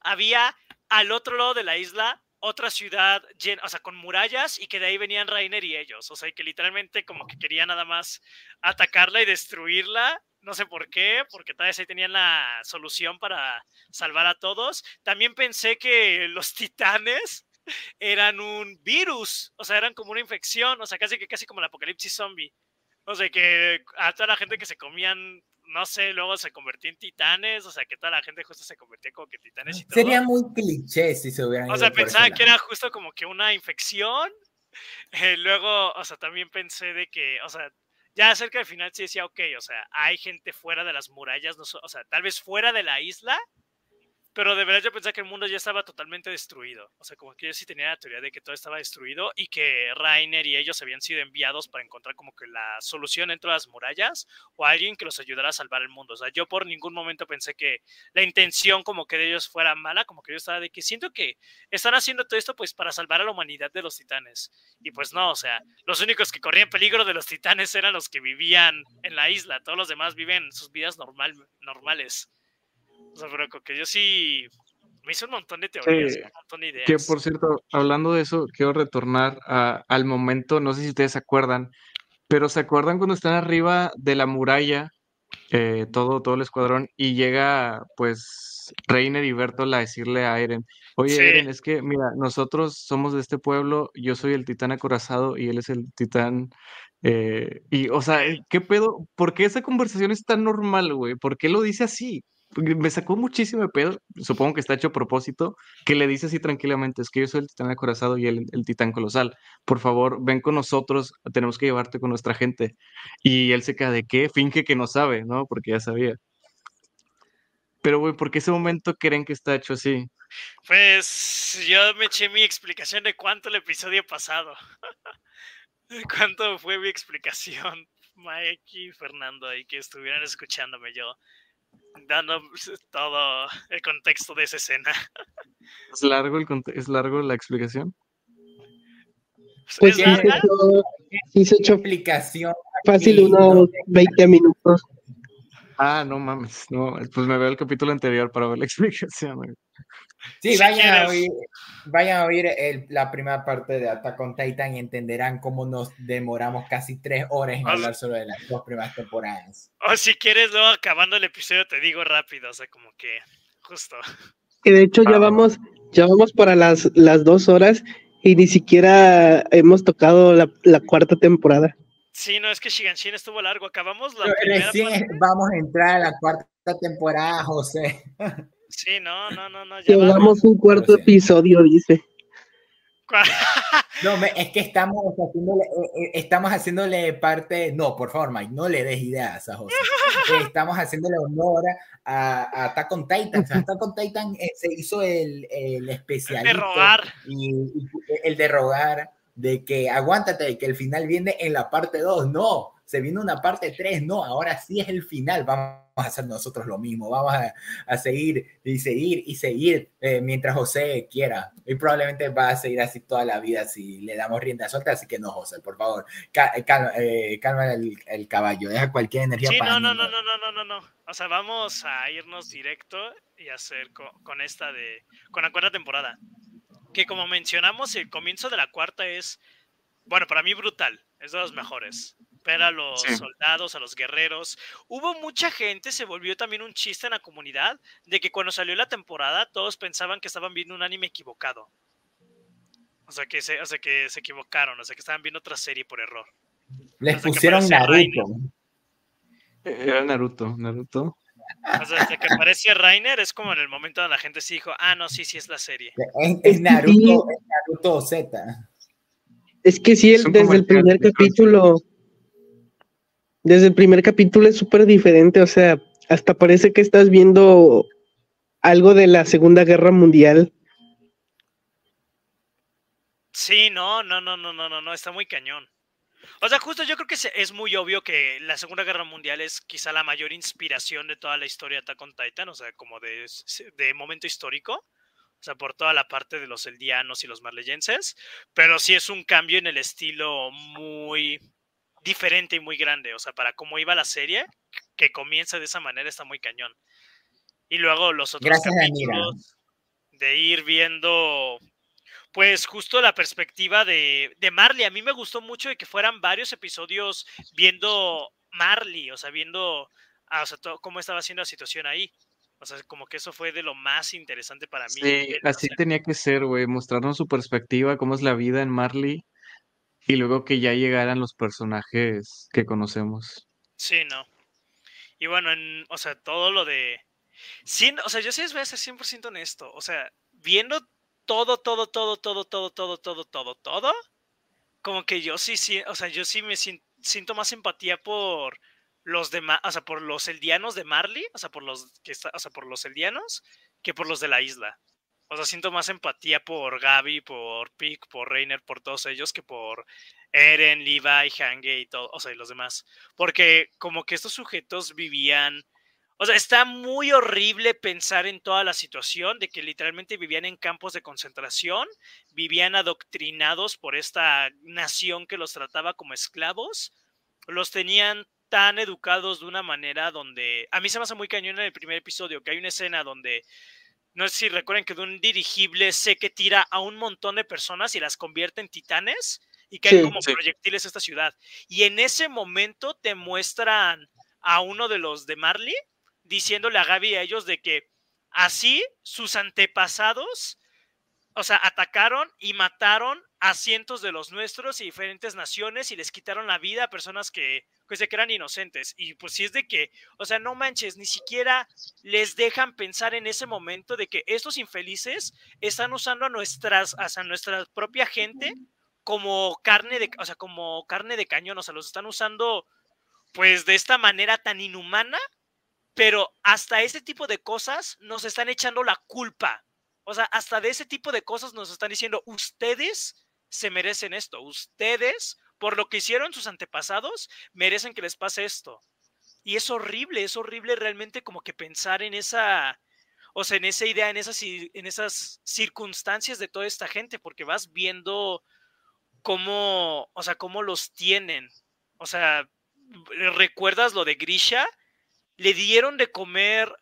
había al otro lado de la isla otra ciudad llena, o sea, con murallas y que de ahí venían Rainer y ellos, o sea, que literalmente como que quería nada más atacarla y destruirla, no sé por qué, porque tal vez ahí tenían la solución para salvar a todos. También pensé que los titanes eran un virus, o sea, eran como una infección, o sea, casi que casi como el apocalipsis zombie. O sea, que a toda la gente que se comían, no sé, luego se convertía en titanes, o sea, que toda la gente justo se convertía como que titanes y todo. Sería muy cliché si se hubieran O sea, pensaba que era justo como que una infección eh, luego, o sea, también pensé de que, o sea, ya cerca del final sí decía, ok, o sea, hay gente fuera de las murallas, no, o sea, tal vez fuera de la isla, pero de verdad yo pensé que el mundo ya estaba totalmente destruido. O sea, como que yo sí tenía la teoría de que todo estaba destruido y que Rainer y ellos habían sido enviados para encontrar como que la solución dentro de las murallas o alguien que los ayudara a salvar el mundo. O sea, yo por ningún momento pensé que la intención como que de ellos fuera mala, como que yo estaba de que siento que están haciendo todo esto pues para salvar a la humanidad de los titanes. Y pues no, o sea, los únicos que corrían peligro de los titanes eran los que vivían en la isla. Todos los demás viven sus vidas normal, normales. O sea, pero que yo sí me hice un montón de teorías, un montón de ideas. Que por cierto, hablando de eso, quiero retornar al momento, no sé si ustedes se acuerdan, pero ¿se acuerdan cuando están arriba de la muralla, eh, todo, todo el escuadrón, y llega pues Reiner y Bertolt a decirle a Eren, oye Eren, es que mira, nosotros somos de este pueblo, yo soy el titán acorazado y él es el titán eh, y, o sea, ¿qué pedo? ¿Por qué esa conversación es tan normal, güey? ¿Por qué lo dice así? Me sacó muchísimo de pedo, supongo que está hecho a propósito, que le dice así tranquilamente, es que yo soy el titán acorazado y el, el titán colosal, por favor, ven con nosotros, tenemos que llevarte con nuestra gente. Y él se queda de qué, finge que no sabe, ¿no? Porque ya sabía. Pero, güey, ¿por qué ese momento creen que está hecho así? Pues yo me eché mi explicación de cuánto el episodio pasado. ¿Cuánto fue mi explicación? Mike y Fernando ahí que estuvieran escuchándome yo dando todo el contexto de esa escena. ¿Es largo, el ¿Es largo la explicación? Pues, pues sí, se echó explicación. Fácil, unos 20 minutos. Ah, no mames, no, pues me veo el capítulo anterior para ver la explicación. Sí, vayan, a oír, vayan a oír la primera parte de Attack on Titan y entenderán cómo nos demoramos casi tres horas en hablar solo de las dos primeras temporadas. O si quieres, luego acabando el episodio te digo rápido, o sea, como que justo. Que de hecho ya vamos, ya vamos para las, las dos horas y ni siquiera hemos tocado la, la cuarta temporada. Sí, no, es que Shiganshin estuvo largo. Acabamos la primera Recién vamos a entrar a la cuarta temporada, José. Sí, no, no, no, no. Llevamos un cuarto episodio, dice. No, es que estamos haciéndole, eh, eh, estamos haciéndole parte, no, por favor, Mike, no le des ideas a José. Estamos haciéndole honor a, a Attack on Titan. O sea, Attack on Titan eh, se hizo el, el especialista. El de rogar. Y, el de rogar, de que aguántate, que el final viene en la parte 2. No, se viene una parte 3, no, ahora sí es el final, vamos a hacer nosotros lo mismo, vamos a, seguir y seguir y seguir eh, mientras José quiera. Y probablemente va a seguir así toda la vida si le damos rienda suelta, así que no, José, por favor, eh, calma, el, caballo, deja cualquier energía sí, No, no, no, no, no, no, no, o sea, vamos a irnos directo y hacer con, con esta de, con la cuarta temporada. Que como mencionamos, el comienzo de la cuarta es, bueno, para mí brutal, es de los mejores ver a los soldados, a los guerreros. Hubo mucha gente, se volvió también un chiste en la comunidad, de que cuando salió la temporada todos pensaban que estaban viendo un anime equivocado. O sea, que se, o sea, que se equivocaron, o sea, que estaban viendo otra serie por error. Les pusieron Naruto. Era Naruto, Naruto. O sea, desde que aparece Rainer es como en el momento donde la gente se dijo, ah, no, sí, sí es la serie. Es, Naruto, es Naruto Z. Es que sí, desde el primer capítulo desde el primer capítulo es súper diferente, o sea, hasta parece que estás viendo algo de la Segunda Guerra Mundial. Sí, no, no, no, no, no, no, no, está muy cañón. O sea, justo yo creo que es muy obvio que la Segunda Guerra Mundial es quizá la mayor inspiración de toda la historia de Attack on Titan, o sea, como de, de momento histórico, o sea, por toda la parte de los eldianos y los marleyenses, pero sí es un cambio en el estilo muy, diferente y muy grande. O sea, para cómo iba la serie, que comienza de esa manera está muy cañón. Y luego los otros capítulos de ir viendo, pues justo la perspectiva de, de Marley. A mí me gustó mucho de que fueran varios episodios viendo Marley, o sea, viendo ah, cómo estaba siendo la situación ahí. O sea, como que eso fue de lo más interesante para mí. Sí, así tenía que ser, güey, mostrarnos su perspectiva, cómo es la vida en Marley y luego que ya llegaran los personajes que conocemos. Sí, no. Y bueno, en, o sea, todo lo de... Sí, o sea, yo sí voy a ser 100% honesto. O sea, viendo todo, todo, todo, todo, todo, todo, todo, todo, todo, como que yo sí, sí, o sea, yo sí me siento, más empatía por los demás, o sea, por los eldianos de Marley, o sea, por los que o sea, por los eldianos, que por los de la isla. O sea, siento más empatía por Gaby, por Pick, por Reiner, por todos ellos, que por Eren, Levi, Hange y todo, o sea, y los demás. Porque como que estos sujetos vivían o sea, está muy horrible pensar en toda la situación de que literalmente vivían en campos de concentración, vivían adoctrinados por esta nación que los trataba como esclavos, los tenían tan educados de una manera donde a mí se me hace muy cañón en el primer episodio que hay una escena donde no sé si recuerden que de un dirigible sé que tira a un montón de personas y las convierte en titanes y hay como proyectiles esta ciudad. Y en ese momento te muestran a uno de los de Marley diciéndole a Gaby a ellos de que así sus antepasados, o sea, atacaron y mataron a cientos de los nuestros y diferentes naciones y les quitaron la vida a personas que, que se eran inocentes. Y pues si es de que, o sea, no manches, ni siquiera les dejan pensar en ese momento de que estos infelices están usando a nuestras, a nuestra propia gente como carne de, o sea, como carne de cañón, o sea, los están usando pues de esta manera tan inhumana pero hasta ese tipo de cosas nos están echando la culpa. O sea, hasta de ese tipo de cosas nos están diciendo, ustedes se merecen esto, ustedes, por lo que hicieron sus antepasados, merecen que les pase esto. Y es horrible, es horrible realmente como que pensar en esa, o sea, en esa idea, en esas, en esas circunstancias de toda esta gente, porque vas viendo cómo, o sea, cómo los tienen. O sea, ¿recuerdas lo de Grisha? le dieron de comer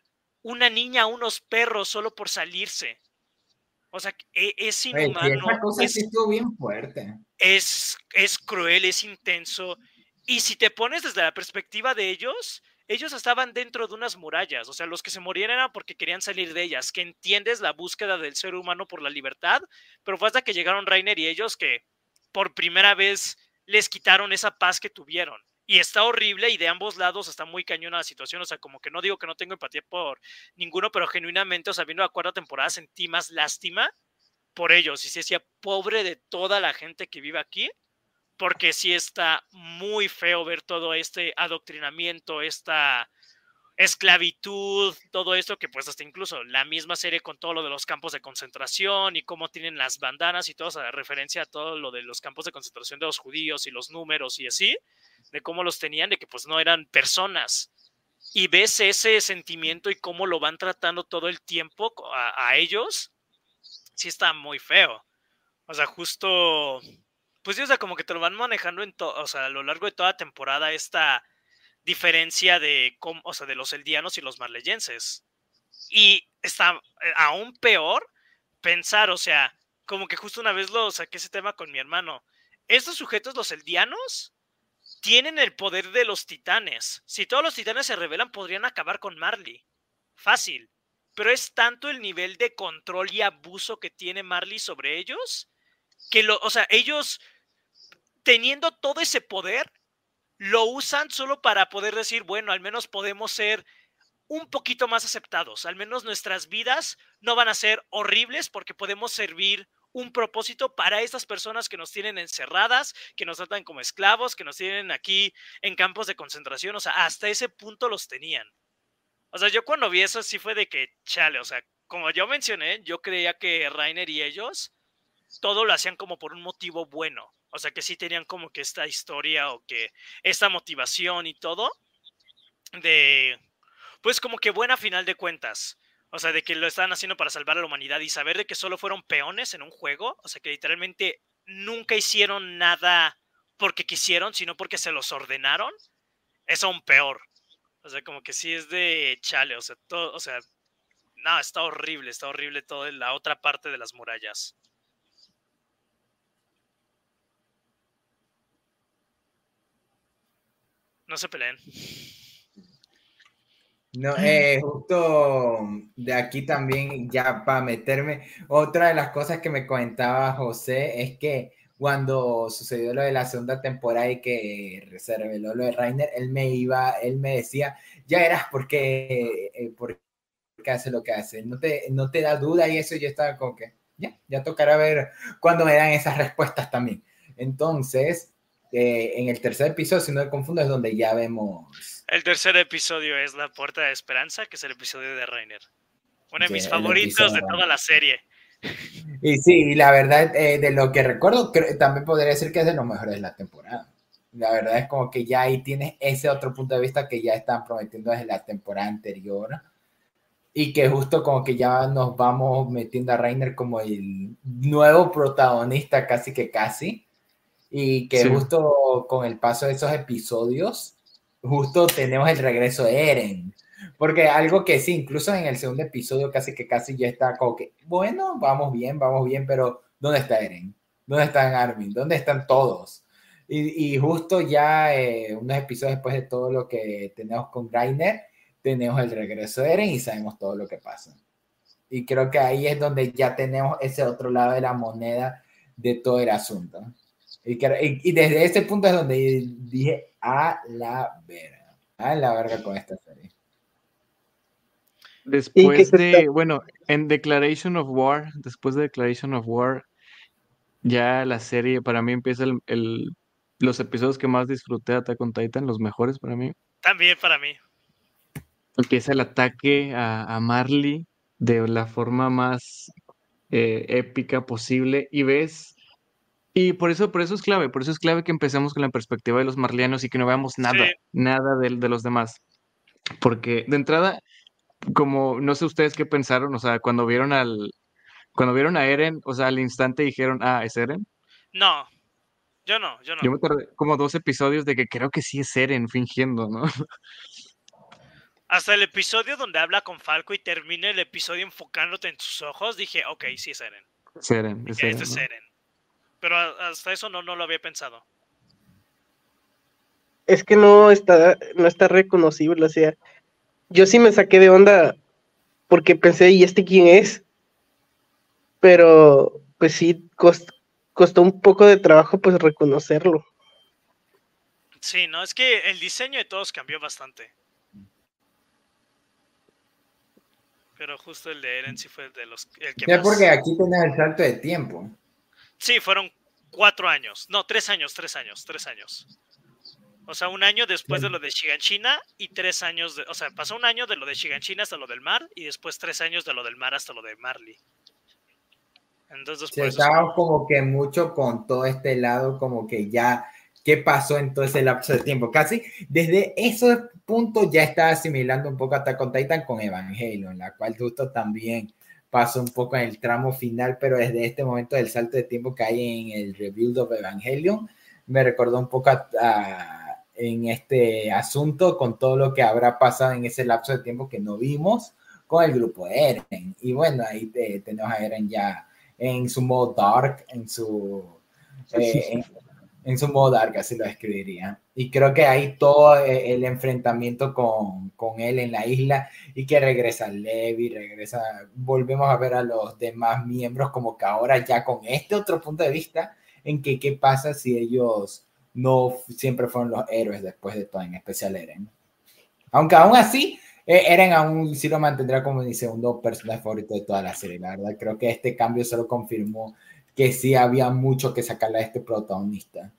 una niña a unos perros solo por salirse. O sea, e, es inhumano. es, bien fuerte. Es, es cruel, es intenso. Y si te pones desde la perspectiva de ellos, ellos estaban dentro de unas murallas. O sea, los que se morían eran porque querían salir de ellas. Que entiendes la búsqueda del ser humano por la libertad. Pero fue hasta que llegaron Rainer y ellos que por primera vez les quitaron esa paz que tuvieron y está horrible y de ambos lados está muy cañona la situación, o sea, como que no digo que no tengo empatía por ninguno, pero genuinamente, o sea, viendo la cuarta temporada sentí más lástima por ellos y se decía pobre de toda la gente que vive aquí, porque sí está muy feo ver todo este adoctrinamiento, esta esclavitud, todo esto que pues hasta incluso la misma serie con todo lo de los campos de concentración y cómo tienen las bandanas y todo, o referencia a todo lo de los campos de concentración de los judíos y los números y así, de cómo los tenían, de que pues no eran personas. Y ves ese sentimiento y cómo lo van tratando todo el tiempo a, ellos, sí está muy feo. O sea, justo, pues o sea, como que te lo van manejando en todo, o sea, a lo largo de toda temporada esta diferencia de, o sea, de los eldianos y los marleyenses. Y está eh, aún peor pensar, o sea, como que justo una vez lo saqué ese tema con mi hermano. Estos sujetos, los eldianos, tienen el poder de los titanes. Si todos los titanes se rebelan, podrían acabar con Marley. Fácil. Pero es tanto el nivel de control y abuso que tiene Marley sobre ellos, que lo, o sea, ellos teniendo todo ese poder, lo usan solo para poder decir, bueno, al menos podemos ser un poquito más aceptados, al menos nuestras vidas no van a ser horribles porque podemos servir un propósito para estas personas que nos tienen encerradas, que nos tratan como esclavos, que nos tienen aquí en campos de concentración, o sea, hasta ese punto los tenían. O sea, yo cuando vi eso sí fue de que, chale, o sea, como yo mencioné, yo creía que Rainer y ellos todo lo hacían como por un motivo bueno. O sea, que sí tenían como que esta historia o que esta motivación y todo de, pues como que buena final de cuentas. O sea, de que lo estaban haciendo para salvar a la humanidad y saber de que solo fueron peones en un juego. O sea, que literalmente nunca hicieron nada porque quisieron, sino porque se los ordenaron. Es aún peor. O sea, como que sí es de chale. O sea, todo, o sea, no, está horrible, está horrible todo en la otra parte de las murallas. No se peleen. No, eh, justo de aquí también, ya para meterme, otra de las cosas que me comentaba José es que cuando sucedió lo de la segunda temporada y que se reveló lo de Rainer, él me iba, él me decía, ya eras porque, eh, porque hace lo que hace, no te, no te da duda y eso yo estaba como que, ya, ya tocará ver cuando me dan esas respuestas también. Entonces, eh, en el tercer episodio, si no me confundo, es donde ya vemos... El tercer episodio es La Puerta de Esperanza, que es el episodio de Rainer. Uno de mis favoritos de toda la serie. Y sí, la verdad, eh, de lo que recuerdo, también podría decir que es de los mejores de la temporada. La verdad es como que ya ahí tienes ese otro punto de vista que ya están prometiendo desde la temporada anterior. Y que justo como que ya nos vamos metiendo a Rainer como el nuevo protagonista, casi que casi. Y que justo con el paso de esos episodios, justo tenemos el regreso de Eren porque algo que sí, incluso en el segundo episodio casi que casi ya está como que, bueno, vamos bien, vamos bien, pero ¿dónde está Eren? ¿Dónde están Armin? ¿Dónde están todos? Y, y justo ya eh, unos episodios después de todo lo que tenemos con Greiner, tenemos el regreso de Eren y sabemos todo lo que pasa. Y creo que ahí es donde ya tenemos ese otro lado de la moneda de todo el asunto. Y, y, desde ese punto es donde dije a la verga, a la verga con esta serie. Después de, bueno, en Declaration of War, después de Declaration of War, ya la serie para mí empieza el, los episodios que más disfruté de Attack on Titan, los mejores para mí. También para mí. Empieza el ataque a, Marley de la forma más eh, épica posible y ves y por eso, por eso es clave, por eso es clave que empecemos con la perspectiva de los marlianos y que no veamos nada, nada de, de, los demás. Porque de entrada, como no sé ustedes qué pensaron, o sea, cuando vieron al cuando vieron a Eren, o sea, al instante dijeron, "Ah, ¿es Eren?" No. Yo no, yo no. Yo me tardé como dos episodios de que creo que sí es Eren fingiendo, ¿no? Hasta el episodio donde habla con Falco y termina el episodio enfocándote en sus ojos, dije, ok, sí es Eren. Es Eren, es Eren. Es Eren. Pero hasta eso no, no lo había pensado. Es que no está, no está reconocible, o sea, yo sí me saqué de onda porque pensé, ¿y este quién es? Pero pues sí, costó un poco de trabajo pues reconocerlo. Sí, no, es que el diseño de todos cambió bastante. Pero justo el de Eren sí fue el de los el que porque aquí tenés el salto de tiempo. Sí, fueron cuatro años. No, tres años, tres años, tres años. O sea, un año después de lo de Shiganshina y tres años de. O sea, pasó un año de lo de Shiganshina hasta lo del mar y después tres años de lo del mar hasta lo de Marley. Entonces, Se estaba como que mucho con todo este lado, como que ya. ¿Qué pasó en todo ese lapso de tiempo? Casi desde ese punto ya estaba asimilando un poco hasta con Titan con Evangelion, la cual justo también pasó un poco en el tramo final, pero desde este momento del salto de tiempo que hay en el Rebuild of Evangelion, me recordó un poco a en este asunto con todo lo que habrá pasado en ese lapso de tiempo que no vimos con el grupo Eren. Y bueno, ahí tenemos a Eren ya en su modo dark, en su, eh, en, su modo dark, así lo escribiría. Y creo que hay todo eh, el enfrentamiento con, con, él en la isla y que regresa Levi, regresa, volvemos a ver a los demás miembros como que ahora ya con este otro punto de vista en que qué pasa si ellos no siempre fueron los héroes después de todo, en especial Eren. Aunque aún así, eh, Eren aún sí lo mantendrá como mi segundo personaje favorito de toda la serie. La verdad, creo que este cambio solo confirmó que sí había mucho que sacarle a este protagonista.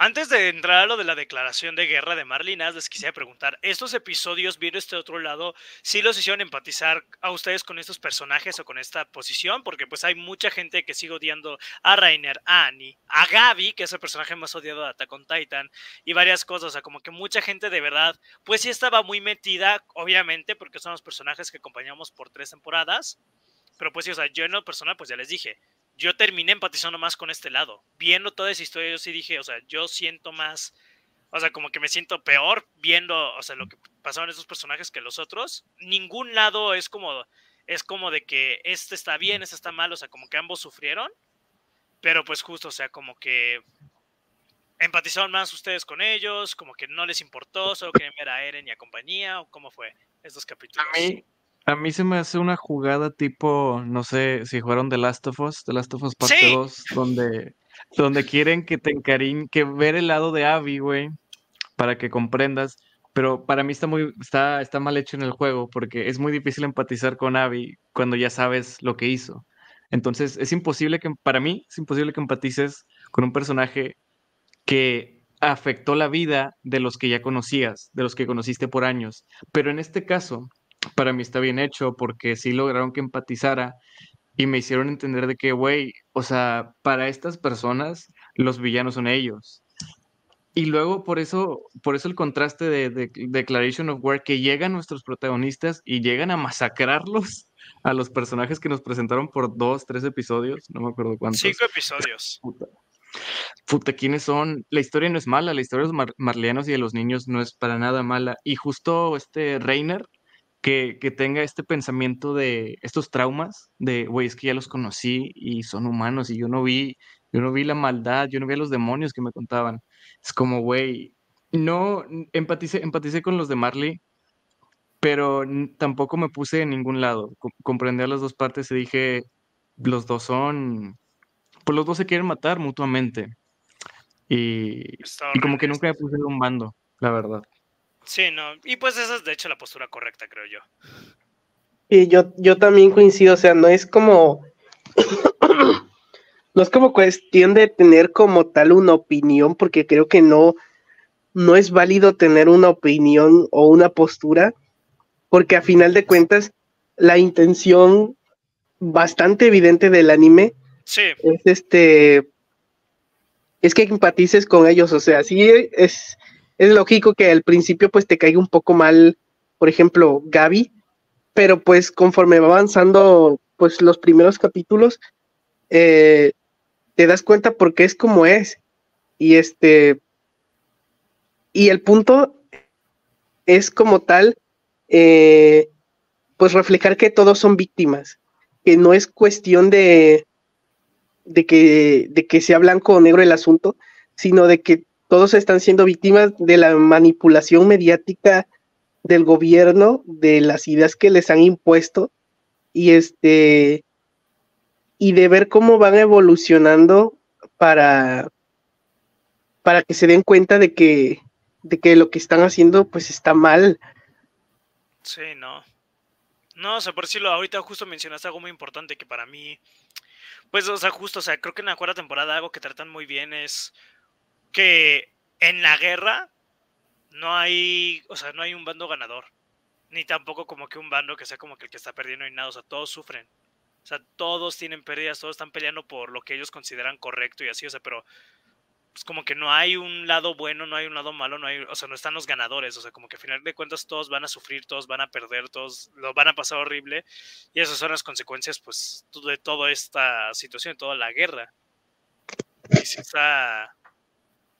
Antes de entrar a lo de la declaración de guerra de Marlinas, les quisiera preguntar, ¿estos episodios, viendo este otro lado, sí los hicieron empatizar a ustedes con estos personajes o con esta posición? Porque pues hay mucha gente que sigue odiando a Rainer, a Annie, a Gaby, que es el personaje más odiado de Attack on Titan, y varias cosas, o sea, como que mucha gente de verdad, pues sí estaba muy metida, obviamente, porque son los personajes que acompañamos por tres temporadas, pero pues o sea, yo en lo personal, pues ya les dije, yo terminé empatizando más con este lado. Viendo toda esa historia, yo sí dije, o sea, yo siento más, o sea, como que me siento peor viendo, o sea, lo que pasaron esos personajes que los otros. Ningún lado es como, es como de que este está bien, este está mal, o sea, como que ambos sufrieron. Pero pues justo, o sea, como que empatizaron más ustedes con ellos, como que no les importó, solo querían ver a Eren y a compañía, o cómo fue estos capítulos. A mí se me hace una jugada tipo, no sé si jugaron The Last of Us, The Last of Us Parte 2, donde, donde quieren que te encariñ, que ver el lado de Abby, güey, para que comprendas. Pero para mí está muy, está, está mal hecho en el juego, porque es muy difícil empatizar con Abby cuando ya sabes lo que hizo. Entonces, es imposible que, para mí, es imposible que empatices con un personaje que afectó la vida de los que ya conocías, de los que conociste por años. Pero en este caso, para mí está bien hecho porque sí lograron que empatizara y me hicieron entender de que, güey, o sea, para estas personas los villanos son ellos. Y luego por eso, por eso el contraste de, Declaration of War, que llegan nuestros protagonistas y llegan a masacrarlos a los personajes que nos presentaron por dos, tres episodios, no me acuerdo cuántos. Cinco episodios. Puta. ¿quiénes son? La historia no es mala, la historia de los marlianos y de los niños no es para nada mala. Y justo este Reiner, que, que tenga este pensamiento de estos traumas, de, güey, es que ya los conocí y son humanos y yo no vi, yo no vi la maldad, yo no vi a los demonios que me contaban. Es como, güey, no empaticé, empaticé con los de Marley, pero tampoco me puse en ningún lado. comprendí a las dos partes y dije, los dos son, pues los dos se quieren matar mutuamente. Y, y como que nunca me puse un bando, la verdad. Sí, no, y pues esa es de hecho la postura correcta, creo yo. Y yo, yo también coincido, o sea, no es como, no es como cuestión de tener como tal una opinión, porque creo que no, no es válido tener una opinión o una postura, porque a final de cuentas la intención bastante evidente del anime es este es que empatices con ellos, o sea, sí es, es lógico que al principio pues te caiga un poco mal, por ejemplo, Gaby, pero pues conforme va avanzando pues los primeros capítulos, eh, te das cuenta porque es como es. Y este, y el punto es como tal eh, pues reflejar que todos son víctimas, que no es cuestión de, de, que, de que sea blanco o negro el asunto, sino de que todos están siendo víctimas de la manipulación mediática del gobierno, de las ideas que les han impuesto y este y de ver cómo van evolucionando para para que se den cuenta de que de que lo que están haciendo pues está mal Sí, no. No, o sea, por decirlo, ahorita justo mencionaste algo muy importante que para mí, pues, o sea, justo, o sea, creo que en la cuarta temporada algo que tratan muy bien es que en la guerra no hay, o sea, no hay un bando ganador, ni tampoco como que un bando que sea como que el que está perdiendo y nada, o sea, todos sufren. O sea, todos tienen pérdidas, todos están peleando por lo que ellos consideran correcto y así, o sea, pero pues, como que no hay un lado bueno, no hay un lado malo, no hay, o sea, no están los ganadores, o sea, como que al final de cuentas todos van a sufrir, todos van a perder, todos lo van a pasar horrible y esas son las consecuencias pues de toda esta situación, de toda la guerra. Y sí está,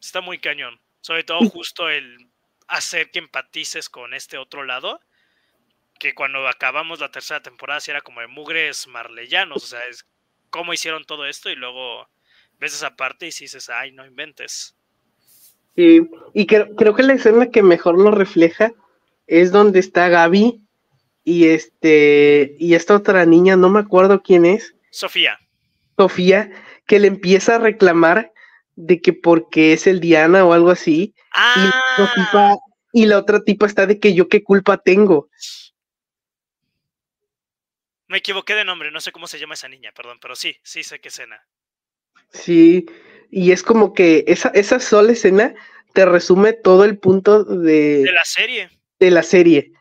está muy cañón, sobre todo justo el hacer que empatices con este otro lado, que cuando acabamos la tercera temporada sí era como de mugres marleyanos, o sea, es cómo hicieron todo esto y luego ves esa parte y dices, ay, no inventes. Sí, y creo, creo que la escena que mejor lo refleja es donde está Gaby y este y esta otra niña, no me acuerdo quién es. Sofía. Sofía, que le empieza a reclamar de que porque es el Diana o algo así. Ah. Y, la otra tipa está de que yo qué culpa tengo. Me equivoqué de nombre, no sé cómo se llama esa niña, perdón, pero sí, sí sé qué escena. Sí, y es como que esa, esa sola escena te resume todo el punto de, de la serie. De la serie.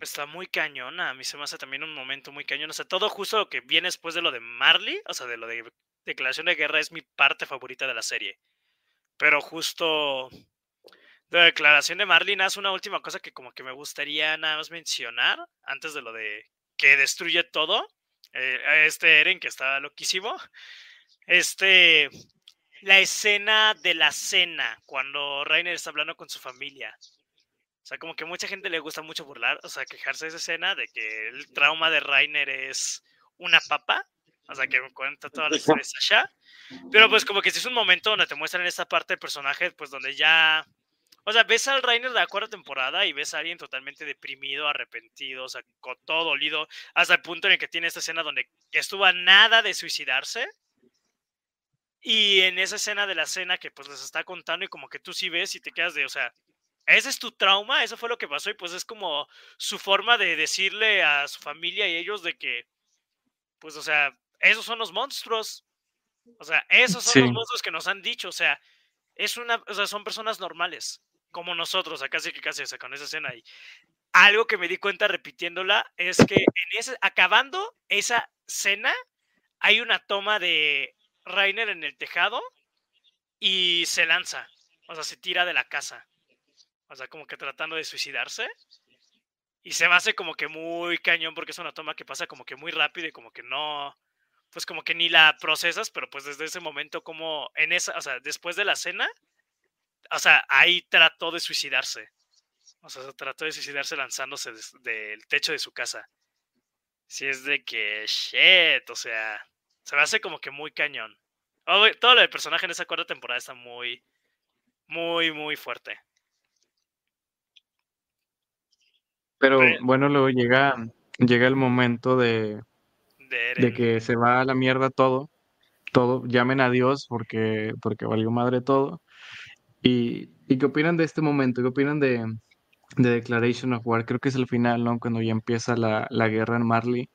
Está muy cañona, a mí se me hace también un momento muy cañón. O sea, todo justo lo que viene después de lo de Marley, o sea, de lo de declaración de guerra, es mi parte favorita de la serie. Pero justo de la declaración de Marley, nada, es una última cosa que como que me gustaría nada más mencionar antes de lo de que destruye todo eh, este Eren que está loquísimo. Este, la escena de la cena, cuando Rainer está hablando con su familia. O sea, como que mucha gente le gusta mucho burlar, o sea, quejarse de esa escena de que el trauma de Rainer es una papa. O sea, que cuenta toda la historia de Sasha. Pero pues como que si es un momento donde te muestran esta parte del personaje, pues donde ya o sea, ves al Rainer de la cuarta temporada y ves a alguien totalmente deprimido, arrepentido, o sea, con todo dolido, hasta el punto en el que tiene esta escena donde estuvo a nada de suicidarse. Y en esa escena de la cena que pues les está contando y como que tú sí ves y te quedas de, o sea, ese es tu trauma, eso fue lo que pasó y pues es como su forma de decirle a su familia y ellos de que pues, o sea, esos son los monstruos. O sea, esos son los monstruos que nos han dicho. O sea, es una, o sea, son personas normales, como nosotros, acá sí que casi, o sea, con esa escena ahí. Algo que me di cuenta repitiéndola es que en ese, acabando esa escena, hay una toma de Rainer en el tejado y se lanza. O sea, se tira de la casa. O sea, como que tratando de suicidarse. Y se me hace como que muy cañón porque es una toma que pasa como que muy rápido y como que no, pues como que ni la procesas, pero pues desde ese momento como en esa, o sea, después de la cena, o sea, ahí trató de suicidarse. O sea, trató de suicidarse lanzándose del techo de su casa. Si es de que, shit, o sea, se me hace como que muy cañón. Todo lo del personaje en esa cuarta temporada está muy, muy, muy fuerte. Pero bueno, luego llega, llega el momento de, de, que se va a la mierda todo. Todo, llamen a Dios porque, porque valió madre todo. Y, y, qué opinan de este momento? ¿Qué opinan de, de Declaration of War? Creo que es el final, ¿no? Cuando ya empieza la, la guerra en Marley.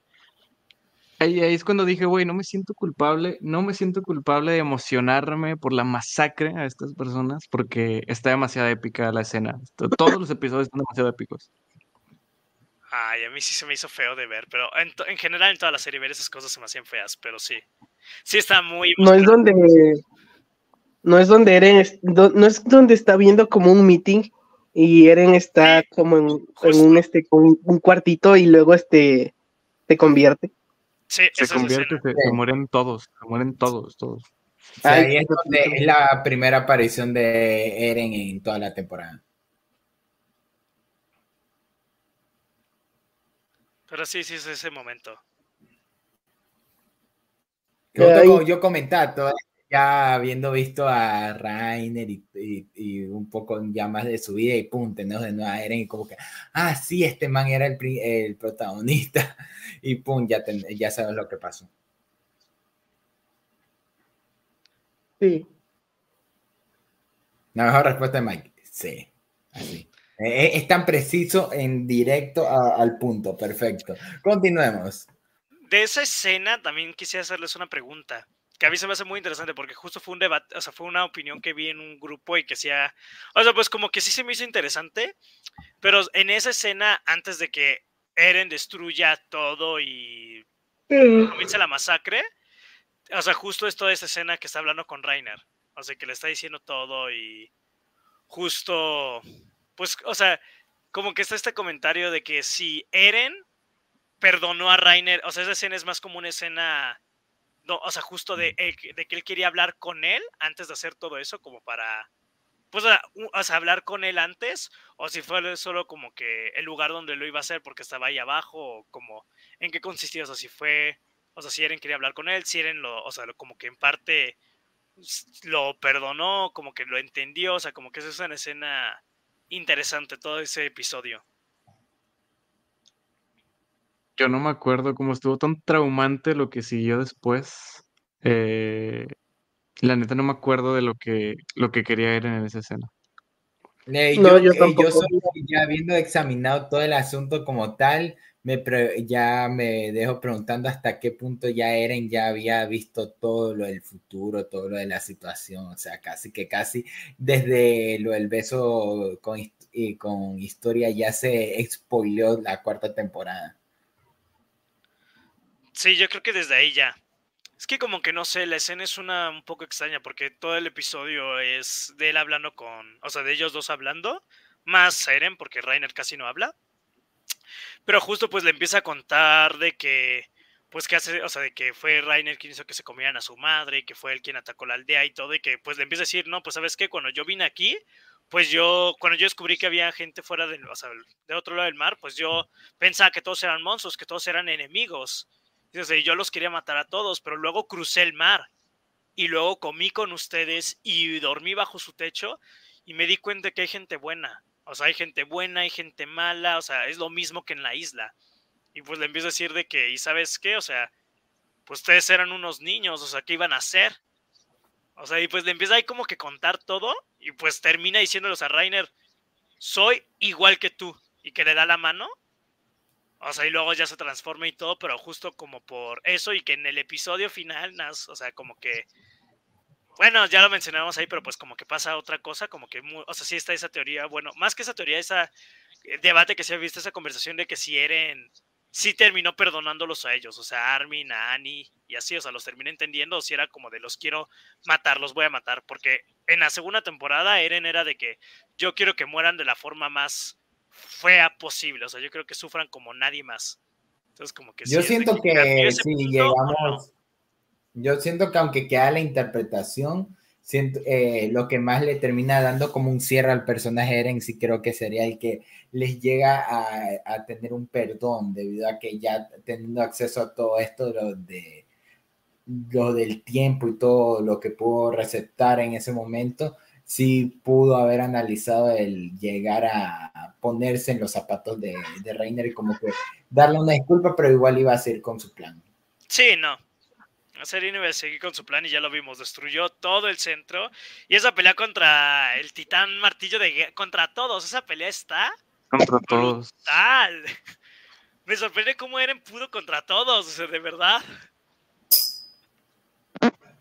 Ahí, ahí, es cuando dije, güey, no me siento culpable, no me siento culpable de emocionarme por la masacre a estas personas, porque está demasiado épica la escena. Todos los episodios están demasiado épicos. Ay, a mí sí se me hizo feo de ver, pero en, general en toda la serie ver esas cosas se me hacían feas, pero sí. Sí está muy... No es donde... No es donde Eren... no es donde está viendo como un meeting y Eren está como en, un, este, un cuartito y luego este se convierte. Sí, se convierte, se, se, mueren todos, se mueren todos, todos. ahí es donde es la primera aparición de Eren en toda la temporada. Pero sí, sí es ese momento. Yo, yo comentaba, ya habiendo visto a Rainer y, un poco ya más de su vida y punto, ¿no? De nueva Eren y como que, ah, sí, este man era el, el protagonista y pum, ya, ya sabes lo que pasó. Sí. La mejor respuesta de Mike, sí, así. Eh, es tan preciso en directo al punto, perfecto. Continuemos. De esa escena también quisiera hacerles una pregunta, que a mí se me hace muy interesante porque justo fue un debate, o sea, fue una opinión que vi en un grupo y que sea, o sea, pues como que sí se me hizo interesante, pero en esa escena, antes de que Eren destruya todo y comience la masacre, o sea, justo es toda esa escena que está hablando con Rainer, o sea, que le está diciendo todo y justo pues, o sea, como que está este comentario de que si Eren perdonó a Rainer, o sea, esa escena es más como una escena, no, o sea, justo de, de que él quería hablar con él antes de hacer todo eso, como para, pues, o sea, hablar con él antes, o si fue solo como que el lugar donde lo iba a hacer porque estaba ahí abajo, o como, en qué consistía, o sea, si fue, o sea, si Eren quería hablar con él, si Eren lo, o sea, como que en parte lo perdonó, como que lo entendió, o sea, como que es una escena interesante todo ese episodio. Yo no me acuerdo cómo estuvo tan traumante lo que siguió después. Eh, la neta no me acuerdo de lo que, lo que quería ver en esa escena. Eh, no, yo, yo, yo ya habiendo examinado todo el asunto como tal, me ya me dejo preguntando hasta qué punto ya Eren ya había visto todo lo del futuro, todo lo de la situación, o sea, casi que casi desde lo del beso con, con historia ya se spoileó la cuarta temporada. Sí, yo creo que desde ahí ya. Es que como que no sé, la escena es una un poco extraña porque todo el episodio es de él hablando con, o sea, de ellos dos hablando, más Eren porque Rainer casi no habla. Pero justo pues le empieza a contar de que, pues que hace, o sea, de que fue Rainer quien hizo que se comieran a su madre, y que fue él quien atacó la aldea y todo, y que pues le empieza a decir, no, pues sabes qué, cuando yo vine aquí, pues yo, cuando yo descubrí que había gente fuera del, o sea, de otro lado del mar, pues yo pensaba que todos eran monstruos, que todos eran enemigos. Y yo los quería matar a todos, pero luego crucé el mar y luego comí con ustedes y dormí bajo su techo y me di cuenta que hay gente buena. O sea, hay gente buena, hay gente mala, o sea, es lo mismo que en la isla. Y pues le empiezo a decir de que, ¿y sabes qué? O sea, pues ustedes eran unos niños, o sea, ¿qué iban a hacer? O sea, y pues le empieza ahí como que contar todo y pues termina diciéndoles a Rainer, soy igual que tú, y que le da la mano. O sea, y luego ya se transforma y todo, pero justo como por eso y que en el episodio final, o sea, como que bueno, ya lo mencionamos ahí, pero pues como que pasa otra cosa, como que, o sea, sí está esa teoría, bueno, más que esa teoría, esa eh, debate que se ha visto, esa conversación de que si Eren sí terminó perdonándolos a ellos, o sea, Armin, a Annie y así, o sea, los termina entendiendo, o si era como de los quiero matar, los voy a matar, porque en la segunda temporada Eren era de que yo quiero que mueran de la forma más fea posible, o sea, yo creo que sufran como nadie más. Entonces, como que... Yo siento que, si llegamos yo siento que aunque queda la interpretación, eh, lo que más le termina dando como un cierre al personaje Eren, sí creo que sería el que les llega a, tener un perdón, debido a que ya teniendo acceso a todo esto lo de lo del tiempo y todo lo que pudo receptar en ese momento, sí pudo haber analizado el llegar a ponerse en los zapatos de, de Reiner y como que darle una disculpa, pero igual iba a seguir con su plan. Sí, no, Serena iba a seguir con su plan y ya lo vimos. Destruyó todo el centro. Y esa pelea contra el titán martillo de contra todos. Esa pelea está. Contra todos. Me sorprende cómo Eren pudo contra todos. O sea, de verdad.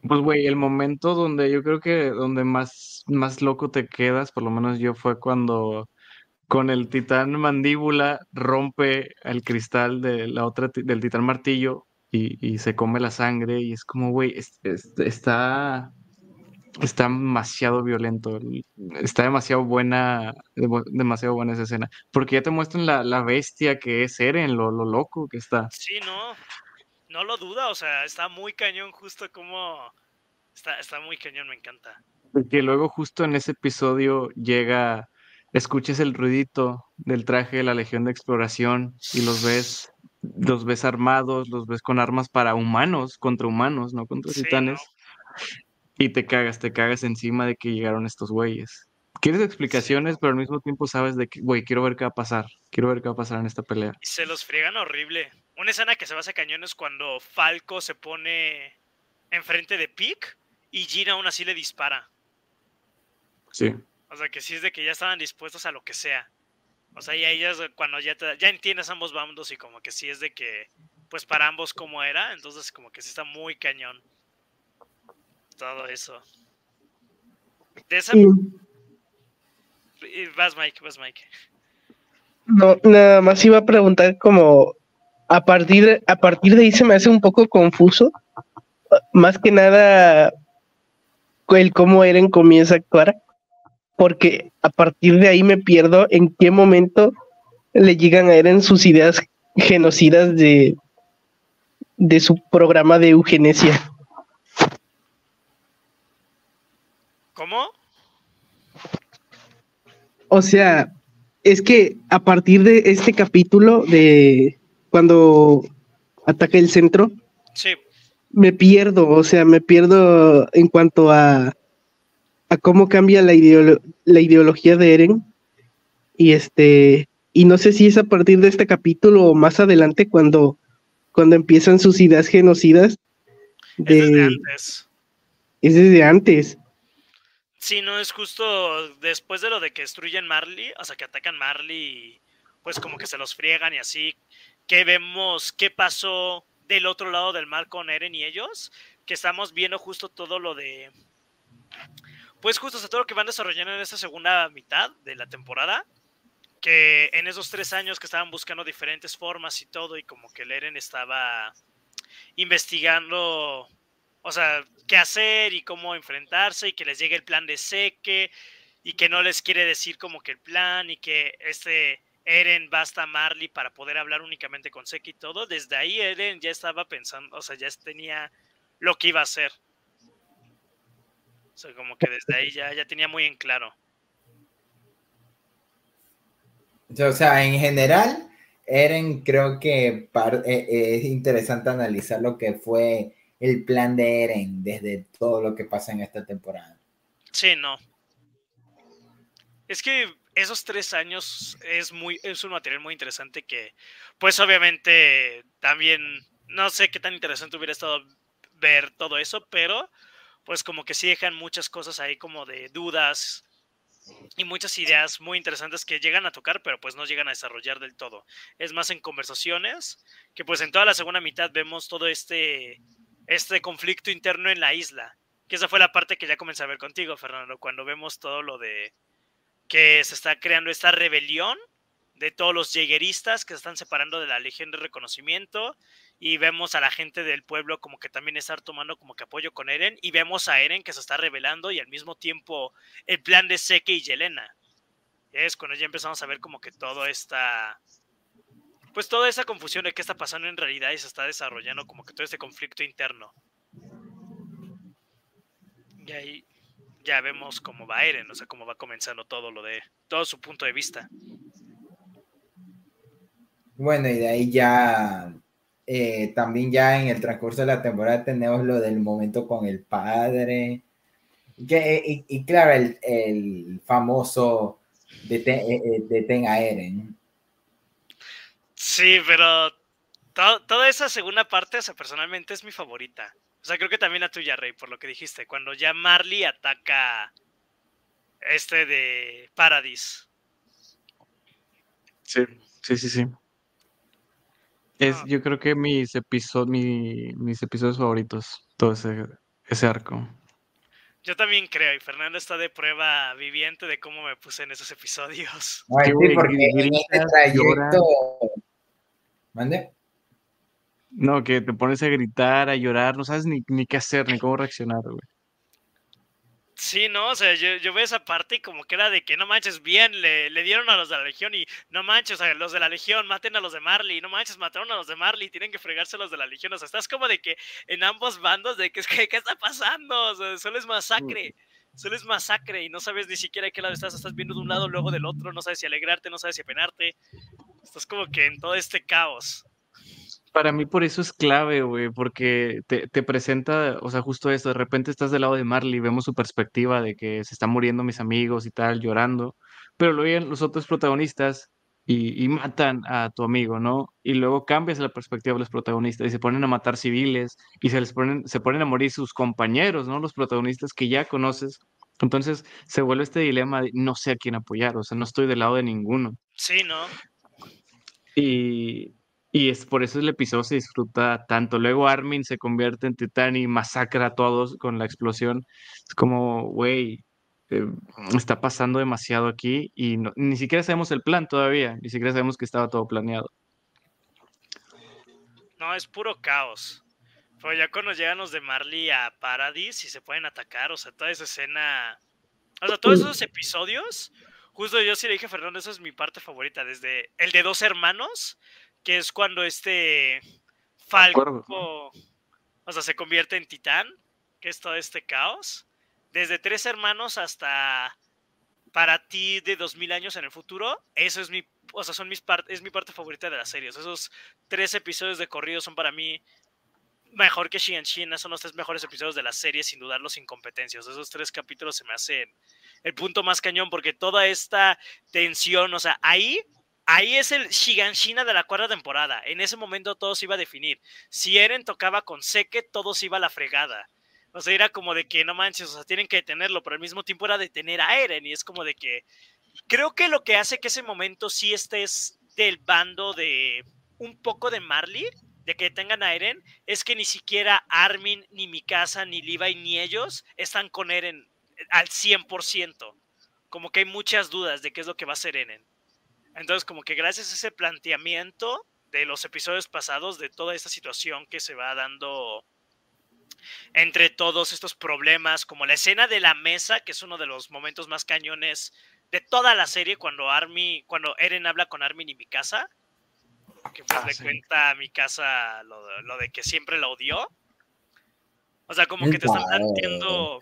Pues, güey, el momento donde yo creo que donde más, más loco te quedas, por lo menos yo, fue cuando con el titán mandíbula rompe el cristal de la otra, del titán martillo y, se come la sangre y es como, güey, está, está demasiado violento, está demasiado buena, demasiado buena esa escena, porque ya te muestran la, bestia que es Eren, lo, lo, loco que está. Sí, no, no lo duda, o sea, está muy cañón justo como, está, está muy cañón, me encanta. Porque luego justo en ese episodio llega, escuches el ruidito del traje de la Legión de Exploración y los ves los ves armados, los ves con armas para humanos, contra humanos, no contra titanes. Y te cagas, te cagas encima de que llegaron estos güeyes. Quieres explicaciones, pero al mismo tiempo sabes de que, güey, quiero ver qué va a pasar. Quiero ver qué va a pasar en esta pelea. Y se los friegan horrible. Una escena que se va a cañón es cuando Falco se pone enfrente de Pick y Gina aún así le dispara. Sí. O sea, que sí es de que ya estaban dispuestos a lo que sea. O sea, y ellas cuando ya, ya entiendes ambos bandos y como que sí es de que, pues para ambos como era, entonces como que sí está muy cañón. Todo eso. De esa... Vas Mike, vas Mike. No, nada más iba a preguntar como a partir, a partir de ahí se me hace un poco confuso. Más que nada el cómo Eren comienza a actuar porque a partir de ahí me pierdo en qué momento le llegan a Eren sus ideas genocidas de, de su programa de eugenesia. ¿Cómo? O sea, es que a partir de este capítulo de cuando ataca el centro, sí. me pierdo, o sea, me pierdo en cuanto a a cómo cambia la, la ideología de Eren. Y este, y no sé si es a partir de este capítulo o más adelante cuando, cuando empiezan sus ideas genocidas. De, es desde antes. Es desde antes. Sí, no es justo después de lo de que destruyen Marley, o sea, que atacan Marley, pues como que se los friegan y así, que vemos qué pasó del otro lado del mar con Eren y ellos, que estamos viendo justo todo lo de pues justo todo lo que van desarrollando en esta segunda mitad de la temporada, que en esos tres años que estaban buscando diferentes formas y todo, y como que Leren estaba investigando, o sea, qué hacer y cómo enfrentarse, y que les llegue el plan de Seque, y que no les quiere decir como que el plan, y que este Eren basta a Marley para poder hablar únicamente con Seque y todo, desde ahí Eren ya estaba pensando, o sea, ya tenía lo que iba a hacer. O sea, como que desde ahí ya, ya tenía muy en claro. O sea, en general, Eren creo que eh, es interesante analizar lo que fue el plan de Eren desde todo lo que pasa en esta temporada. Sí, no. Es que esos tres años es muy, es un material muy interesante que, pues obviamente, también no sé qué tan interesante hubiera estado ver todo eso, pero pues como que sí dejan muchas cosas ahí como de dudas y muchas ideas muy interesantes que llegan a tocar, pero pues no llegan a desarrollar del todo. Es más en conversaciones, que pues en toda la segunda mitad vemos todo este, este conflicto interno en la isla, que esa fue la parte que ya comencé a ver contigo, Fernando, cuando vemos todo lo de que se está creando esta rebelión de todos los jägeristas que se están separando de la Legión de Reconocimiento y vemos a la gente del pueblo como que también estar tomando como que apoyo con Eren y vemos a Eren que se está revelando y al mismo tiempo el plan de Seke y Yelena. Es cuando ya empezamos a ver como que todo esta pues toda esa confusión de qué está pasando en realidad y se está desarrollando como que todo este conflicto interno. Y ahí ya vemos cómo va Eren, o sea, cómo va comenzando todo lo de todo su punto de vista. Bueno, y de ahí ya eh, también ya en el transcurso de la temporada tenemos lo del momento con el padre. y, claro, el, famoso de Ten a Eren. Sí, pero toda esa segunda parte, o sea, personalmente es mi favorita. O sea, creo que también la tuya, Rey, por lo que dijiste. Cuando ya Marley ataca este de Paradis. Sí, sí, sí, sí. Es, ah. yo creo que mis, episodios mis episodios favoritos, todo ese, ese arco. Yo también creo, y Fernando está de prueba viviente de cómo me puse en esos episodios. Ay, sí, porque en este trayecto... ¿Mande? No, que te pones a gritar, a llorar, no sabes ni, ni qué hacer, ni cómo reaccionar, güey. Sí, no, o sea, yo, yo veo esa parte y como que era de que no manches, bien, le, dieron a los de la Legión y no manches, sea, los de la Legión maten a los de Marley, no manches, mataron a los de Marley, tienen que fregarse a los de la Legión, o sea, estás como de que en ambos bandos de que es que, ¿qué está pasando? Solo es masacre, solo es masacre y no sabes ni siquiera a qué lado estás, estás viendo de un lado, luego del otro, no sabes si alegrarte, no sabes si apenarte, estás como que en todo este caos. Para mí por eso es clave, güey, porque te, te, presenta, o sea, justo esto, de repente estás del lado de Marley, vemos su perspectiva de que se están muriendo mis amigos y tal, llorando, pero luego vienen los otros protagonistas y, y, matan a tu amigo, ¿no? Y luego cambias la perspectiva de los protagonistas y se ponen a matar civiles y se les ponen, se ponen a morir sus compañeros, ¿no? Los protagonistas que ya conoces. Entonces se vuelve este dilema de no sé a quién apoyar, o sea, no estoy del lado de ninguno. Sí, ¿no? Y, y es por eso el episodio se disfruta tanto. Luego Armin se convierte en titán y masacra a todos con la explosión. Es como, güey, eh, está pasando demasiado aquí y ni siquiera sabemos el plan todavía, ni siquiera sabemos que estaba todo planeado. No, es puro caos. Pero ya cuando llegan los de Marley a Paradis y se pueden atacar, o sea, toda esa escena, o sea, todos esos episodios, justo yo sí le dije a Fernando, esa es mi parte favorita, desde el de dos hermanos, que es cuando este Falco, o sea, se convierte en titán, que es todo este caos. Desde tres hermanos hasta para ti de dos mil años en el futuro, eso es mi, o sea, son mis es mi parte favorita de las series. Esos tres episodios de corrido son para mí mejor que Shianshin, son los tres mejores episodios de la serie, sin dudarlo, sin competencias. Esos tres capítulos se me hacen el punto más cañón, porque toda esta tensión, o sea, ahí Ahí es el Shiganshina de la cuarta temporada. En ese momento todo se iba a definir. Si Eren tocaba con Seke, todo se iba a la fregada. O sea, era como de que no manches, o sea, tienen que detenerlo, pero al mismo tiempo era detener a Eren. Y es como de que. Creo que lo que hace que ese momento sí estés del bando de un poco de Marley, de que tengan a Eren, es que ni siquiera Armin, ni Mikasa, ni Levi, ni ellos están con Eren al 100%. Como que hay muchas dudas de qué es lo que va a hacer Eren. Entonces, como que gracias a ese planteamiento de los episodios pasados, de toda esta situación que se va dando entre todos estos problemas, como la escena de la mesa, que es uno de los momentos más cañones de toda la serie, cuando Army, cuando Eren habla con Armin y Mikasa, que pues ah, le cuenta a Mikasa lo, lo, de que siempre la odió. O sea, como que te están planteando.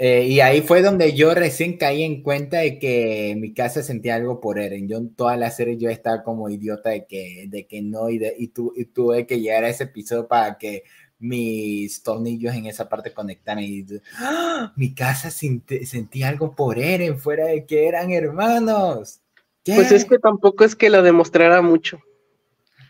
Eh, y ahí fue donde yo recién caí en cuenta de que mi casa sentía algo por Eren. Yo en toda la serie yo estaba como idiota de que, de que no y, de, y, tu, y tuve que llegar a ese episodio para que mis tornillos en esa parte conectaran y ¡Ah! mi casa sentía algo por Eren, fuera de que eran hermanos. Pues es que tampoco es que lo demostrara mucho.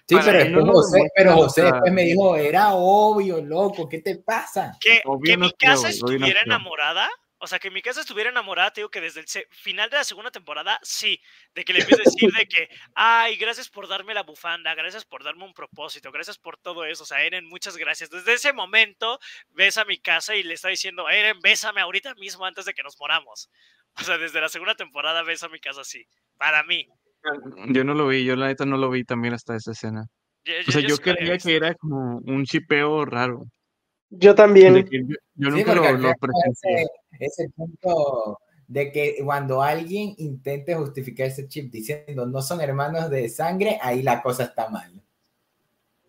Sí, pero, José, pero José después me dijo, era obvio, loco, ¿qué te pasa? Que, mi casa estuviera enamorada, O sea, que mi casa estuviera enamorada, te digo que desde el final de la segunda temporada, sí. De que le empiezo a decir de que, ay, gracias por darme la bufanda, gracias por darme un propósito, gracias por todo eso. O sea, Eren, muchas gracias. Desde ese momento, ves a mi casa y le está diciendo, Eren, bésame ahorita mismo antes de que nos moramos. O sea, desde la segunda temporada ves a mi casa así. Para mí. Yo no lo vi, yo la neta no lo vi también hasta esa escena. o sea, yo, creía que era como un chipeo raro. Yo también. Yo, nunca lo, lo presencié. Ese, punto de que cuando alguien intente justificar ese chip diciendo no son hermanos de sangre, ahí la cosa está mal.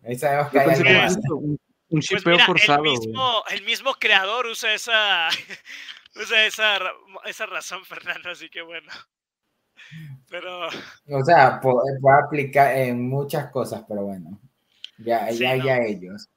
Ahí sabemos que hay un, un, chipeo pues forzado. El mismo, el mismo, creador usa esa, usa esa, esa razón, Fernando, así que bueno. Pero. O sea, puede, aplicar en muchas cosas, pero bueno. Ya, ya, ya ellos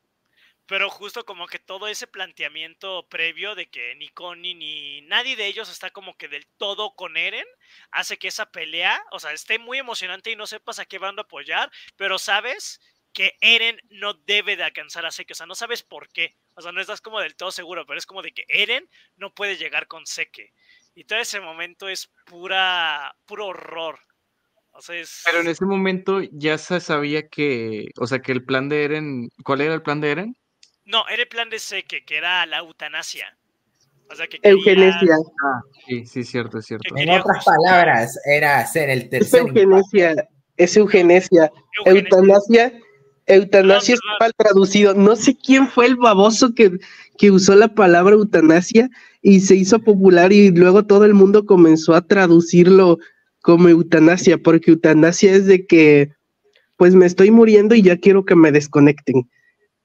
pero justo como que todo ese planteamiento previo de que ni Connie ni nadie de ellos está como que del todo con Eren, hace que esa pelea, o sea, esté muy emocionante y no sepas a qué van a apoyar, pero sabes que Eren no debe de alcanzar a Seke, o sea, no sabes por qué, o sea, no estás como del todo seguro, pero es como de que Eren no puede llegar con Seke. Y todo ese momento es pura, puro horror. O sea, es... Pero en ese momento ya se sabía que, o sea, que el plan de Eren, ¿cuál era el plan de Eren? No, era el plan de Seque, que era la eutanasia. O sea, que Eugenesia. Ah, sí, sí, cierto, es cierto. En otras palabras, era hacer el tercer. Es eugenesia, es eugenesia. Eutanasia, eutanasia es mal traducido. No sé quién fue el baboso que, que usó la palabra eutanasia y se hizo popular y luego todo el mundo comenzó a traducirlo como eutanasia, porque eutanasia es de que, pues me estoy muriendo y ya quiero que me desconecten.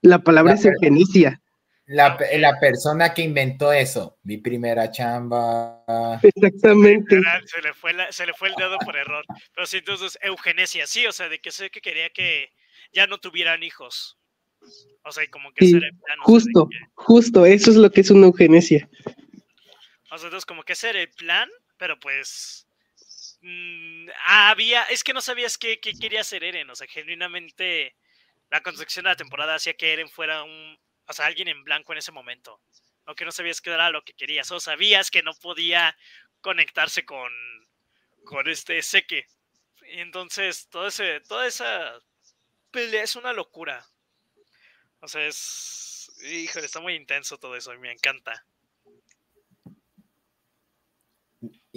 La palabra es eugenicia. La, la, persona que inventó eso, mi primera chamba. Exactamente. Se le fue, se le fue el dedo por error. Pero sí, entonces, eugenesia, sí, o sea, de que sé que quería que ya no tuvieran hijos. O sea, como que ser el plan. Justo, justo, eso es lo que es una eugenesia. O sea, entonces, como que ser el plan, pero pues. Mm, había. Es que no sabías qué, qué quería hacer Eren, o sea, genuinamente la construcción de la temporada hacía que Eren fuera un, o sea, alguien en blanco en ese momento. Aunque no sabías qué era lo que querías, o sabías que no podía conectarse con, con este Seque. Y entonces, todo ese, toda esa pelea es una locura. O sea, es. Híjole, está muy intenso todo eso y me encanta.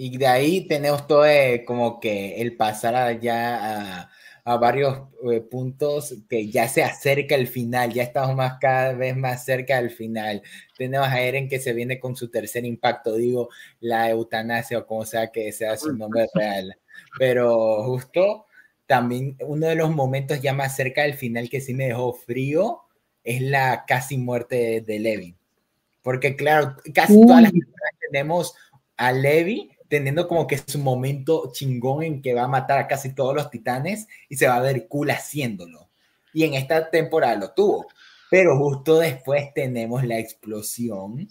Y de ahí tenemos todo como que el pasar allá a a varios eh, puntos que ya se acerca el final, ya estamos más cada vez más cerca del final. Tenemos a Eren que se viene con su tercer impacto, digo, la eutanasia o como sea que sea su nombre real. Pero justo también uno de los momentos ya más cerca del final que sí me dejó frío es la casi muerte de, Levi. Porque claro, casi todas las personas tenemos a Levi teniendo como que su momento chingón en que va a matar a casi todos los titanes y se va a ver cool haciéndolo. Y en esta temporada lo tuvo. Pero justo después tenemos la explosión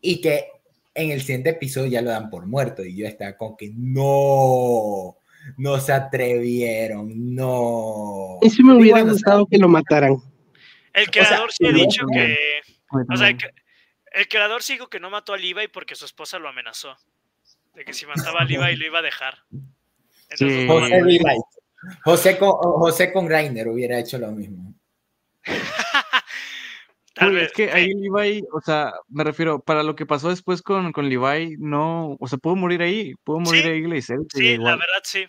y que en el siguiente episodio ya lo dan por muerto y yo estaba con que no, no se atrevieron, no. Y si me hubiera gustado que lo mataran. El creador sí ha dicho que... O sea, el, creador sí dijo que no mató a Levi porque su esposa lo amenazó de que si mataba a Levi lo iba a dejar. José, con, José con Rainer hubiera hecho lo mismo. Tal vez, es que ahí Levi, o sea, me refiero, para lo que pasó después con, con Levi, no, o sea, pudo morir ahí, pudo morir ahí Gleiser. Sí, la verdad sí.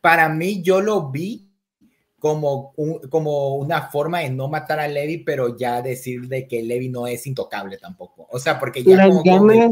Para mí, yo lo vi como, como una forma de no matar a Levi, pero ya decir de que Levi no es intocable tampoco. O sea, porque ya como, eh,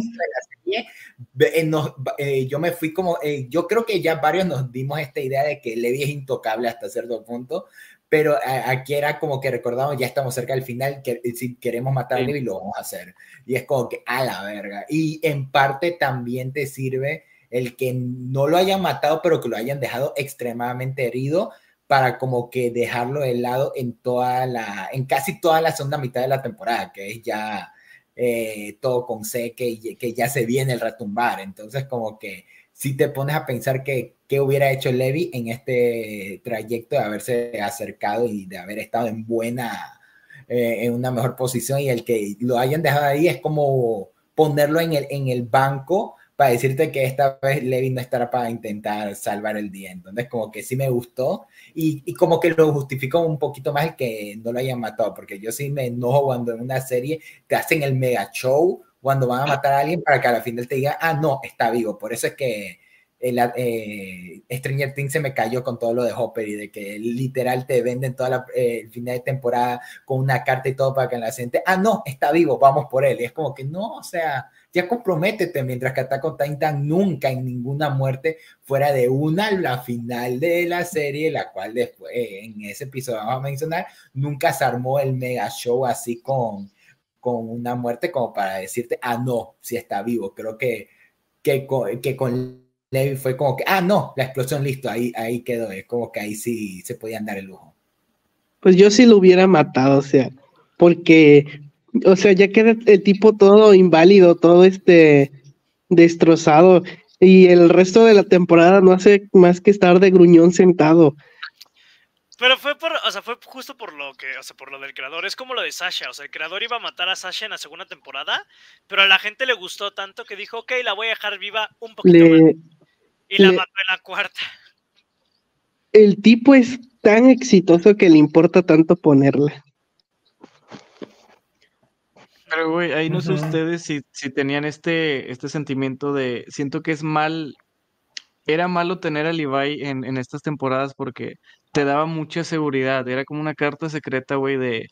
eh, yo me fui como, eh, yo creo que ya varios nos dimos esta idea de que Levi es intocable hasta cierto punto, pero aquí era como que recordamos, ya estamos cerca del final, que si queremos matar a Levi lo vamos a hacer. Y es como que a la verga. Y en parte también te sirve el que no lo hayan matado, pero que lo hayan dejado extremadamente herido para como que dejarlo de lado en toda la, en casi toda la segunda mitad de la temporada, que es ya eh, todo con C, que, que ya se viene el retumbar. Entonces, como que si te pones a pensar que qué hubiera hecho Levi en este trayecto de haberse acercado y de haber estado en buena, eh, en una mejor posición y el que lo hayan dejado ahí es como ponerlo en el, en el banco para decirte que esta vez Levi no estará para intentar salvar el día. Entonces, como que sí me gustó y, y, como que lo justificó un poquito más el que no lo hayan matado, porque yo sí me enojo cuando en una serie te hacen el mega show cuando van a matar a alguien para que al final te diga, ah, no, está vivo. Por eso es que el, eh, Stranger Things se me cayó con todo lo de Hopper y de que literal te venden toda eh, el final de temporada con una carta y todo para que la gente, ah, no, está vivo, vamos por él. Y es como que no, o sea, ya comprométete, mientras que Attack on Titan nunca en ninguna muerte fuera de una, la final de la serie, la cual después en ese episodio vamos a mencionar, nunca se armó el mega show así con, con una muerte como para decirte, ah, no, si está vivo. Creo que, que, que con Levi fue como que, ah, no, la explosión, listo, ahí, ahí quedó, es como que ahí sí se podían dar el lujo. Pues yo sí lo hubiera matado, o sea, porque o sea, ya queda el tipo todo inválido, todo este destrozado. Y el resto de la temporada no hace más que estar de gruñón sentado. Pero fue por, o sea, fue justo por lo que, o sea, por lo del creador. Es como lo de Sasha. O sea, el creador iba a matar a Sasha en la segunda temporada, pero a la gente le gustó tanto que dijo, ok, la voy a dejar viva un poquito más. Y la mató en la cuarta. El tipo es tan exitoso que le importa tanto ponerla. Pero, güey, ahí no sé ustedes si, si tenían este, este sentimiento de. Siento que es mal. Era malo tener a Levi en, en estas temporadas porque te daba mucha seguridad. Era como una carta secreta, güey, de.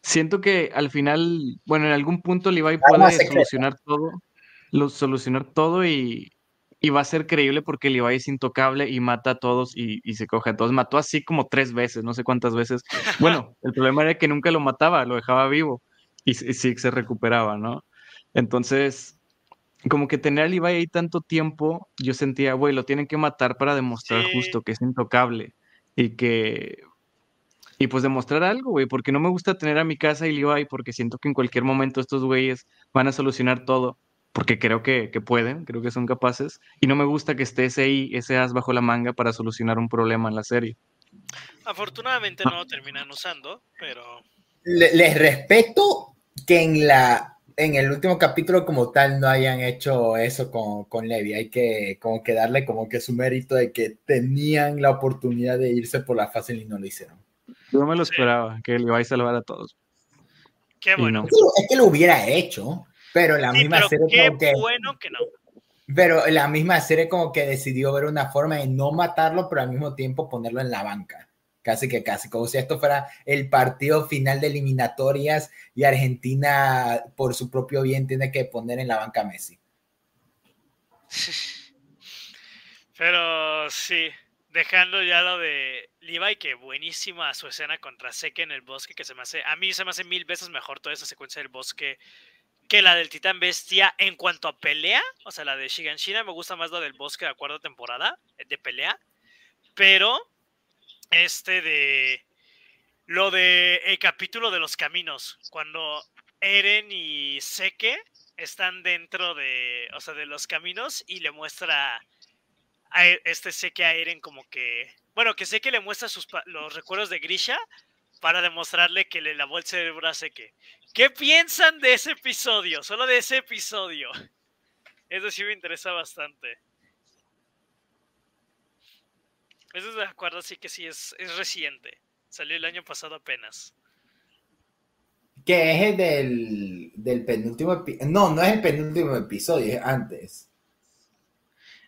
Siento que al final, bueno, en algún punto Levi puede solucionar todo, lo, solucionar todo y, y va a ser creíble porque Levi es intocable y mata a todos y, y, se coge a todos. Mató así como tres veces, no sé cuántas veces. Bueno, el problema era que nunca lo mataba, lo dejaba vivo y, sí se recuperaba, ¿no? Entonces, como que tener a Levi ahí tanto tiempo, yo sentía, güey, lo tienen que matar para demostrar justo que es intocable y que... Y pues demostrar algo, güey, porque no me gusta tener a mi casa y Levi porque siento que en cualquier momento estos güeyes van a solucionar todo, porque creo que, que pueden, creo que son capaces, y no me gusta que esté ese ahí, ese as bajo la manga para solucionar un problema en la serie. Afortunadamente no lo terminan usando, pero... les respeto que en la en el último capítulo como tal no hayan hecho eso con, con Levi. Hay que como que darle como que su mérito de que tenían la oportunidad de irse por la fácil y no lo hicieron. Yo me lo esperaba, que le iba a salvar a todos. Qué bueno. Es que lo hubiera hecho, pero la misma serie qué como que, bueno que no. Pero la misma serie como que decidió ver una forma de no matarlo, pero al mismo tiempo ponerlo en la banca casi que casi, como si esto fuera el partido final de eliminatorias y Argentina por su propio bien tiene que poner en la banca Messi. Pero sí, dejando ya lo de Levi, que buenísima su escena contra Seque en el bosque, que se me hace, a mí se me hace mil veces mejor toda esa secuencia del bosque que la del Titán Bestia en cuanto a pelea, o sea, la de Shiganshina me gusta más la del bosque de acuerdo temporada, de pelea, pero este de lo de el capítulo de los caminos, cuando Eren y Seke están dentro de, o sea, de los caminos y le muestra a e, este Seke a Eren como que, bueno, que Seke le muestra sus, los recuerdos de Grisha para demostrarle que le lavó el cerebro a Seke. ¿Qué piensan de ese episodio? Solo de ese episodio. Eso sí me interesa bastante. Eso de acuerdo, sí que sí, es, es reciente. Salió el año pasado apenas. Que es el del, del penúltimo episodio. No, no es el penúltimo episodio, es antes.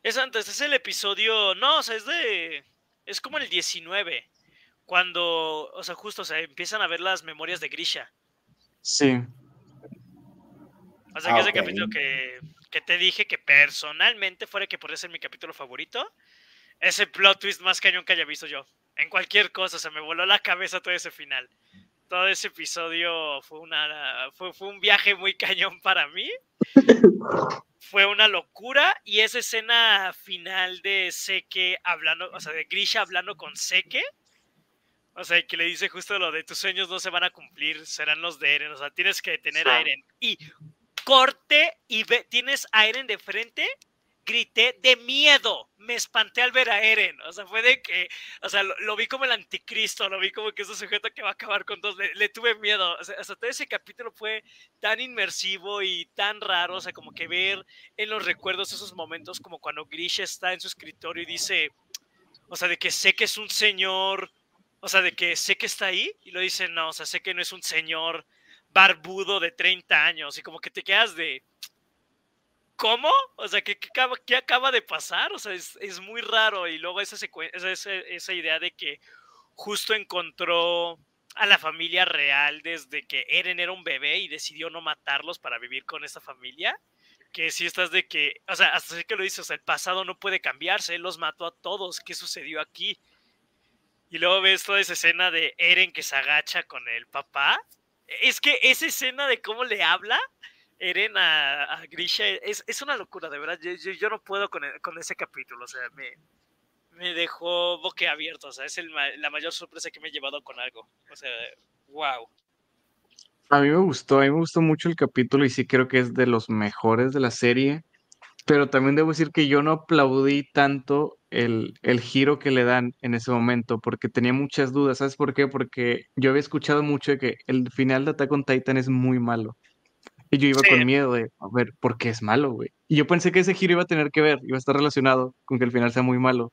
Es antes, es el episodio. No, o sea, es de. Es como el 19. Cuando, o sea, justo, o sea, empiezan a ver las memorias de Grisha. Sí. O sea, que es el capítulo que, que te dije que personalmente fuera que podría ser mi capítulo favorito ese plot twist más cañón que haya visto yo. En cualquier cosa, se me voló la cabeza todo ese final. Todo ese episodio fue, una, fue, fue un viaje muy cañón para mí. fue una locura. Y esa escena final de Seke hablando, o sea, de Grisha hablando con Seke. O sea, que le dice justo lo de tus sueños no se van a cumplir, serán los de Eren. O sea, tienes que tener a Eren. Y corte y ve, tienes a Eren de frente grité de miedo, me espanté al ver a Eren, o sea, fue de que, o sea, lo, vi como el anticristo, lo vi como que ese sujeto que va a acabar con todos, le, tuve miedo, o sea, hasta todo ese capítulo fue tan inmersivo y tan raro, o sea, como que ver en los recuerdos esos momentos como cuando Grisha está en su escritorio y dice, o sea, de que sé que es un señor, o sea, de que sé que está ahí y lo dice, no, o sea, sé que no es un señor barbudo de 30 años y como que te quedas de ¿cómo? O sea, ¿qué, qué, acaba, de pasar? O sea, es, muy raro. Y luego esa, esa, esa idea de que justo encontró a la familia real desde que Eren era un bebé y decidió no matarlos para vivir con esa familia. Que si estás de que, o sea, hasta sé que lo dices, o sea, el pasado no puede cambiarse, él los mató a todos, ¿qué sucedió aquí? Y luego ves toda esa escena de Eren que se agacha con el papá. Es que esa escena de cómo le habla, Eren a, Grisha es, es, una locura, de verdad. Yo, no puedo con, e, con, ese capítulo, o sea, me, me dejó boquiabierto, o sea, es el, la mayor sorpresa que me he llevado con algo. O sea, wow. A mí me gustó, a mí me gustó mucho el capítulo y sí creo que es de los mejores de la serie, pero también debo decir que yo no aplaudí tanto el, el giro que le dan en ese momento, porque tenía muchas dudas, ¿sabes por qué? Porque yo había escuchado mucho de que el final de Attack on Titan es muy malo. Y yo iba con miedo de, a ver, ¿por qué es malo, güey? Y yo pensé que ese giro iba a tener que ver, iba a estar relacionado con que el final sea muy malo.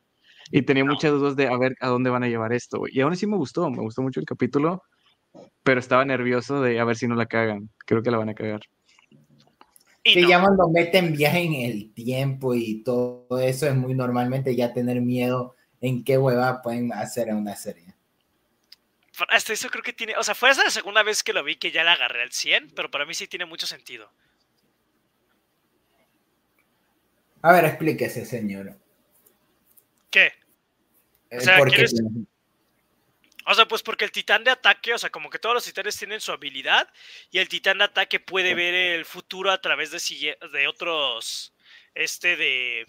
Y tenía muchas dudas de a ver a dónde van a llevar esto, güey. Y aún así me gustó, me gustó mucho el capítulo, pero estaba nervioso de a ver si no la cagan. Creo que la van a cagar. Y ya cuando meten viaje en el tiempo y todo eso es muy normalmente ya tener miedo en qué hueva pueden hacer en una serie hasta eso creo que tiene, o sea, fue esa la segunda vez que lo vi que ya la agarré al 100, pero para mí sí tiene mucho sentido. A ver, explíquese, señor. ¿Qué? O sea, o sea, pues porque el titán de ataque, o sea, como que todos los titanes tienen su habilidad y el titán de ataque puede ver el futuro a través de, de otros, este, de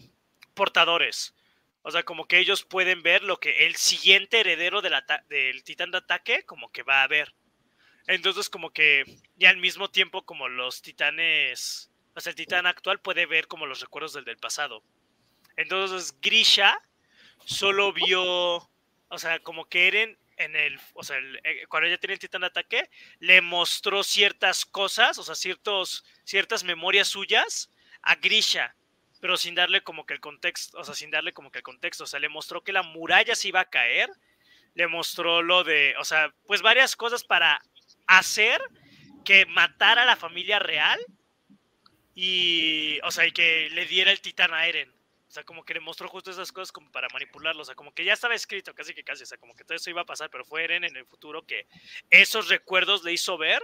portadores. O sea, como que ellos pueden ver lo que el siguiente heredero del, del titán de ataque como que va a ver. Entonces, como que ya al mismo tiempo como los titanes, o sea, el titán actual puede ver como los recuerdos del del pasado. Entonces, Grisha solo vio, o sea, como que Eren en el, o sea, eh, cuando ella tiene el titán de ataque, le mostró ciertas cosas, o sea, ciertos, ciertas memorias suyas a Grisha pero sin darle como que el contexto, o sea, sin darle como que el contexto, o sea, le mostró que la muralla se iba a caer, le mostró lo de, o sea, pues varias cosas para hacer que matara a la familia real y, o sea, y que le diera el titán a Eren. O sea, como que le mostró justo esas cosas como para manipularlo. O sea, como que ya estaba escrito, casi que casi. O sea, como que todo eso iba a pasar, pero fue Eren en el futuro que esos recuerdos le hizo ver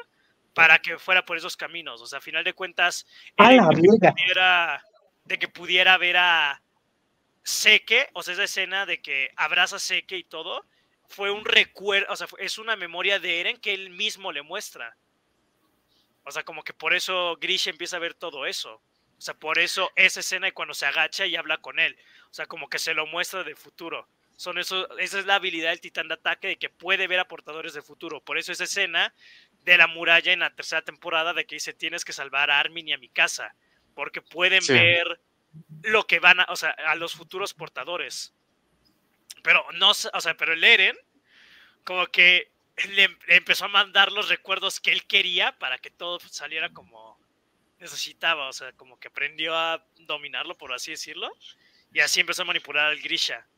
para que fuera por esos caminos. O sea, a final de cuentas, Eren era de que pudiera ver a Seque, o sea, esa escena de que abraza a Seque y todo, fue un recuerdo, o sea, es una memoria de Eren que él mismo le muestra. O sea, como que por eso Grisha empieza a ver todo eso. O sea, por eso esa escena y cuando se agacha y habla con él. O sea, como que se lo muestra de futuro. Son eso, esa es la habilidad del titán de ataque de que puede ver a portadores de futuro. Por eso esa escena de la muralla en la tercera temporada de que dice tienes que salvar a Armin y a mi casa porque pueden ver lo que van a, o sea, a los futuros portadores. Pero no, o sea, pero el Eren, como que le, empezó a mandar los recuerdos que él quería para que todo saliera como necesitaba, o sea, como que aprendió a dominarlo, por así decirlo, y así empezó a manipular al Grisha.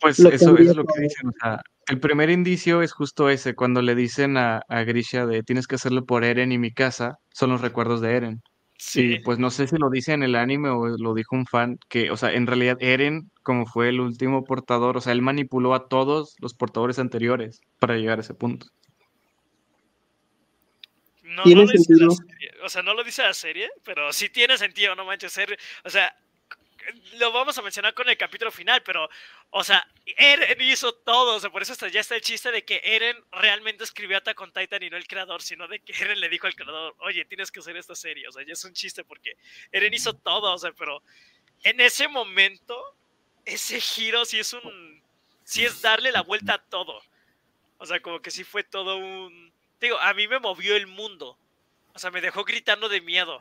Pues eso, es lo que dicen, o sea, el primer indicio es justo ese, cuando le dicen a, a Grisha de tienes que hacerlo por Eren y mi casa, son los recuerdos de Eren. Sí, pues no sé si lo dice en el anime o lo dijo un fan, que, o sea, en realidad Eren, como fue el último portador, o sea, él manipuló a todos los portadores anteriores para llegar a ese punto. No, no lo dice la serie, o sea, no lo dice la serie, pero sí tiene sentido, no manches, ser, o sea, lo vamos a mencionar con el capítulo final, pero, o sea, Eren hizo todo, o sea, por eso hasta ya está el chiste de que Eren realmente escribió Attack on Titan y no el creador, sino de que Eren le dijo al creador, oye, tienes que hacer esta serie, o sea, ya es un chiste porque Eren hizo todo, o sea, pero en ese momento, ese giro sí es un, sí es darle la vuelta a todo, o sea, como que sí fue todo un, digo, a mí me movió el mundo, o sea, me dejó gritando de miedo,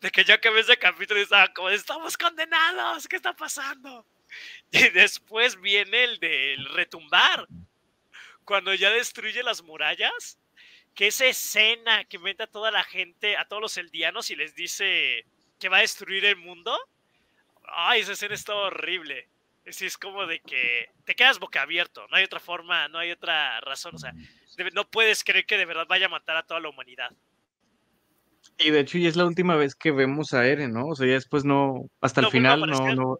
De que yo acabé ese capítulo y estaba como, estamos condenados, ¿qué está pasando? Y después viene el del retumbar. Cuando ya destruye las murallas, que esa escena que mete a toda la gente, a todos los eldianos y les dice que va a destruir el mundo. Ay, esa escena está horrible. Es, es como de que te quedas boca abierto, no hay otra forma, no hay otra razón, o sea, no puedes creer que de verdad vaya a matar a toda la humanidad. Y de hecho ya es la última vez que vemos a Eren, ¿no? O sea, ya después no, hasta el final no, no,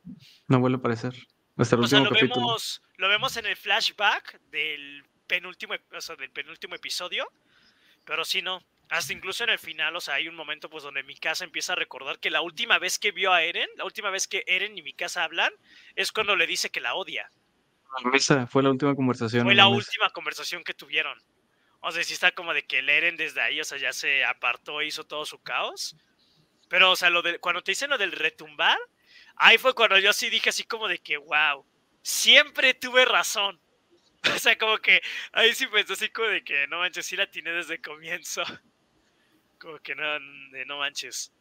no, vuelve a aparecer. Hasta el último lo capítulo. Vemos, lo vemos en el flashback del penúltimo, o sea, del penúltimo episodio, pero sí no. Hasta incluso en el final, o sea, hay un momento pues donde mi casa empieza a recordar que la última vez que vio a Eren, la última vez que Eren y mi casa hablan, es cuando le dice que la odia. Esa fue la última conversación. Fue la, última conversación que tuvieron. O sea, sí está como de que el Eren desde ahí, o sea, ya se apartó hizo todo su caos. Pero, o sea, lo de, cuando te dicen lo del retumbar, ahí fue cuando yo sí dije así como de que, wow, siempre tuve razón. O sea, como que ahí sí pensé así como de que no manches, sí la tiene desde el comienzo. Como que no, no manches.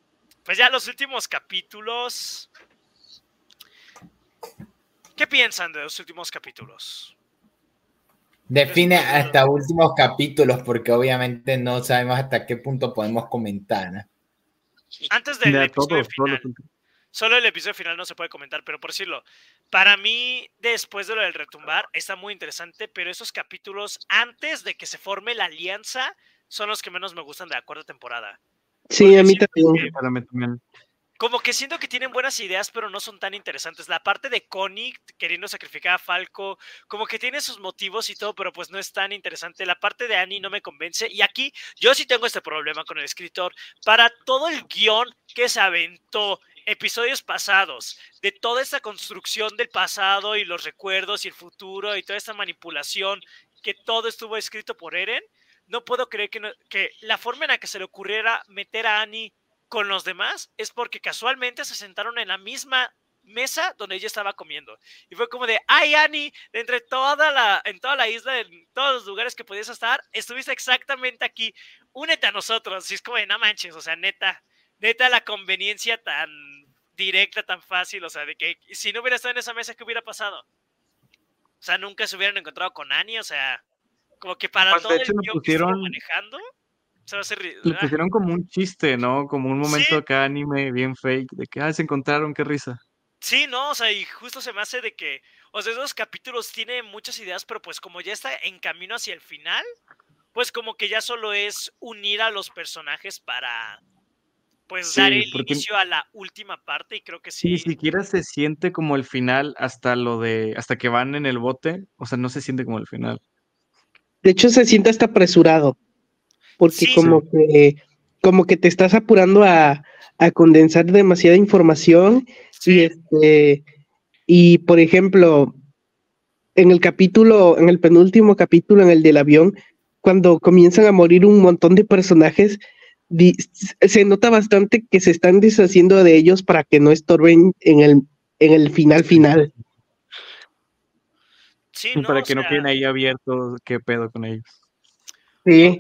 Pues ya los últimos capítulos. ¿Qué piensan de los últimos capítulos? Define hasta últimos capítulos, porque obviamente no sabemos hasta qué punto podemos comentar. Antes del episodio final. Solo el episodio final no se puede comentar, pero por decirlo, para mí, después de lo del retumbar, está muy interesante, pero esos capítulos antes de que se forme la alianza son los que menos me gustan de la cuarta temporada. Sí, a mí también. Como que siento que tienen buenas ideas, pero no son tan interesantes. La parte de Connie queriendo sacrificar a Falco, como que tiene sus motivos y todo, pero pues no es tan interesante. La parte de Annie no me convence. Y aquí yo sí tengo este problema con el escritor. Para todo el guion que se aventó episodios pasados, de toda esta construcción del pasado y los recuerdos y el futuro y toda esta manipulación, que todo estuvo escrito por Eren, no puedo creer que, que la forma en la que se le ocurriera meter a Annie con los demás es porque casualmente se sentaron en la misma mesa donde ella estaba comiendo. Y fue como de, ay, Annie, entre toda la, en toda la isla, en todos los lugares que podías estar, estuviste exactamente aquí, únete a nosotros. Y es como de, no manches, o sea, neta, neta la conveniencia tan directa, tan fácil, o sea, de que si no hubiera estado en esa mesa, ¿qué hubiera pasado? O sea, nunca se hubieran encontrado con Annie, o sea, como que para pues, todo el que manejando, se va a hacer... Le pusieron como un chiste, ¿no? Como un momento acá anime bien fake, de que, ah, se encontraron, qué risa. Sí, no, o sea, y justo se me hace de que, o sea, esos capítulos tienen muchas ideas, pero pues como ya está en camino hacia el final, pues como que ya solo es unir a los personajes para, pues dar el inicio a la última parte y creo que sí. Ni siquiera se siente como el final hasta lo de, hasta que van en el bote, o sea, no se siente como el final. De hecho, se siente hasta apresurado, porque como que como que te estás apurando a, condensar demasiada información y este y por ejemplo en el capítulo en el penúltimo capítulo en el del avión cuando comienzan a morir un montón de personajes se nota bastante que se están deshaciendo de ellos para que no estorben en el en el final final para que no queden ahí abiertos, qué pedo con ellos. Sí.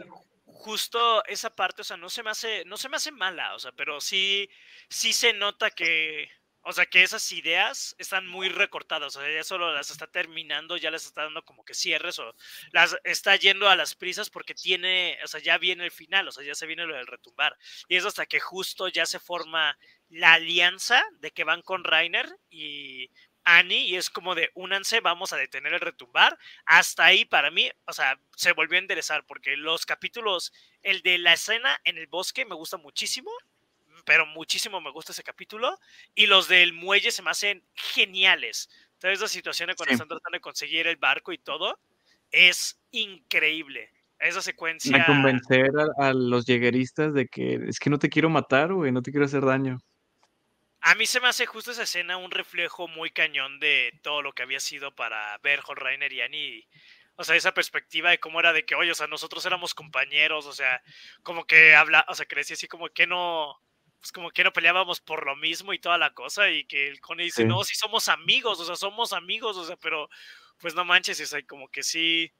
Justo esa parte, o sea, no se me hace, no se me hace mala, o sea, pero sí, sí se nota que, o sea, que esas ideas están muy recortadas, o sea, ya solo las está terminando, ya les está dando como que cierres o las está yendo a las prisas porque tiene, o sea, ya viene el final, o sea, ya se viene lo del retumbar. Y es hasta que justo ya se forma la alianza de que van con Rainer y Annie y es como de únanse, vamos a detener el retumbar. Hasta ahí para mí, o sea, se volvió a interesar porque los capítulos, el de la escena en el bosque me gusta muchísimo, pero muchísimo me gusta ese capítulo y los del muelle se me hacen geniales. Toda esa situación cuando están tratando de conseguir el barco y todo es increíble. Esa secuencia. A convencer a, a los llegueristas de que es que no te quiero matar, güey, no te quiero hacer daño. A mí se me hace justo esa escena un reflejo muy cañón de todo lo que había sido para ver Rainer y Annie. O sea, esa perspectiva de cómo era de que, oye, o sea, nosotros éramos compañeros, o sea, como que habla, o sea, que decía así como que no, pues como que no peleábamos por lo mismo y toda la cosa, y que el Cone dice, no, sí somos amigos, o sea, somos amigos, o sea, pero pues no manches, o sea, como que sí,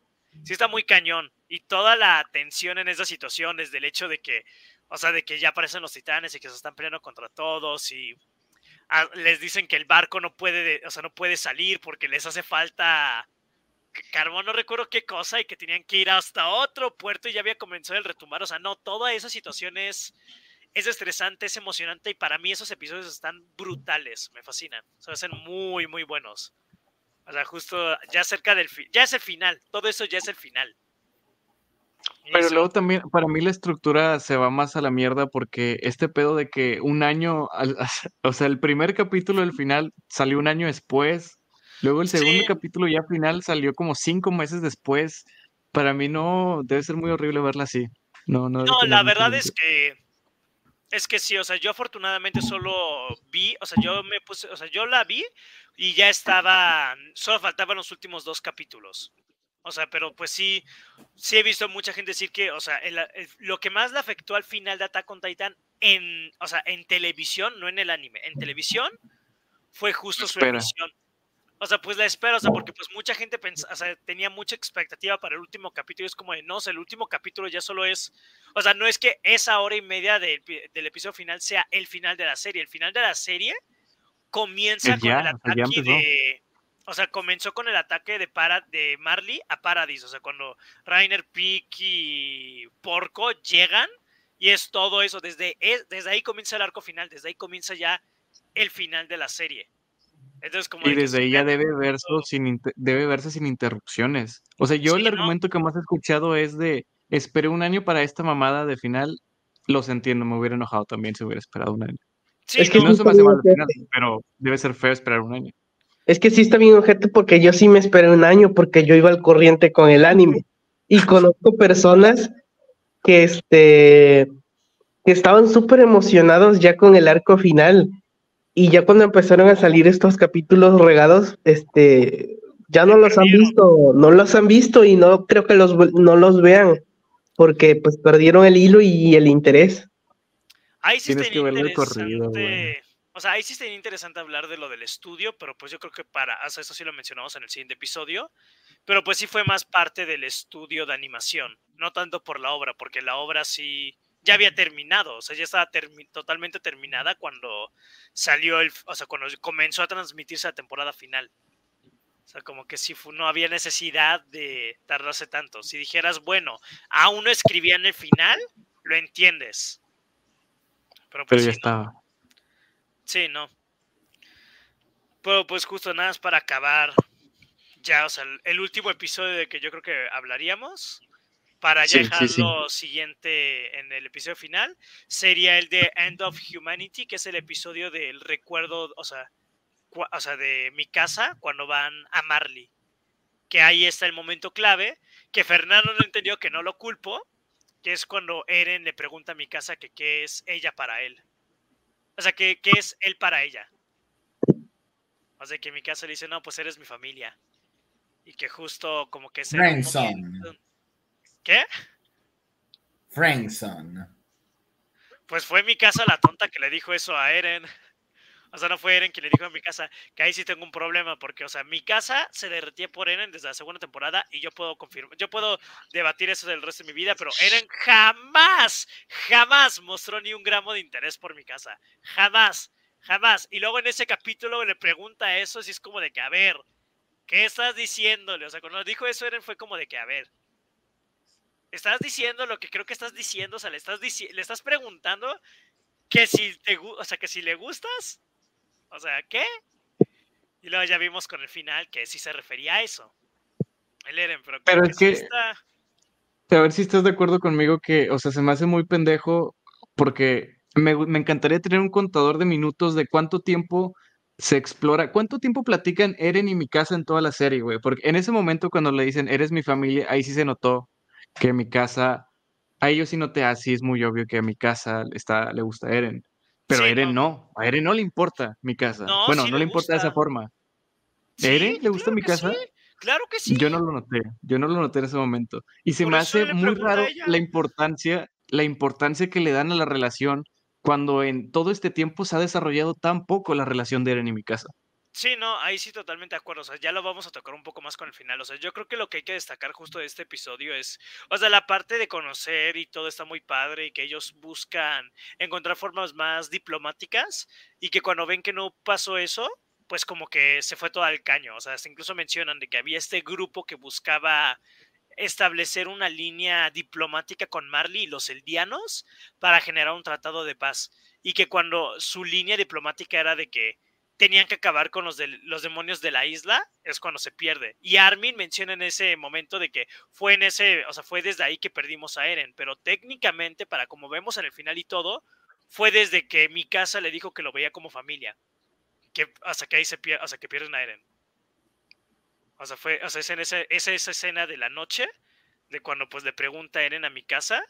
sí está muy cañón. Y toda la tensión en esa situación, desde el hecho de que O sea, de que ya aparecen los titanes y que se están peleando contra todos y les dicen que el barco no puede, o sea, no puede salir porque les hace falta carbón, no recuerdo qué cosa, y que tenían que ir hasta otro puerto y ya había comenzado el retumbar. O sea, no, toda esa situación es, es estresante, es emocionante y para mí esos episodios están brutales, me fascinan. O son muy, muy buenos. O sea, justo ya cerca del fin, ya es el final, todo eso ya es el final. Pero luego también, para mí la estructura se va más a la mierda porque este pedo de que un año, o sea, el primer capítulo del final salió un año después, luego el segundo capítulo ya final salió como cinco meses después. Para mí no, debe ser muy horrible verla así. No, no, no la verdad es que es que sí, o sea, yo afortunadamente solo vi, o sea, yo me puse, o sea, yo la vi y ya estaba, solo faltaban los últimos dos capítulos. O sea, pero pues sí, sí he visto mucha gente decir que, o sea, lo que más le afectó al final de Attack on Titan en, o sea, en televisión, no en el anime, en televisión, fue justo su emisión. O sea, pues la espero, o sea, porque pues mucha gente o sea, tenía mucha expectativa para el último capítulo. Y es como de, no, o sea, el último capítulo ya solo es, o sea, no es que esa hora y media del episodio final sea el final de la serie. El final de la serie comienza con el ataque de, o sea, comenzó con el ataque de, para, de Marley a Paradis. O sea, cuando Rainer, Peak y Porco llegan y es todo eso. Desde, desde ahí comienza el arco final, desde ahí comienza ya el final de la serie y desde ahí ya debe verse, sin, debe verse sin interrupciones. O sea, yo el argumento que más he escuchado es de, esperé un año para esta mamada de final, los entiendo, me hubiera enojado también si hubiera esperado un año. es que no, se me hace mal final, pero debe ser feo esperar un año. Es que sí está bien objeto porque yo sí me esperé un año porque yo iba al corriente con el anime. Y conozco personas que este que estaban súper emocionados ya con el arco final. Y ya cuando empezaron a salir estos capítulos regados, este, ya no los han visto, no los han visto y no creo que los, no los vean, porque pues perdieron el hilo y el interés. Ahí sí Tienes que ver el corrido, O sea, ahí sí sería interesante hablar de lo del estudio, pero pues yo creo que para, o sea, eso sí lo mencionamos en el siguiente episodio, pero pues sí fue más parte del estudio de animación, no tanto por la obra, porque la obra sí, ya había terminado, o sea, ya estaba totalmente terminada cuando salió el, o sea, cuando comenzó a transmitirse la temporada final. O sea, como que sí no había necesidad de tardarse tanto. Si dijeras, bueno, aún no escribían el final, lo entiendes. Pero, pues, ya estaba. Sí, no. Pero pues justo nada más para acabar ya, o sea, el último episodio de que yo creo que hablaríamos para ya dejarlo siguiente en el episodio final, sería el de End of Humanity, que es el episodio del recuerdo, o sea, o sea, de mi casa cuando van a Marley. Que ahí está el momento clave, que Fernando no entendió que no lo culpo, que es cuando Eren le pregunta a mi casa que qué es ella para él. O sea, que qué es él para ella. O sea, que mi casa le dice, no, pues eres mi familia. Y que justo como que se... ¿Qué? Frankson. Pues fue mi casa la tonta que le dijo eso a Eren. O sea, no fue Eren quien le dijo a mi casa que ahí sí tengo un problema, porque, o sea, mi casa se derretía por Eren desde la segunda temporada y yo puedo confirmar, yo puedo debatir eso del resto de mi vida, pero Eren jamás, jamás mostró ni un gramo de interés por mi casa. Jamás, jamás. Y luego en ese capítulo le pregunta eso, y es como de que, a ver, ¿qué estás diciéndole? O sea, cuando dijo eso Eren fue como de que, a ver, estás diciendo lo que creo que estás diciendo, o sea, le estás, le estás preguntando que si te o sea, que si le gustas, o sea, ¿qué? Y luego ya vimos con el final que sí se refería a eso. El Eren, pero, pero es que, a ver si estás de acuerdo conmigo que, o sea, se me hace muy pendejo porque me, me encantaría tener un contador de minutos de cuánto tiempo se explora, cuánto tiempo platican Eren y mi casa en toda la serie, güey, porque en ese momento cuando le dicen, eres mi familia, ahí sí se notó que mi casa, a ellos sí noté así, es muy obvio que a mi casa está, le gusta Eren. Pero a Eren no. a Eren no le importa mi casa. bueno, no le, importa de esa forma. ¿A Eren le gusta mi casa? Claro que sí. Yo no lo noté, yo no lo noté en ese momento. Y se me hace muy raro la importancia, la importancia que le dan a la relación cuando en todo este tiempo se ha desarrollado tan poco la relación de Eren y mi casa. Sí, no, ahí sí totalmente de acuerdo. O sea, ya lo vamos a tocar un poco más con el final. O sea, yo creo que lo que hay que destacar justo de este episodio es, o sea, la parte de conocer y todo está muy padre y que ellos buscan encontrar formas más diplomáticas y que cuando ven que no pasó eso, pues como que se fue todo al caño. O sea, incluso mencionan de que había este grupo que buscaba establecer una línea diplomática con Marley y los eldianos para generar un tratado de paz. Y que cuando su línea diplomática era de que tenían que acabar con los, de, los demonios de la isla, es cuando se pierde. Y Armin menciona en ese momento de que fue en ese, o sea, fue desde ahí que perdimos a Eren, pero técnicamente, para como vemos en el final y todo, fue desde que mi casa le dijo que lo veía como familia, que hasta que ahí se pierde, hasta que pierden a Eren. O sea, fue, o sea, es en ese, esa, esa escena de la noche, de cuando pues le pregunta a Eren a mi casa,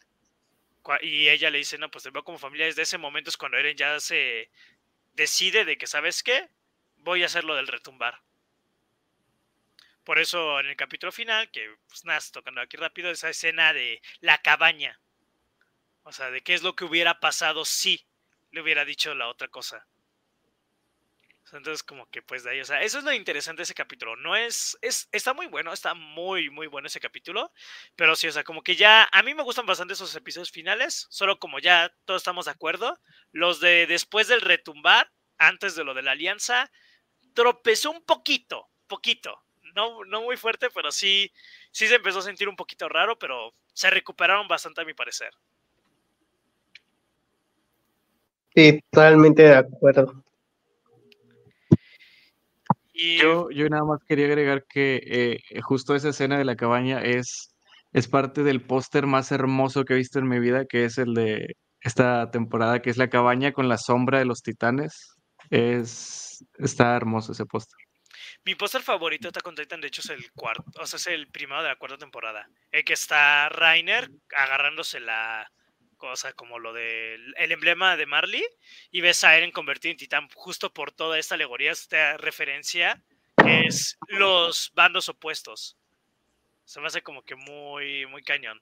y ella le dice, no, pues te veo como familia, desde ese momento es cuando Eren ya se, decide de que, ¿sabes qué? Voy a hacer lo del retumbar. Por eso en el capítulo final, que pues nada, tocando aquí rápido, esa escena de la cabaña. O sea, de qué es lo que hubiera pasado si le hubiera dicho la otra cosa. Entonces, como que pues de ahí, o sea, eso es lo interesante de ese capítulo. No es, es, está muy bueno, está muy, muy bueno ese capítulo. Pero sí, o sea, como que ya, a mí me gustan bastante esos episodios finales, solo como ya todos estamos de acuerdo. Los de después del retumbar, antes de lo de la alianza, tropezó un poquito, poquito. No, no muy fuerte, pero sí, sí se empezó a sentir un poquito raro, pero se recuperaron bastante a mi parecer. Sí, totalmente de acuerdo. Yo, yo nada más quería agregar que eh, justo esa escena de la cabaña es, es parte del póster más hermoso que he visto en mi vida, que es el de esta temporada, que es la cabaña con la sombra de los titanes. Es, está hermoso ese póster. Mi póster favorito de Attack Titan, de hecho, es el cuarto, o sea, es el primero de la cuarta temporada. El que está Rainer agarrándose la cosa como lo del el emblema de Marley y ves a Eren convertido en titán justo por toda esta alegoría, esta referencia que es los bandos opuestos. Se me hace como que muy, muy cañón.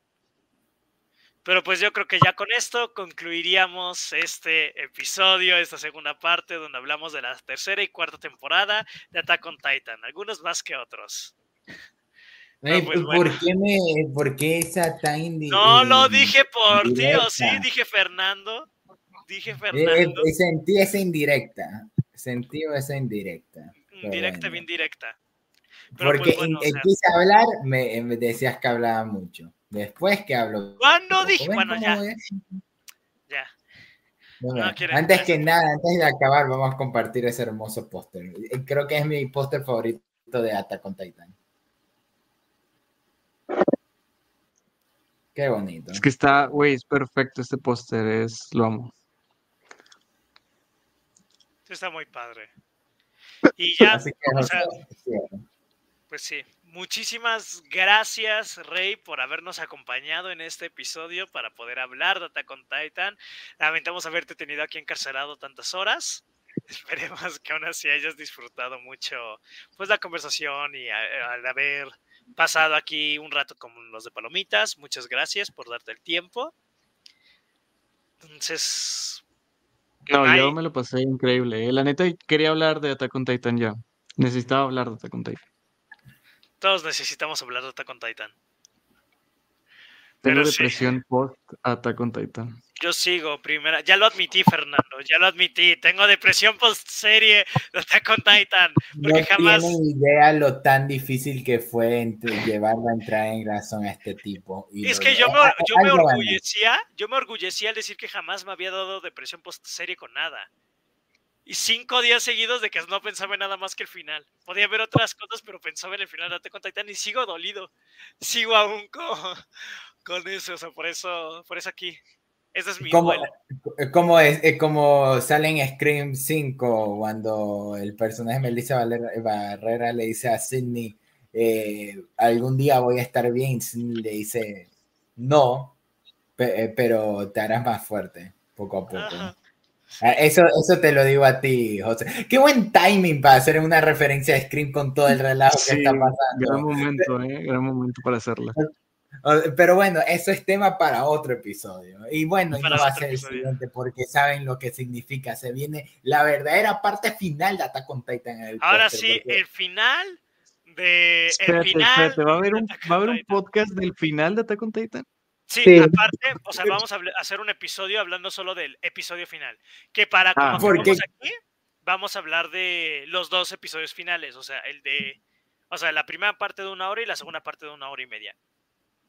Pero pues yo creo que ya con esto concluiríamos este episodio, esta segunda parte, donde hablamos de la tercera y cuarta temporada de Attack on Titan, algunos más que otros. Pues, ¿por, qué me, ¿Por qué esa tan No lo dije por ti, o sí, dije Fernando. Dije eh, Fernando. Eh, sentí esa indirecta. Sentí esa indirecta. Directa, bien directa. Porque pues, quise hablar, me, me decías que hablaba mucho. Después que hablo. ¿Cuándo dije? Bueno, ya. Ya. antes que nada, antes de acabar, vamos a compartir ese hermoso póster. Eh, creo que es mi póster favorito de Attack on Titan. Qué bonito. Es que está, güey, es perfecto este póster, es lo amo. Está muy padre. Y ya, pues sí, Muchísimas gracias, Rey, por habernos acompañado en este episodio para poder hablar de Attack on Titan. Lamentamos haberte tenido aquí encarcelado tantas horas. Esperemos que aún así hayas disfrutado mucho pues la conversación y al haber pasado aquí un rato con los de Palomitas. Muchas gracias por darte el tiempo. Entonces. No, yo me lo pasé increíble. ¿eh? La neta quería hablar de Attack on Titan ya. Necesitaba hablar de Attack on Titan. Todos necesitamos hablar de Attack on Titan. Tengo depresión post Attack on Titan. Yo sigo, primera. Ya lo admití, Fernando. Ya lo admití. Tengo depresión post serie de Attack on Titan. Porque no jamás. tienen idea lo tan difícil que fue llevarlo a entrar en razón a este tipo. es que yo me, yo me orgullecía, yo me orgullecía al decir que jamás me había dado depresión post serie con nada. Y cinco días seguidos de que no pensaba en nada más que el final. Podía ver otras cosas, pero pensaba en el final de Attack on Titan y sigo dolido. Sigo aún con, con eso, o sea, por eso, por eso aquí. Esa es mi como, Como, es, como sale en Scream 5 cuando el personaje Melissa Barrera le dice a Sidney, eh, algún día voy a estar bien. Sidney le dice, no, eh, pero te harás más fuerte, poco a poco. Ah, eso, eso te lo digo a ti, José. Qué buen timing para hacer una referencia a Scream con todo el relajo que está pasando. Gran momento, ¿eh? Gran momento para hacerla. Pero bueno, eso es tema para otro episodio. Y bueno, no va a ser el siguiente porque saben lo que significa. Se viene la verdadera parte final de Attack on Titan. Ahora sí, el final de. el final ¿Va, a haber un, ¿Va a haber un podcast del final de Attack on Titan? Sí, aparte, o sea, vamos a hacer un episodio hablando solo del episodio final. Que para ah, como aquí, vamos a hablar de los dos episodios finales. O sea, el de. O sea, la primera parte de una hora y la segunda parte de una hora y media.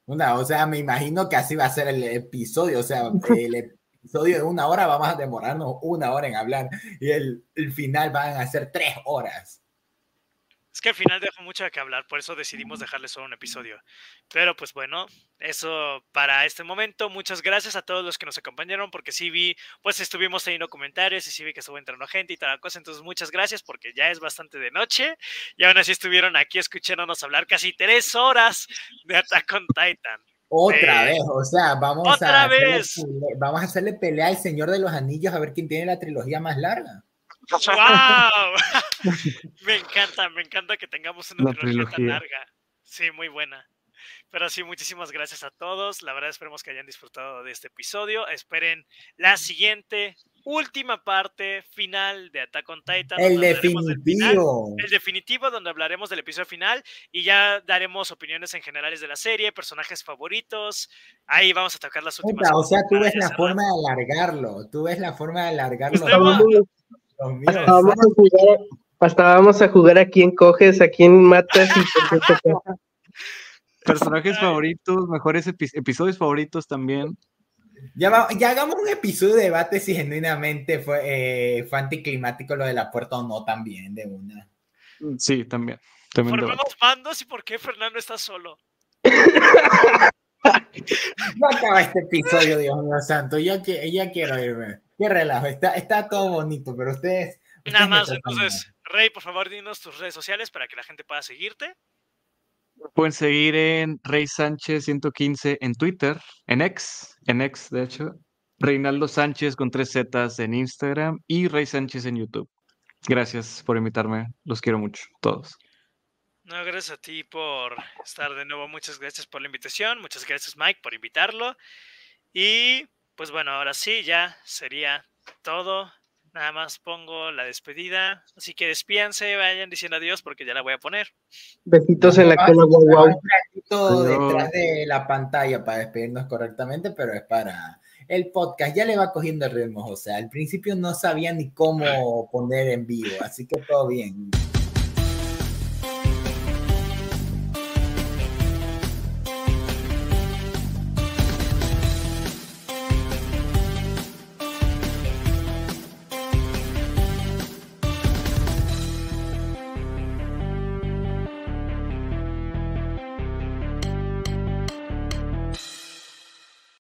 Una, o sea, me imagino que así va a ser el episodio. O sea, el episodio de una hora vamos a demorarnos una hora en hablar y el, el final van a ser tres horas. Es que al final dejó mucho de qué hablar, por eso decidimos dejarle solo un episodio. Pero pues bueno, eso para este momento. Muchas gracias a todos los que nos acompañaron, porque sí vi, pues estuvimos teniendo comentarios y sí vi que estuvo entrando gente y tal cosa. Entonces, muchas gracias porque ya es bastante de noche y aún así estuvieron aquí escuchándonos hablar casi tres horas de Attack on Titan. Otra eh, vez, o sea, vamos a, vez. vamos a hacerle pelea al Señor de los Anillos a ver quién tiene la trilogía más larga. ¡Wow! me encanta, me encanta que tengamos una trilogía, tan larga. Sí, muy buena. Pero sí, muchísimas gracias a todos. La verdad, esperemos que hayan disfrutado de este episodio. Esperen la siguiente, última parte final de Attack on Titan. El definitivo. el definitivo, donde hablaremos del episodio final y ya daremos opiniones en generales de la serie, personajes favoritos. Ahí vamos a tocar las últimas. O sea, tú ves la forma de alargarlo. Tú ves la forma de alargarlo. Hasta vamos a jugar a quién coges, a quién matas. Personajes favoritos, mejores episodios favoritos también. Ya, ya, hagamos un episodio de debate si genuinamente fue, eh, fue anticlimático lo de la puerta o no también, de una. Sí, también. también Formamos bandos y por qué Fernando está solo. no acaba este episodio, Dios mío santo. Yo, ya quiero irme. Qué relajo, está, está todo bonito, pero ustedes. Nada más, entonces, Rey, por favor, dinos tus redes sociales para que la gente pueda seguirte. Pueden seguir en Rey Sánchez 115 en Twitter, en X, en X, de hecho. Reinaldo Sánchez con tres Zetas en Instagram y Rey Sánchez en YouTube. Gracias por invitarme, los quiero mucho, todos. No, gracias a ti por estar de nuevo. Muchas gracias por la invitación. Muchas gracias, Mike, por invitarlo. Y pues bueno, ahora sí, ya sería todo. Nada más pongo la despedida. Así que despíanse, vayan diciendo adiós porque ya la voy a poner. Besitos en la cola, guau, guau. Un ratito detrás de la pantalla para despedirnos correctamente, pero es para el podcast. Ya le va cogiendo el ritmo, o sea, al principio no sabía ni cómo poner en vivo, así que todo bien.